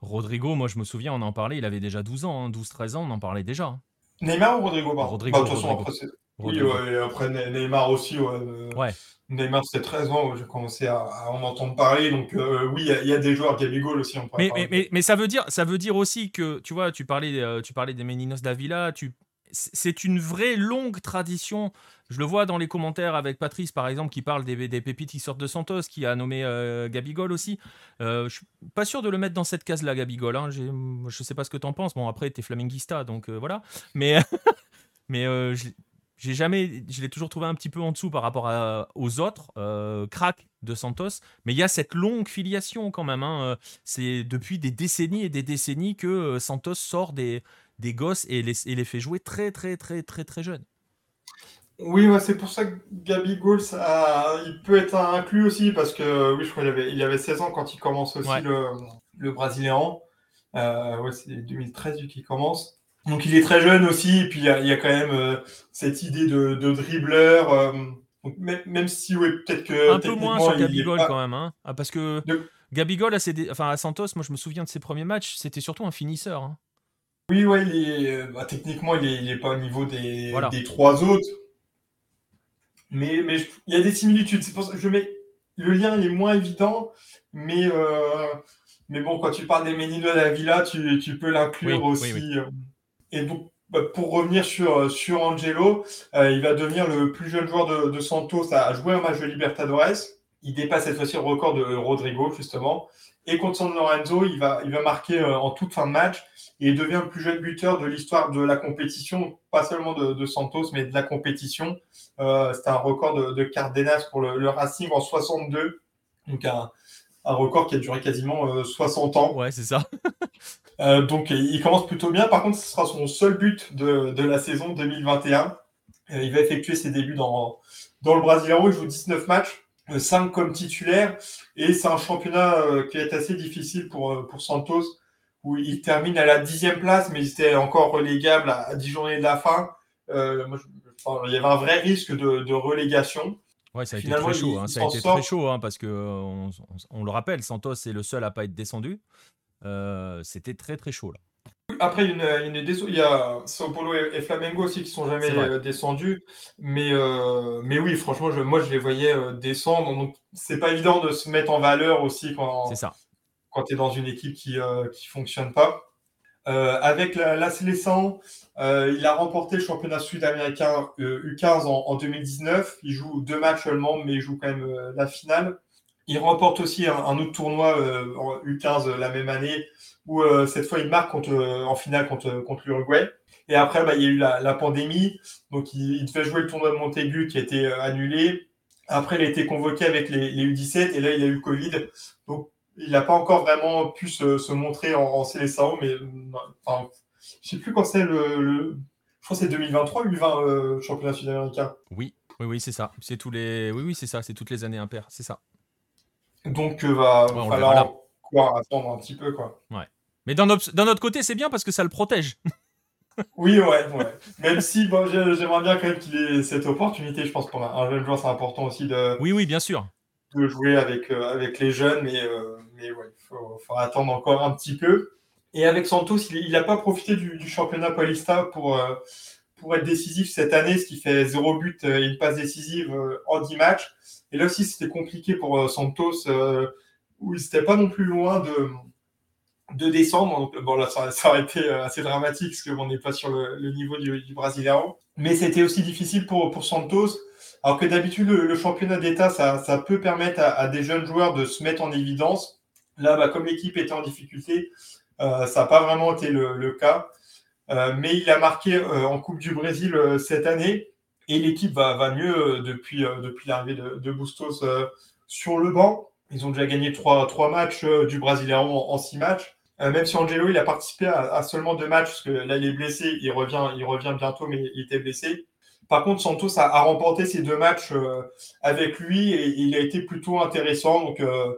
Rodrigo, moi je me souviens, on en parlait, il avait déjà 12 ans, 12-13 hein, ans, on en parlait déjà. Neymar ou Rodrigo, bah, Rodrigo, de toute façon, après, oui, après Neymar aussi. Euh, ouais. Neymar, c'était 13 ans, j'ai commencé à, en entendre parler. Donc, euh, oui, il y, a des joueurs, Gabigol aussi. On mais, mais, mais, ça, veut dire, ça veut dire aussi que, tu vois, tu parlais, tu parlais des Meninos d'Avila, tu, c'est une vraie longue tradition. Je le vois dans les commentaires avec Patrice, par exemple, qui parle des, pépites qui sortent de Santos, qui a nommé euh, Gabigol aussi. Euh, je suis pas sûr de le mettre dans cette case-là, Gabigol. Hein. Je sais pas ce que tu en penses. Bon, après, tu es flaminguista, donc euh, voilà. Mais, mais j'ai jamais, je l'ai toujours trouvé un petit peu en dessous par rapport aux autres cracks de Santos. Mais il y a cette longue filiation quand même. Hein. C'est depuis des décennies et des décennies que Santos sort des des gosses et les, et les fait jouer très, très, très, très, très jeunes. Oui, c'est pour ça que Gabi Gaulle, il peut être inclus aussi, parce que oui, je crois qu'il avait, il avait 16 ans quand il commence aussi le, le Brésilien. Euh, ouais, c'est 2013 qu'il commence. Donc il est très jeune aussi, et puis il y a, quand même euh, cette idée de, de dribbleur. Euh, même, si, oui, peut-être que. Un peu moins sur Gabigol quand même, hein. ah, parce que Gabigol, à, enfin, à Santos, moi je me souviens de ses premiers matchs, c'était surtout un finisseur. Hein. Oui, ouais, il est, euh, bah, techniquement, il n'est pas au niveau des, des trois autres. Mais, mais il y a des similitudes. C'est pour ça que je mets le lien est moins évident, mais, euh, mais bon, quand tu parles des Menino de la Villa, tu, tu peux l'inclure aussi. Euh. Et donc, bah, pour revenir sur, sur Angelo, il va devenir le plus jeune joueur de, de Santos à jouer un match de Libertadores. Il dépasse cette fois-ci le record de Rodrigo, justement. Et contre San Lorenzo, il va, il va marquer euh, en toute fin de match et il devient le plus jeune buteur de l'histoire de la compétition, pas seulement de, Santos, mais de la compétition. Euh, C'était un record de, de Cardenas pour le, Racing en 62. Donc un, un, record qui a duré quasiment 60 euh, ans. Ouais, c'est ça. euh, donc il commence plutôt bien. Par contre, ce sera son seul but de, de la saison 2021. Euh, il va effectuer ses débuts dans, dans le Brasileiro. Il joue 19 matchs. 5 comme titulaire. Et c'est un championnat euh, qui est assez difficile pour, euh, pour Santos, où il termine à la dixième place, mais il était encore relégable à, 10 journées de la fin. Euh, il y avait un vrai risque de, de relégation. Ouais, ça a été très chaud. Hein. ça a été très chaud hein, parce que on, on, le rappelle, Santos est le seul à pas être descendu. C'était très très chaud là. Après, il y, a, il y a Sao Paulo et, Flamengo aussi qui sont jamais euh, descendus. Mais, euh, mais oui, franchement, je, moi, je les voyais euh, descendre. Donc, c'est pas évident de se mettre en valeur aussi quand, quand tu es dans une équipe qui ne fonctionne pas. avec la, la il a remporté le championnat sud-américain U15 en, 2019. Il joue deux matchs seulement, mais il joue quand même la finale. Il remporte aussi un, un autre tournoi en U15 la même année où euh, cette fois il marque contre, euh, en finale contre, contre l'Uruguay. Et après, bah, il y a eu la, la pandémie, donc il, devait jouer le tournoi de Montaigu qui a été euh, annulé. Après, il a été convoqué avec les, U17 et là, il a eu Covid. Donc, il n'a pas encore vraiment pu se, montrer en, en mais enfin, je sais plus quand c'est le, Je crois que c'est 2023 U20 euh, championnat sud-américain. Oui, oui, oui, c'est ça. C'est tous les. Oui, oui, c'est ça. C'est toutes les années impaires. C'est ça. Donc, euh, va falloir attendre un petit peu, quoi. Ouais. Mais d'un autre côté, c'est bien parce que ça le protège. oui, ouais, ouais. Même si bon, j'aimerais bien quand même qu'il ait cette opportunité. Je pense pour un jeune joueur, c'est important aussi de. Oui, oui, bien sûr. De jouer avec, euh, avec les jeunes, mais, euh, mais ouais, il faut, attendre encore un petit peu. Et avec Santos, il n'a pas profité du, championnat Paulista pour, euh, pour être décisif cette année, ce qui fait zéro but et une passe décisive en 10 matchs. Et là aussi, c'était compliqué pour Santos, où il n'était pas non plus loin de de décembre. Donc, bon, là, ça, aurait été euh, assez dramatique parce qu'on n'est pas sur le, niveau du, du. Mais c'était aussi difficile pour, Santos. Alors que d'habitude, le, championnat d'État, ça, peut permettre à, des jeunes joueurs de se mettre en évidence. Là, bah, comme l'équipe était en difficulté, euh, ça n'a pas vraiment été le, cas. Euh, mais il a marqué en Coupe du Brésil cette année. Et l'équipe va, va mieux depuis, l'arrivée de, Bustos sur le banc. Ils ont déjà gagné trois, matchs du Brasileiro en six matchs. Euh, même si Angelo il a participé à, seulement deux matchs, parce que là il est blessé, il revient, il revient bientôt, mais il était blessé. Par contre, Santos a, remporté ces deux matchs euh, avec lui et, il a été plutôt intéressant. Donc, euh,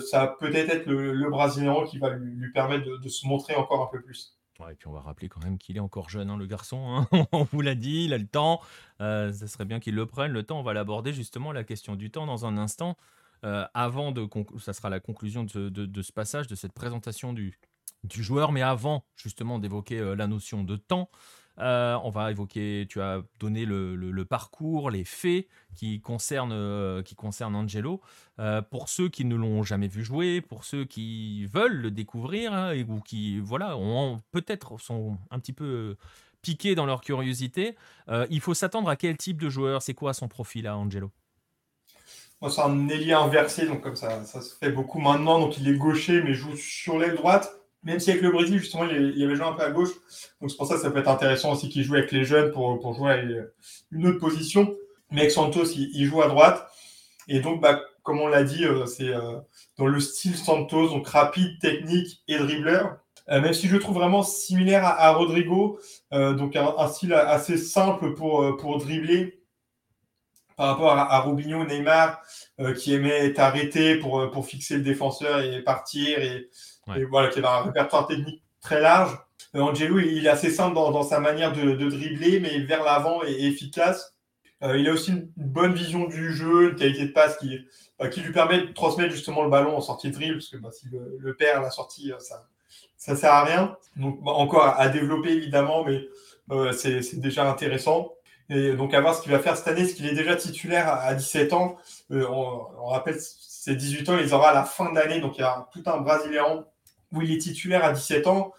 ça peut-être être le, Brésilien qui va lui, permettre de, se montrer encore un peu plus. et puis on va rappeler quand même qu'il est encore jeune, hein, le garçon. Hein. on vous l'a dit, il a le temps. ça serait bien qu'il le prenne. Le temps, on va l'aborder justement, la question du temps dans un instant. Euh, avant de ça sera la conclusion de, ce passage, de cette présentation du, joueur, mais avant justement d'évoquer euh, la notion de temps, euh, on va évoquer, tu as donné le, parcours, les faits qui concernent, qui concernent Angelo. pour ceux qui ne l'ont jamais vu jouer, pour ceux qui veulent le découvrir, hein, ou qui voilà, peut-être sont un petit peu piqués dans leur curiosité, il faut s'attendre à quel type de joueur? C'est quoi son profil à Angelo? Moi, c'est un ailier inversé, donc comme ça, ça se fait beaucoup maintenant. Donc, il est gaucher, mais joue sur l'aile droite. Même si avec le Brésil, justement, il, y avait joué un peu à gauche. Donc, c'est pour ça que ça peut être intéressant aussi qu'il joue avec les jeunes pour, jouer à une autre position. Mais avec Santos, il, joue à droite. Et donc, bah, comme on l'a dit, euh, c'est euh, dans le style Santos, donc rapide, technique et dribbleur. Euh, même si je le trouve vraiment similaire à, Rodrigo, donc un, style assez simple pour dribbler, par rapport à, à Robinho, Neymar, euh, qui aimait être arrêté pour, euh, pour fixer le défenseur et partir, et, voilà, qui avait un répertoire technique très large. Euh, Angelo, il est assez simple dans, dans sa manière de, de, dribbler, mais vers l'avant et, efficace. il a aussi une bonne vision du jeu, une qualité de passe qui, qui lui permet de transmettre justement le ballon en sortie de dribble, parce que bah, si le, le perd la sortie, ça ça sert à rien. Donc bah, encore à, à, développer évidemment, mais c'est déjà intéressant. Et donc, à voir ce qu'il va faire cette année, ce qu'il est déjà titulaire à 17 ans. Euh, on, rappelle, ses 18 ans, il aura à la fin d'année. Donc, il y a tout un Brésilien où il est titulaire à 17 ans.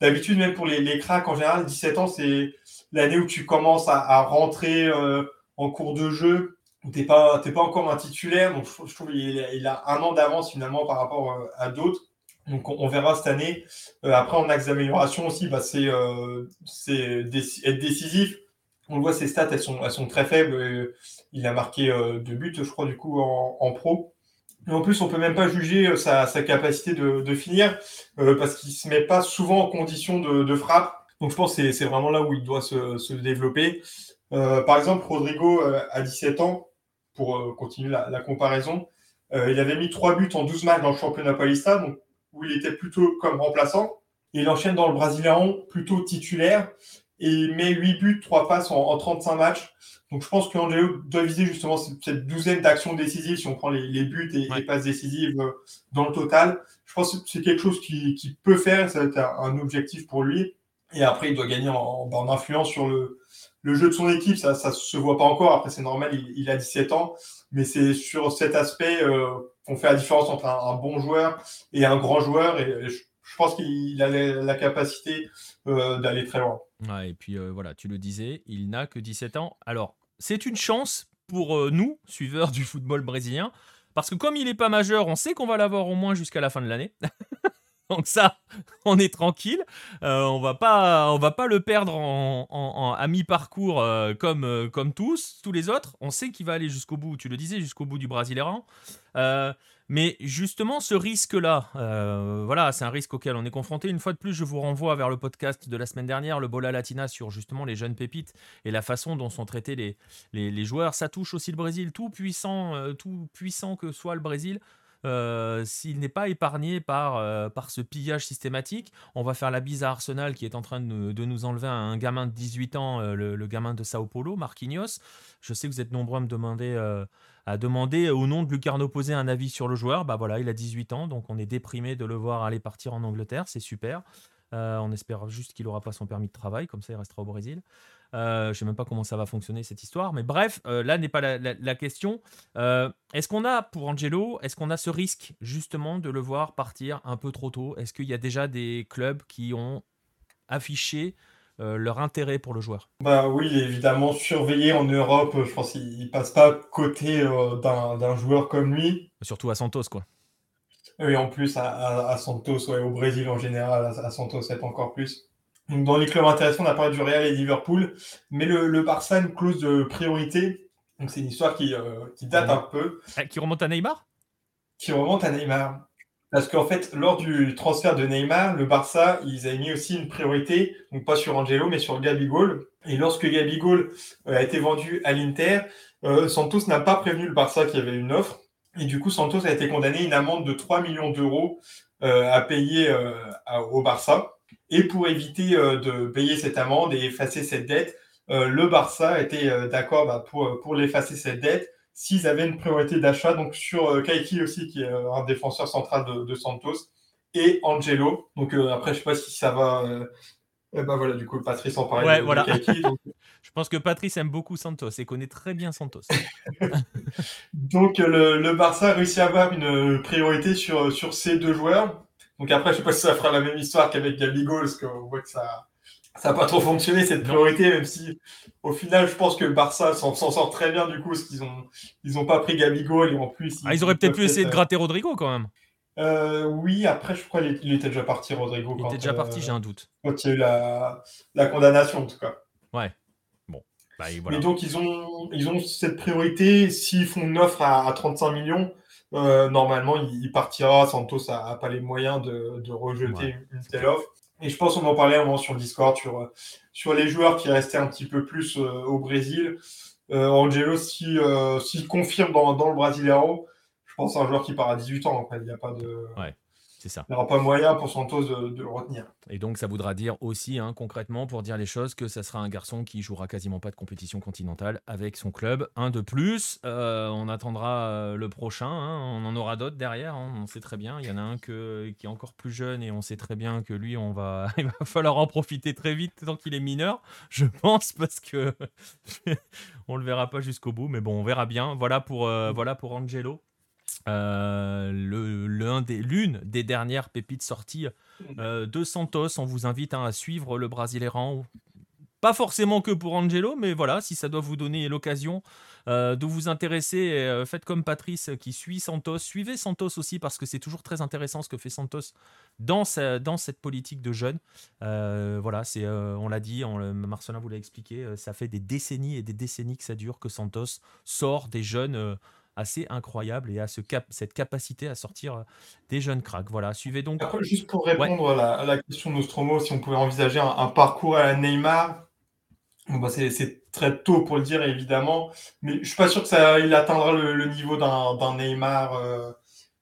D'habitude, même pour les, les cracks, en général, 17 ans, c'est l'année où tu commences à, rentrer euh, en cours de jeu, tu n'es pas, pas encore un titulaire. Donc, je, trouve qu'il il a un an d'avance finalement par rapport euh, à d'autres. Donc, on, verra cette année. après, en axe d'amélioration aussi, bah, c'est être décisif on le voit, ses stats, elles sont, très faibles. Il a marqué euh, deux buts, je crois, du coup, en, pro. Et en plus, on peut même pas juger euh, sa, capacité de, finir euh, parce qu'il se met pas souvent en condition de, frappe. Donc, je pense que c'est vraiment là où il doit se, développer. par exemple, Rodrigo, à 17 ans, pour continuer la, comparaison, il avait mis trois buts en 12 matchs dans le championnat Paulista, où il était plutôt comme remplaçant. Il enchaîne dans le Brésilien plutôt titulaire il met 8 buts, 3 passes en, 35 matchs. Donc je pense qu'Angelo doit viser justement cette douzaine d'actions décisives si on prend les, buts et les passes décisives euh, dans le total. Je pense que c'est quelque chose qu'il qui peut faire, ça va être un, objectif pour lui. Et après, il doit gagner en, en, influence sur le, le, jeu de son équipe. Ça ne se voit pas encore. Après, c'est normal, il, a 17 ans. Mais c'est sur cet aspect euh, qu'on fait la différence entre un, bon joueur et un grand joueur. Et, je, je, pense qu'il a la, capacité euh, d'aller très loin et puis euh, voilà, tu le disais, il n'a que 17 ans. Alors, c'est une chance pour euh, nous, suiveurs du football brésilien, parce que comme il n'est pas majeur, on sait qu'on va l'avoir au moins jusqu'à la fin de l'année. Donc ça, on est tranquille. On va pas, on va pas le perdre en, à mi-parcours comme, comme tous, tous les autres. On sait qu'il va aller jusqu'au bout. Tu le disais, jusqu'au bout du Brasileirão. Mais justement, ce risque-là, voilà, c'est un risque auquel on est confronté. Une fois de plus, je vous renvoie vers le podcast de la semaine dernière, le Bola Latina, sur justement les jeunes pépites et la façon dont sont traités les, joueurs. Ça touche aussi le Brésil, tout puissant, tout puissant que soit le Brésil. Euh, s'il n'est pas épargné par, euh, par ce pillage systématique, on va faire la bise à Arsenal qui est en train de, de nous enlever un gamin de 18 ans, euh, le, gamin de Sao Paulo, Marquinhos. Je sais que vous êtes nombreux à me demander, à demander au nom de Lucarno Posé un avis sur le joueur. Bah voilà, il a 18 ans, donc on est déprimé de le voir aller partir en Angleterre, c'est super. on espère juste qu'il n'aura pas son permis de travail, comme ça il restera au Brésil. Euh, je ne sais même pas comment ça va fonctionner cette histoire, mais bref, euh, là n'est pas la, question. Euh, est-ce qu'on a pour Angelo, est-ce qu'on a ce risque justement de le voir partir un peu trop tôt? Est-ce qu'il y a déjà des clubs qui ont affiché leur intérêt pour le joueur? Bah oui, évidemment, surveiller en Europe, je pense qu'il passe pas côté d'un joueur comme lui. Surtout à Santos, quoi. Oui, en plus à, Santos, ouais, au Brésil en général, à, à Santos, c'est encore plus. Donc, dans les clubs intéressants, on a parlé du Real et Liverpool, mais le, le Barça a une clause de priorité. Donc, c'est une histoire qui, euh, qui date un peu. Ah, qui remonte à Neymar? Qui remonte à Neymar. Parce qu'en fait, lors du transfert de Neymar, le Barça, ils avaient mis aussi une priorité, donc pas sur Angelo, mais sur Gabigol. Et lorsque Gabigol euh, a été vendu à l'Inter, euh, Santos n'a pas prévenu le Barça qu'il y avait une offre. Et du coup, Santos a été condamné à une amende de 3 millions d'euros à payer au Barça. Et pour éviter euh, de payer cette amende et effacer cette dette, euh, le Barça était euh, d'accord bah, pour, pour l'effacer cette dette s'ils avaient une priorité d'achat, donc sur Kaiki aussi, qui est un défenseur central de, Santos, et Angelo. Donc après, je ne sais pas si ça va. bah voilà, du coup, Patrice en parlait de, voilà. je pense que Patrice aime beaucoup Santos et connaît très bien Santos. donc le, le, Barça a réussi à avoir une priorité sur, sur ces deux joueurs. Donc après, je sais pas si ça fera la même histoire qu'avec Gabigol, parce qu'on voit que ça ça n'a pas trop fonctionné cette priorité, même si au final, je pense que Barça s'en sort très bien du coup, parce qu'ils ont ils ont pas pris Gabigol et en plus ils, ah, auraient peut-être pu essayer de gratter Rodrigo quand même. Euh, oui, après, je crois qu'il était déjà parti, Rodrigo. Il était déjà parti, euh, j'ai un doute. Quand il y a eu la, la condamnation, en tout cas. Ouais. Bon. Bah, voilà. Mais donc, ils ont, ils ont cette priorité. S'ils font une offre à, à 35 millions, euh, normalement, il, partira. Santos n'a pas les moyens de, rejeter une, telle offre. Et je pense qu'on en parlait un moment sur Discord sur, sur les joueurs qui restaient un petit peu plus euh, au Brésil. Euh, Angelo, s'il si, confirme dans, dans le Brasileiro, je pense à un joueur qui part à 18 ans. il n'y a pas de. Ça. Il n'y aura pas moyen pour Santos de, le retenir. Et donc, ça voudra dire aussi, hein, concrètement, pour dire les choses, que ça sera un garçon qui jouera quasiment pas de compétition continentale avec son club. Un de plus. Euh, on attendra euh, le prochain. Hein. on en aura d'autres derrière. Hein. on sait très bien. Il y en a un que, qui est encore plus jeune et on sait très bien que lui, on va, il va falloir en profiter très vite tant qu'il est mineur, je pense, parce que on le verra pas jusqu'au bout. Mais bon, on verra bien. Voilà pour, euh, voilà pour Angelo. Euh, l'une des, des, dernières pépites sorties euh, de Santos. On vous invite hein, à suivre le Brasileiran. Pas forcément que pour Angelo, mais voilà, si ça doit vous donner l'occasion euh, de vous intéresser, faites comme Patrice qui suit Santos. Suivez Santos aussi parce que c'est toujours très intéressant ce que fait Santos dans, dans cette politique de jeunes. voilà, c'est, on l'a dit, on, Marcelin vous l'a expliqué, ça fait des décennies et des décennies que ça dure que Santos sort des jeunes assez incroyable et à ce cap, cette capacité à sortir euh, des jeunes cracks. Voilà, suivez donc. juste pour répondre à, la, question de Nostromo, si on pouvait envisager un, parcours à Neymar, bah c'est très tôt pour le dire évidemment, mais je suis pas sûr que ça il atteindra le, niveau d'un Neymar. Euh,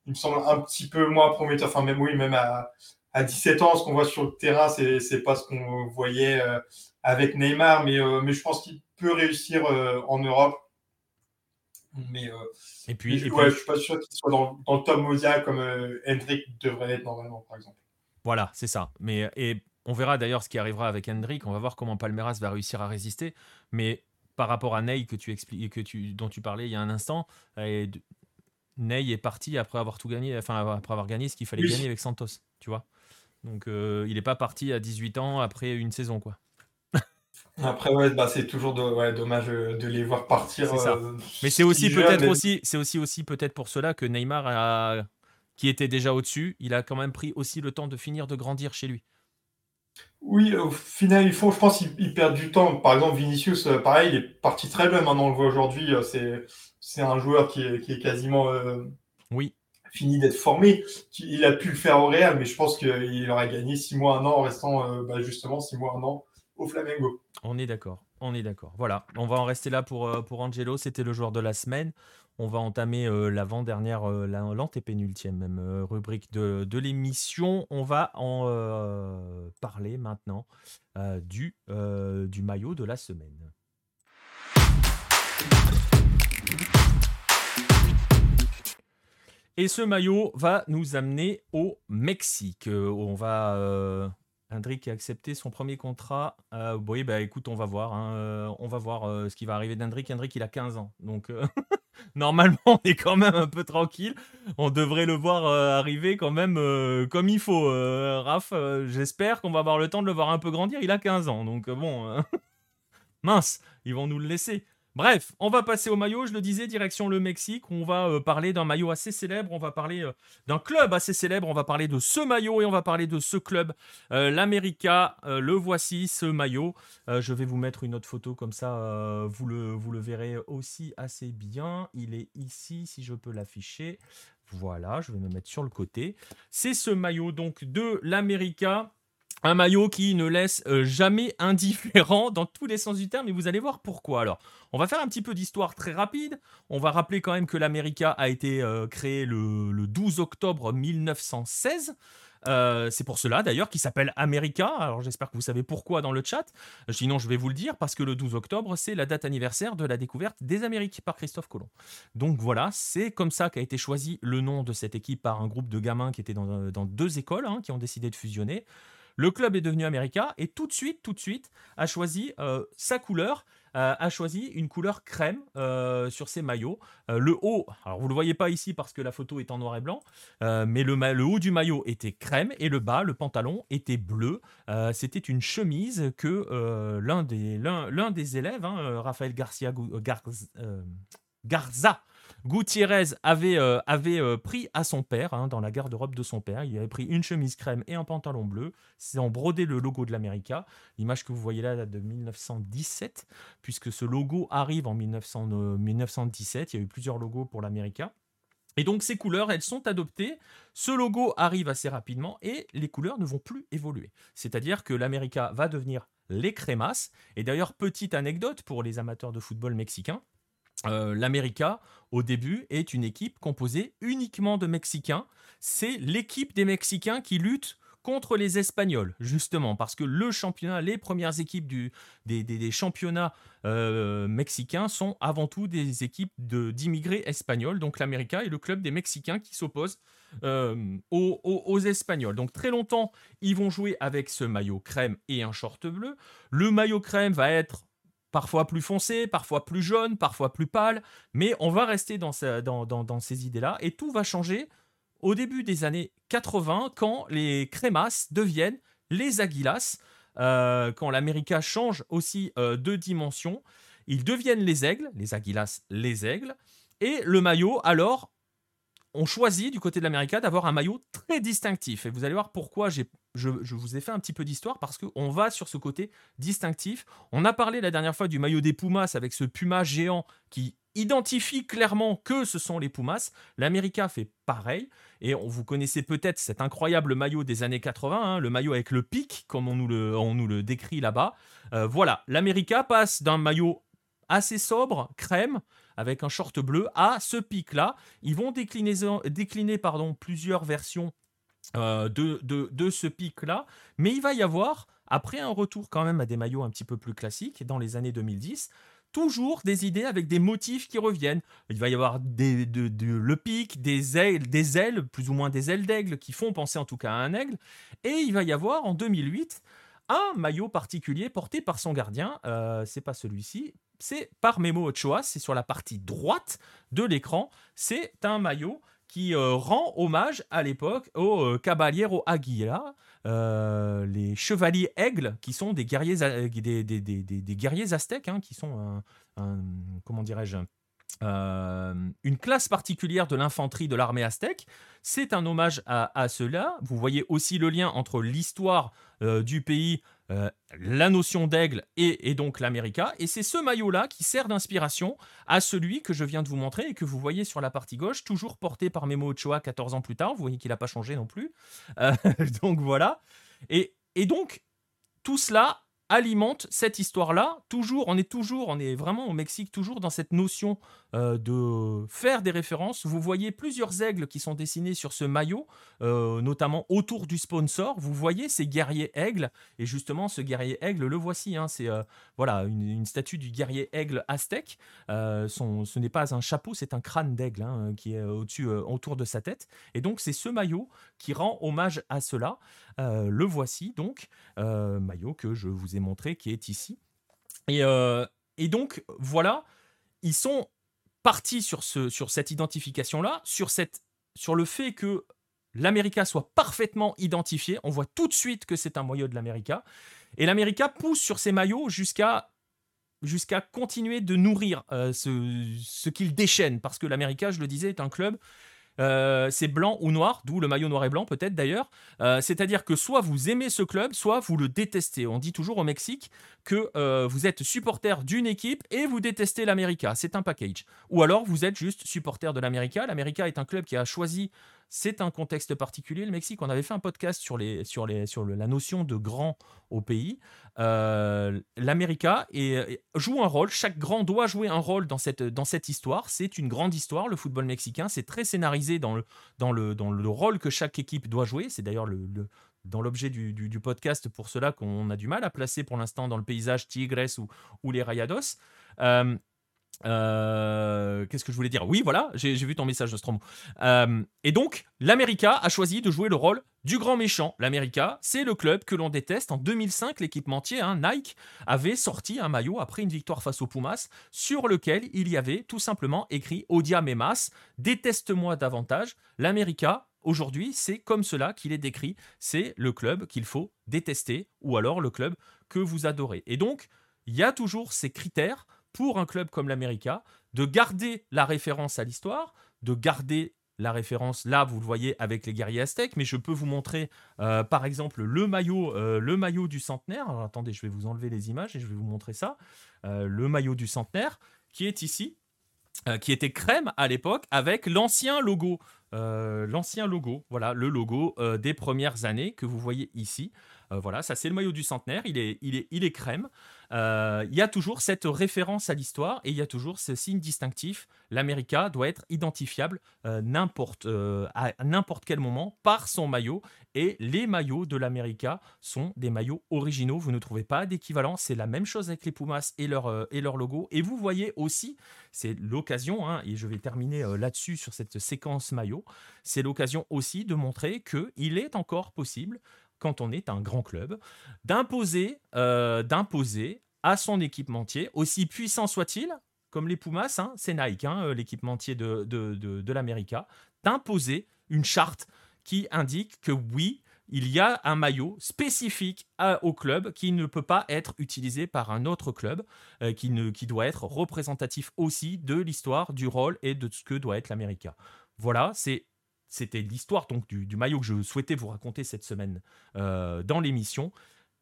il me semble un petit peu moins prometteur. Enfin même oui, même à, à 17 ans, ce qu'on voit sur le terrain, c'est c'est pas ce qu'on voyait euh, avec Neymar, mais mais je pense qu'il peut réussir en Europe. Mais, euh, et puis, je, ne suis pas sûr qu'il soit dans, le top mondial comme euh, Hendrik devrait être normalement, par exemple. Voilà, c'est ça. Mais, et on verra d'ailleurs ce qui arrivera avec Hendrik. On va voir comment Palmeiras va réussir à résister. Mais par rapport à Ney que tu expliques, que tu, dont tu parlais il y a un instant, et, Ney est parti après avoir tout gagné, enfin après avoir gagné ce qu'il fallait gagner avec Santos, tu vois. Donc euh, il n'est pas parti à 18 ans après une saison, quoi. Après, ouais, bah, c'est toujours dommage euh, de les voir partir. Euh, Mais c'est aussi peut-être aussi, c'est aussi aussi peut-être pour cela que Neymar a qui était déjà au-dessus, il a quand même pris aussi le temps de finir de grandir chez lui. Oui, au final, il faut, je pense qu'il perd du temps. Par exemple, Vinicius, euh, pareil, il est parti très bien. Maintenant, on le voit aujourd'hui. C'est, c'est un joueur qui est, qui est quasiment euh, oui. fini d'être formé. Il a pu le faire au Real, mais je pense qu'il aurait gagné six mois, un an en restant bah, justement six mois, un an au Flamengo. On est d'accord. On est d'accord. Voilà, on va en rester là pour, pour Angelo. C'était le joueur de la semaine. On va entamer euh, l'avant-dernière, euh, l'antépénultième même euh, rubrique de, de l'émission. On va en parler maintenant du, du maillot de la semaine. Et ce maillot va nous amener au Mexique. on va Hendrik a accepté son premier contrat. oui, bah écoute, on va voir. Hein, on va voir ce qui va arriver d'Hendrik. Hendrik, il a 15 ans. Donc, normalement, on est quand même un peu tranquille. On devrait le voir euh, arriver quand même euh, comme il faut. Euh, Raph, j'espère qu'on va avoir le temps de le voir un peu grandir. Il a 15 ans, donc bon. mince, ils vont nous le laisser. Bref, on va passer au maillot, je le disais, direction le Mexique. On va euh, parler d'un maillot assez célèbre, on va parler euh, d'un club assez célèbre, on va parler de ce maillot et on va parler de ce club, euh, l'América. le voici, ce maillot. je vais vous mettre une autre photo comme ça, vous, le, vous le verrez aussi assez bien. Il est ici, si je peux l'afficher. Voilà, je vais me mettre sur le côté. C'est ce maillot donc de l'América. Un maillot qui ne laisse euh, jamais indifférent dans tous les sens du terme, et vous allez voir pourquoi. Alors, on va faire un petit peu d'histoire très rapide. On va rappeler quand même que l'América a été euh, créé le, 12 octobre 1916. Euh, c'est pour cela d'ailleurs qu'il s'appelle America. Alors j'espère que vous savez pourquoi dans le chat. Sinon je vais vous le dire parce que le 12 octobre c'est la date anniversaire de la découverte des Amériques par Christophe Colomb. Donc voilà, c'est comme ça qu'a été choisi le nom de cette équipe par un groupe de gamins qui étaient dans, deux écoles hein, qui ont décidé de fusionner. Le club est devenu America et tout de suite, tout de suite, a choisi euh, sa couleur. Euh, a choisi une couleur crème euh, sur ses maillots. le haut, alors vous ne le voyez pas ici parce que la photo est en noir et blanc, mais le, haut du maillot était crème et le bas, le pantalon, était bleu. C'était une chemise que l'un des, l'un, des élèves, hein, Raphaël Garcia Garza, Gutiérrez avait, euh, euh, pris à son père, hein, dans la garde-robe de son père, il avait pris une chemise crème et un pantalon bleu. C'est en brodé le logo de l'América. L'image que vous voyez là date de 1917, puisque ce logo arrive en 1917. Il y a eu plusieurs logos pour l'América. Et donc ces couleurs, elles sont adoptées, ce logo arrive assez rapidement et les couleurs ne vont plus évoluer. C'est-à-dire que l'América va devenir les crémas. Et d'ailleurs, petite anecdote pour les amateurs de football mexicains, euh, L'América, au début, est une équipe composée uniquement de Mexicains. C'est l'équipe des Mexicains qui lutte contre les Espagnols, justement, parce que le championnat, les premières équipes du, des, championnats euh, mexicains sont avant tout des équipes d'immigrés espagnols. Donc l'América est le club des Mexicains qui s'oppose euh, aux, aux, Espagnols. Donc très longtemps, ils vont jouer avec ce maillot crème et un short bleu. Le maillot crème va être parfois plus foncé, parfois plus jaune, parfois plus pâle, mais on va rester dans, ces idées-là, et tout va changer au début des années 80, quand les crémas deviennent les aguilas, euh, quand l'América change aussi euh, de dimension, ils deviennent les aigles, les aguilas, les aigles, et le maillot, alors, on choisit du côté de l'América d'avoir un maillot très distinctif. Et vous allez voir pourquoi je, vous ai fait un petit peu d'histoire parce qu'on va sur ce côté distinctif. On a parlé la dernière fois du maillot des Pumas avec ce puma géant qui identifie clairement que ce sont les Pumas. L'América fait pareil. Et on, vous connaissez peut-être cet incroyable maillot des années 80, hein, le maillot avec le pic, comme on nous le, on nous le décrit là-bas. Euh, voilà, l'América passe d'un maillot assez sobre, crème, avec un short bleu, à ce pic-là. Ils vont décliner, plusieurs versions euh, de, ce pic-là. Mais il va y avoir, après un retour quand même à des maillots un petit peu plus classiques dans les années 2010, toujours des idées avec des motifs qui reviennent. Il va y avoir de, le pic, des ailes, des ailes, plus ou moins des ailes d'aigle, qui font penser en tout cas à un aigle. Et il va y avoir en 2008 un maillot particulier porté par son gardien. Euh, c'est pas celui-ci, c'est par Memo Ochoa. C'est sur la partie droite de l'écran. C'est un maillot qui euh, rend hommage à l'époque aux euh, Caballero Aguila, euh, les chevaliers aigles, qui sont des guerriers, des, guerriers aztèques, hein, qui sont un, comment dirais-je une classe particulière de l'infanterie de l'armée aztèque. C'est un hommage à, cela. Vous voyez aussi le lien entre l'histoire du pays euh, la notion d'aigle et, donc l'América. Et c'est ce maillot-là qui sert d'inspiration à celui que je viens de vous montrer et que vous voyez sur la partie gauche, toujours porté par Memo Ochoa 14 ans plus tard. Vous voyez qu'il n'a pas changé non plus. Euh, donc voilà. Et, et donc, tout cela alimente cette histoire-là. Toujours, on est toujours, on est vraiment au Mexique, toujours dans cette notion euh, de faire des références. Vous voyez plusieurs aigles qui sont dessinés sur ce maillot, euh, notamment autour du sponsor. Vous voyez ces guerriers aigles, et justement, ce guerrier aigle, le voici. Hein, c'est euh, voilà une, statue du guerrier aigle aztèque. Ce n'est pas un chapeau, c'est un crâne d'aigle hein, qui est au-dessus, autour de sa tête. Et donc, c'est ce maillot qui rend hommage à cela. Le voici donc, maillot que je vous ai montré qui est ici. Et, euh, et donc, voilà, ils sont partis sur, ce, sur cette identification-là, sur, sur le fait que l'América soit parfaitement identifié. On voit tout de suite que c'est un maillot de l'América. Et l'América pousse sur ces maillots jusqu'à jusqu'à continuer de nourrir euh, ce, ce qu'il déchaîne. Parce que l'América, je le disais, est un club euh, c'est blanc ou noir, d'où le maillot noir et blanc peut-être d'ailleurs. Euh, c'est-à-dire que soit vous aimez ce club, soit vous le détestez. On dit toujours au Mexique que euh, vous êtes supporter d'une équipe et vous détestez l'América. C'est un package. Ou alors vous êtes juste supporter de l'América. L'América est un club qui a choisi c'est un contexte particulier. Le Mexique, on avait fait un podcast sur, la notion de grand au pays. Euh, L'América joue un rôle. Chaque grand doit jouer un rôle dans cette, histoire. C'est une grande histoire, le football mexicain. C'est très scénarisé dans le, rôle que chaque équipe doit jouer. C'est d'ailleurs le, dans l'objet du, podcast pour cela qu'on a du mal à placer pour l'instant dans le paysage Tigres ou, ou les Rayados. Euh, euh, qu'est-ce que je voulais dire? Oui, voilà, j'ai vu ton message, Nostromo. Euh, et donc, l'América a choisi de jouer le rôle du grand méchant. L'América, c'est le club que l'on déteste. En 2005, l'équipementier, hein, Nike, avait sorti un maillot après une victoire face aux Pumas, sur lequel il y avait tout simplement écrit Odia Memas, déteste-moi davantage. L'América, aujourd'hui, c'est comme cela qu'il est décrit. C'est le club qu'il faut détester, ou alors le club que vous adorez. Et donc, il y a toujours ces critères pour un club comme l'América de garder la référence à l'histoire, de garder la référence là, vous le voyez avec les guerriers aztèques, mais je peux vous montrer euh, par exemple le maillot, euh, le maillot du centenaire. attendez, je vais vous enlever les images et je vais vous montrer ça. Euh, le maillot du centenaire qui est ici, qui était crème à l'époque avec l'ancien logo. l'ancien logo, voilà, le logo des premières années que vous voyez ici. voilà, ça c'est le maillot du centenaire, il est, il est, il est crème. Euh, il y a toujours cette référence à l'histoire et il y a toujours ce signe distinctif. L'América doit être identifiable euh, euh, à n'importe quel moment par son maillot. Et les maillots de l'América sont des maillots originaux. Vous ne trouvez pas d'équivalent. C'est la même chose avec les Pumas et leur, et leur logo. Et vous voyez aussi, c'est l'occasion, hein, et je vais terminer là-dessus sur cette séquence maillot, c'est l'occasion aussi de montrer qu'il est encore possible quand on est un grand club, d'imposer, euh, d'imposer à son équipementier, aussi puissant soit-il, comme les Pumas, hein, c'est Nike, hein, euh, l'équipementier de, de, de, l'América, d'imposer une charte qui indique que oui, il y a un maillot spécifique au club qui ne peut pas être utilisé par un autre club, euh, qui, ne, doit être représentatif aussi de l'histoire, du rôle et de ce que doit être l'América. Voilà, c'est c'était l'histoire donc du, maillot que je souhaitais vous raconter cette semaine euh, dans l'émission.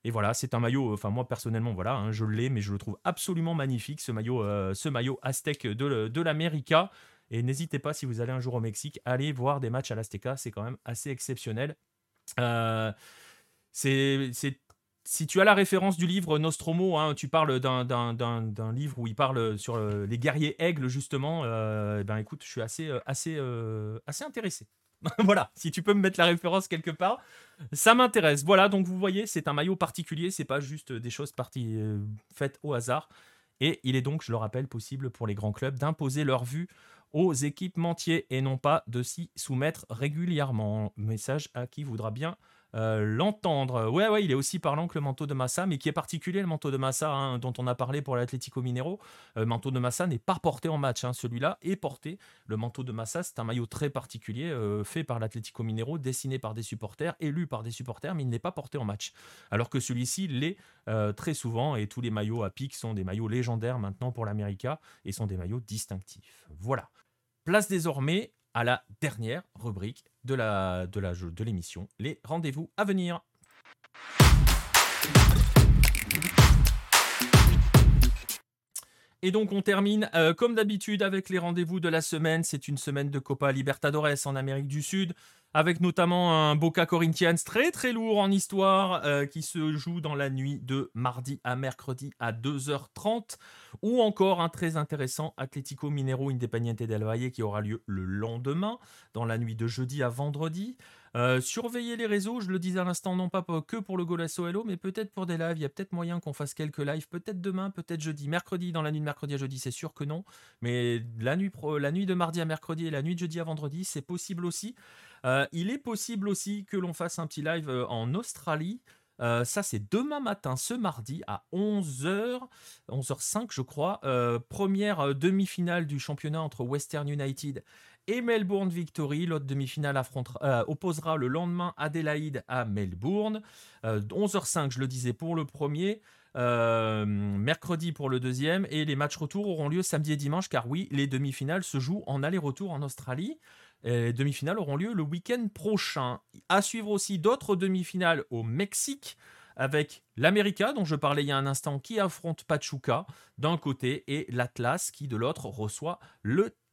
Et voilà, c'est un maillot, enfin moi personnellement, voilà, hein, je l'ai, mais je le trouve absolument magnifique, ce maillot, euh, ce maillot aztèque de, de l'América. Et n'hésitez pas, si vous allez un jour au Mexique, allez voir des matchs à l'Azteca, c'est quand même assez exceptionnel. Euh, c'est si tu as la référence du livre Nostromo, hein, tu parles d'un livre où il parle sur les guerriers aigles, justement, ben écoute, je suis assez, assez, assez intéressé. voilà, si tu peux me mettre la référence quelque part, ça m'intéresse. Voilà, donc vous voyez, c'est un maillot particulier, c'est pas juste des choses parties, euh, faites au hasard. Et il est donc, je le rappelle, possible pour les grands clubs d'imposer leur vue aux équipementiers et non pas de s'y soumettre régulièrement. Message à qui voudra bien euh, l'entendre. Ouais, ouais, il est aussi parlant que le manteau de Massa, mais qui est particulier, le manteau de Massa, hein, dont on a parlé pour l'Atlético Minero. Le manteau de Massa n'est pas porté en match, hein. celui-là est porté. Le manteau de Massa, c'est un maillot très particulier, fait par l'Atlético Minero, dessiné par des supporters, élu par des supporters, mais il n'est pas porté en match. Alors que celui-ci l'est très souvent, et tous les maillots à pic sont des maillots légendaires maintenant pour l'América, et sont des maillots distinctifs. Voilà. Place désormais à la dernière rubrique de la de l'émission, les rendez-vous à venir. Et donc on termine euh, comme d'habitude avec les rendez-vous de la semaine. C'est une semaine de Copa Libertadores en Amérique du Sud avec notamment un Boca Corinthians très très lourd en histoire euh, qui se joue dans la nuit de mardi à mercredi à 2h30 ou encore un très intéressant Atlético Minero Independiente del Valle qui aura lieu le lendemain dans la nuit de jeudi à vendredi. Euh, surveillez les réseaux, je le disais à l'instant, non pas que pour le Golasso Hello, mais peut-être pour des lives. Il y a peut-être moyen qu'on fasse quelques lives, peut-être demain, peut-être jeudi. Mercredi, dans la nuit de mercredi à jeudi, c'est sûr que non. Mais la nuit, la nuit de mardi à mercredi et la nuit de jeudi à vendredi, c'est possible aussi. Euh, il est possible aussi que l'on fasse un petit live euh, en Australie. Euh, ça, c'est demain matin, ce mardi, à 11h, 11h05, je crois. première demi-finale du championnat entre Western United et Melbourne Victory. L'autre demi-finale opposera le lendemain Adelaide à Melbourne. 11h05, je le disais, pour le premier. mercredi pour le deuxième et les matchs retour auront lieu samedi et dimanche car oui les demi-finales se jouent en aller-retour en Australie les demi-finales auront lieu le week-end prochain. À suivre aussi d'autres demi-finales au Mexique avec l'América dont je parlais il y a un instant qui affronte Pachuca d'un côté et l'Atlas qui de l'autre reçoit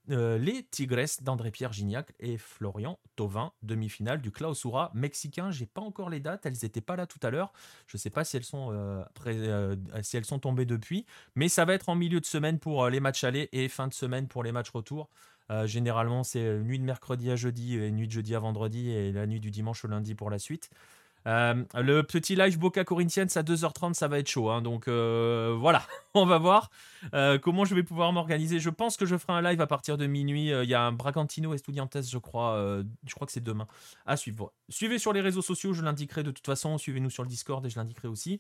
euh, les Tigres d'André-Pierre Gignac et Florian Tovin, demi-finale du Clausura mexicain. J'ai pas encore les dates, elles n'étaient pas là tout à l'heure. Je ne sais pas si elles, sont, euh, euh, si elles sont tombées depuis, mais ça va être en milieu de semaine pour les matchs allés et fin de semaine pour les matchs retour. Euh, généralement, c'est euh, nuit de mercredi à jeudi et nuit de jeudi à vendredi et la nuit du dimanche au lundi pour la suite. Euh, le petit live Boca Corinthians à 2h30, ça va être chaud. Hein. donc voilà, on va voir comment je vais pouvoir m'organiser. Je pense que je ferai un live à partir de minuit. Il y a un Bragantino Estudiantes, je crois. je crois que c'est demain. À suivre. Suivez sur les réseaux sociaux, je l'indiquerai de toute façon. Suivez-nous sur le Discord et je l'indiquerai aussi.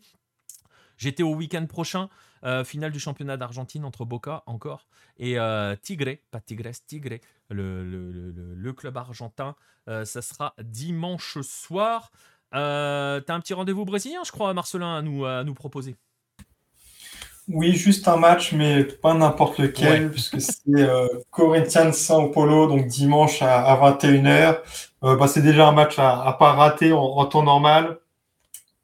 J'étais au week-end prochain, euh, finale du championnat d'Argentine entre Boca encore et euh, Tigre, pas Tigres, Tigre, le, club argentin. Euh, ça sera dimanche soir. T'as un petit rendez-vous brésilien, je crois, Marcelin, à nous, à nous proposer. Oui, juste un match, mais pas n'importe lequel, puisque c'est Corinthians Sao Paulo, donc dimanche à, 21h. Bah, c'est déjà un match à, à pas rater en, temps normal.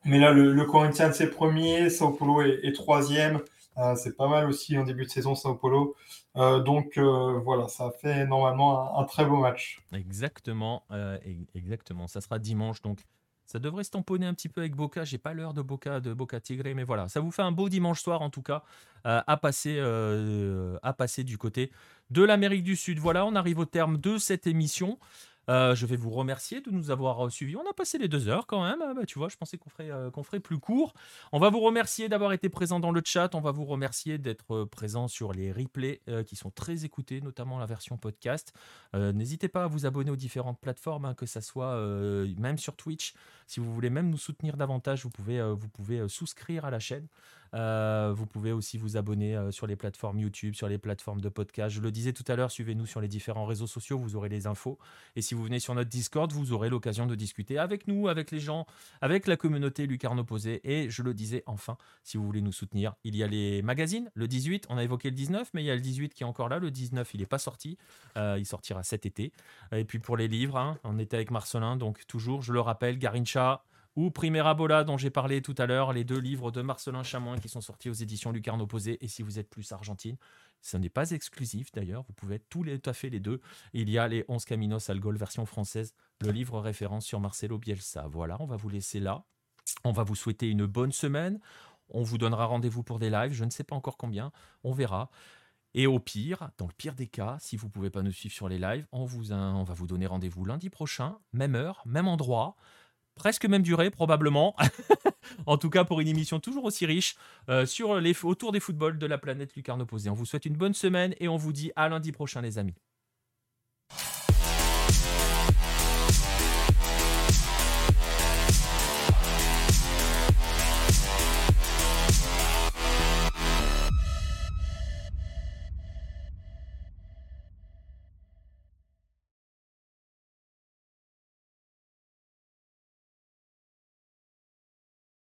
Mais là, le, Corinthians c'est premier, Sao Paulo est, troisième. Euh, c'est pas mal aussi en début de saison, Sao Paulo. Euh, donc euh, voilà, ça fait normalement un, très beau match. Exactement, exactement. Ça sera dimanche, donc ça devrait se tamponner un petit peu avec Boca. J'ai pas l'heure de Boca, de Boca Tigre, mais voilà, ça vous fait un beau dimanche soir en tout cas à passer, à passer du côté de l'Amérique du Sud. Voilà, on arrive au terme de cette émission. Euh, je vais vous remercier de nous avoir euh, suivis. On a passé les deux heures quand même. Ah bah, tu vois, je pensais qu'on ferait, euh, qu'on ferait plus court. On va vous remercier d'avoir été présent dans le chat. On va vous remercier d'être présent sur les replays qui sont très écoutés, notamment la version podcast. N'hésitez pas à vous abonner aux différentes plateformes, hein, que ce soit même sur Twitch. Si vous voulez même nous soutenir davantage, vous pouvez, vous pouvez souscrire à la chaîne. Euh, vous pouvez aussi vous abonner euh, sur les plateformes YouTube, sur les plateformes de podcast. Je le disais tout à l'heure, suivez-nous sur les différents réseaux sociaux, vous aurez les infos. Et si vous venez sur notre Discord, vous aurez l'occasion de discuter avec nous, avec les gens, avec la communauté Lucarne Opposé. Et je le disais enfin, si vous voulez nous soutenir, il y a les magazines, le 18, on a évoqué le 19, mais il y a le 18 qui est encore là. Le 19, il n'est pas sorti. Euh, il sortira cet été. Et puis pour les livres, hein, on était avec Marcelin, donc toujours, je le rappelle, Garincha, ou Primera Bola dont j'ai parlé tout à l'heure, les deux livres de Marcelin Chamoin qui sont sortis aux éditions Lucarne Opposé. Et si vous êtes plus argentine, ce n'est pas exclusif d'ailleurs, vous pouvez tous les, tout à fait les deux. Il y a les 11 Caminos al Gol version française, le livre référence sur Marcelo Bielsa. Voilà, on va vous laisser là. On va vous souhaiter une bonne semaine. On vous donnera rendez-vous pour des lives, je ne sais pas encore combien, on verra. Et au pire, dans le pire des cas, si vous ne pouvez pas nous suivre sur les lives, on, vous on va vous donner rendez-vous lundi prochain, même heure, même endroit presque même durée probablement. en tout cas pour une émission toujours aussi riche euh, sur les, autour des footballs de la planète lucarne opposée. On vous souhaite une bonne semaine et on vous dit à lundi prochain les amis.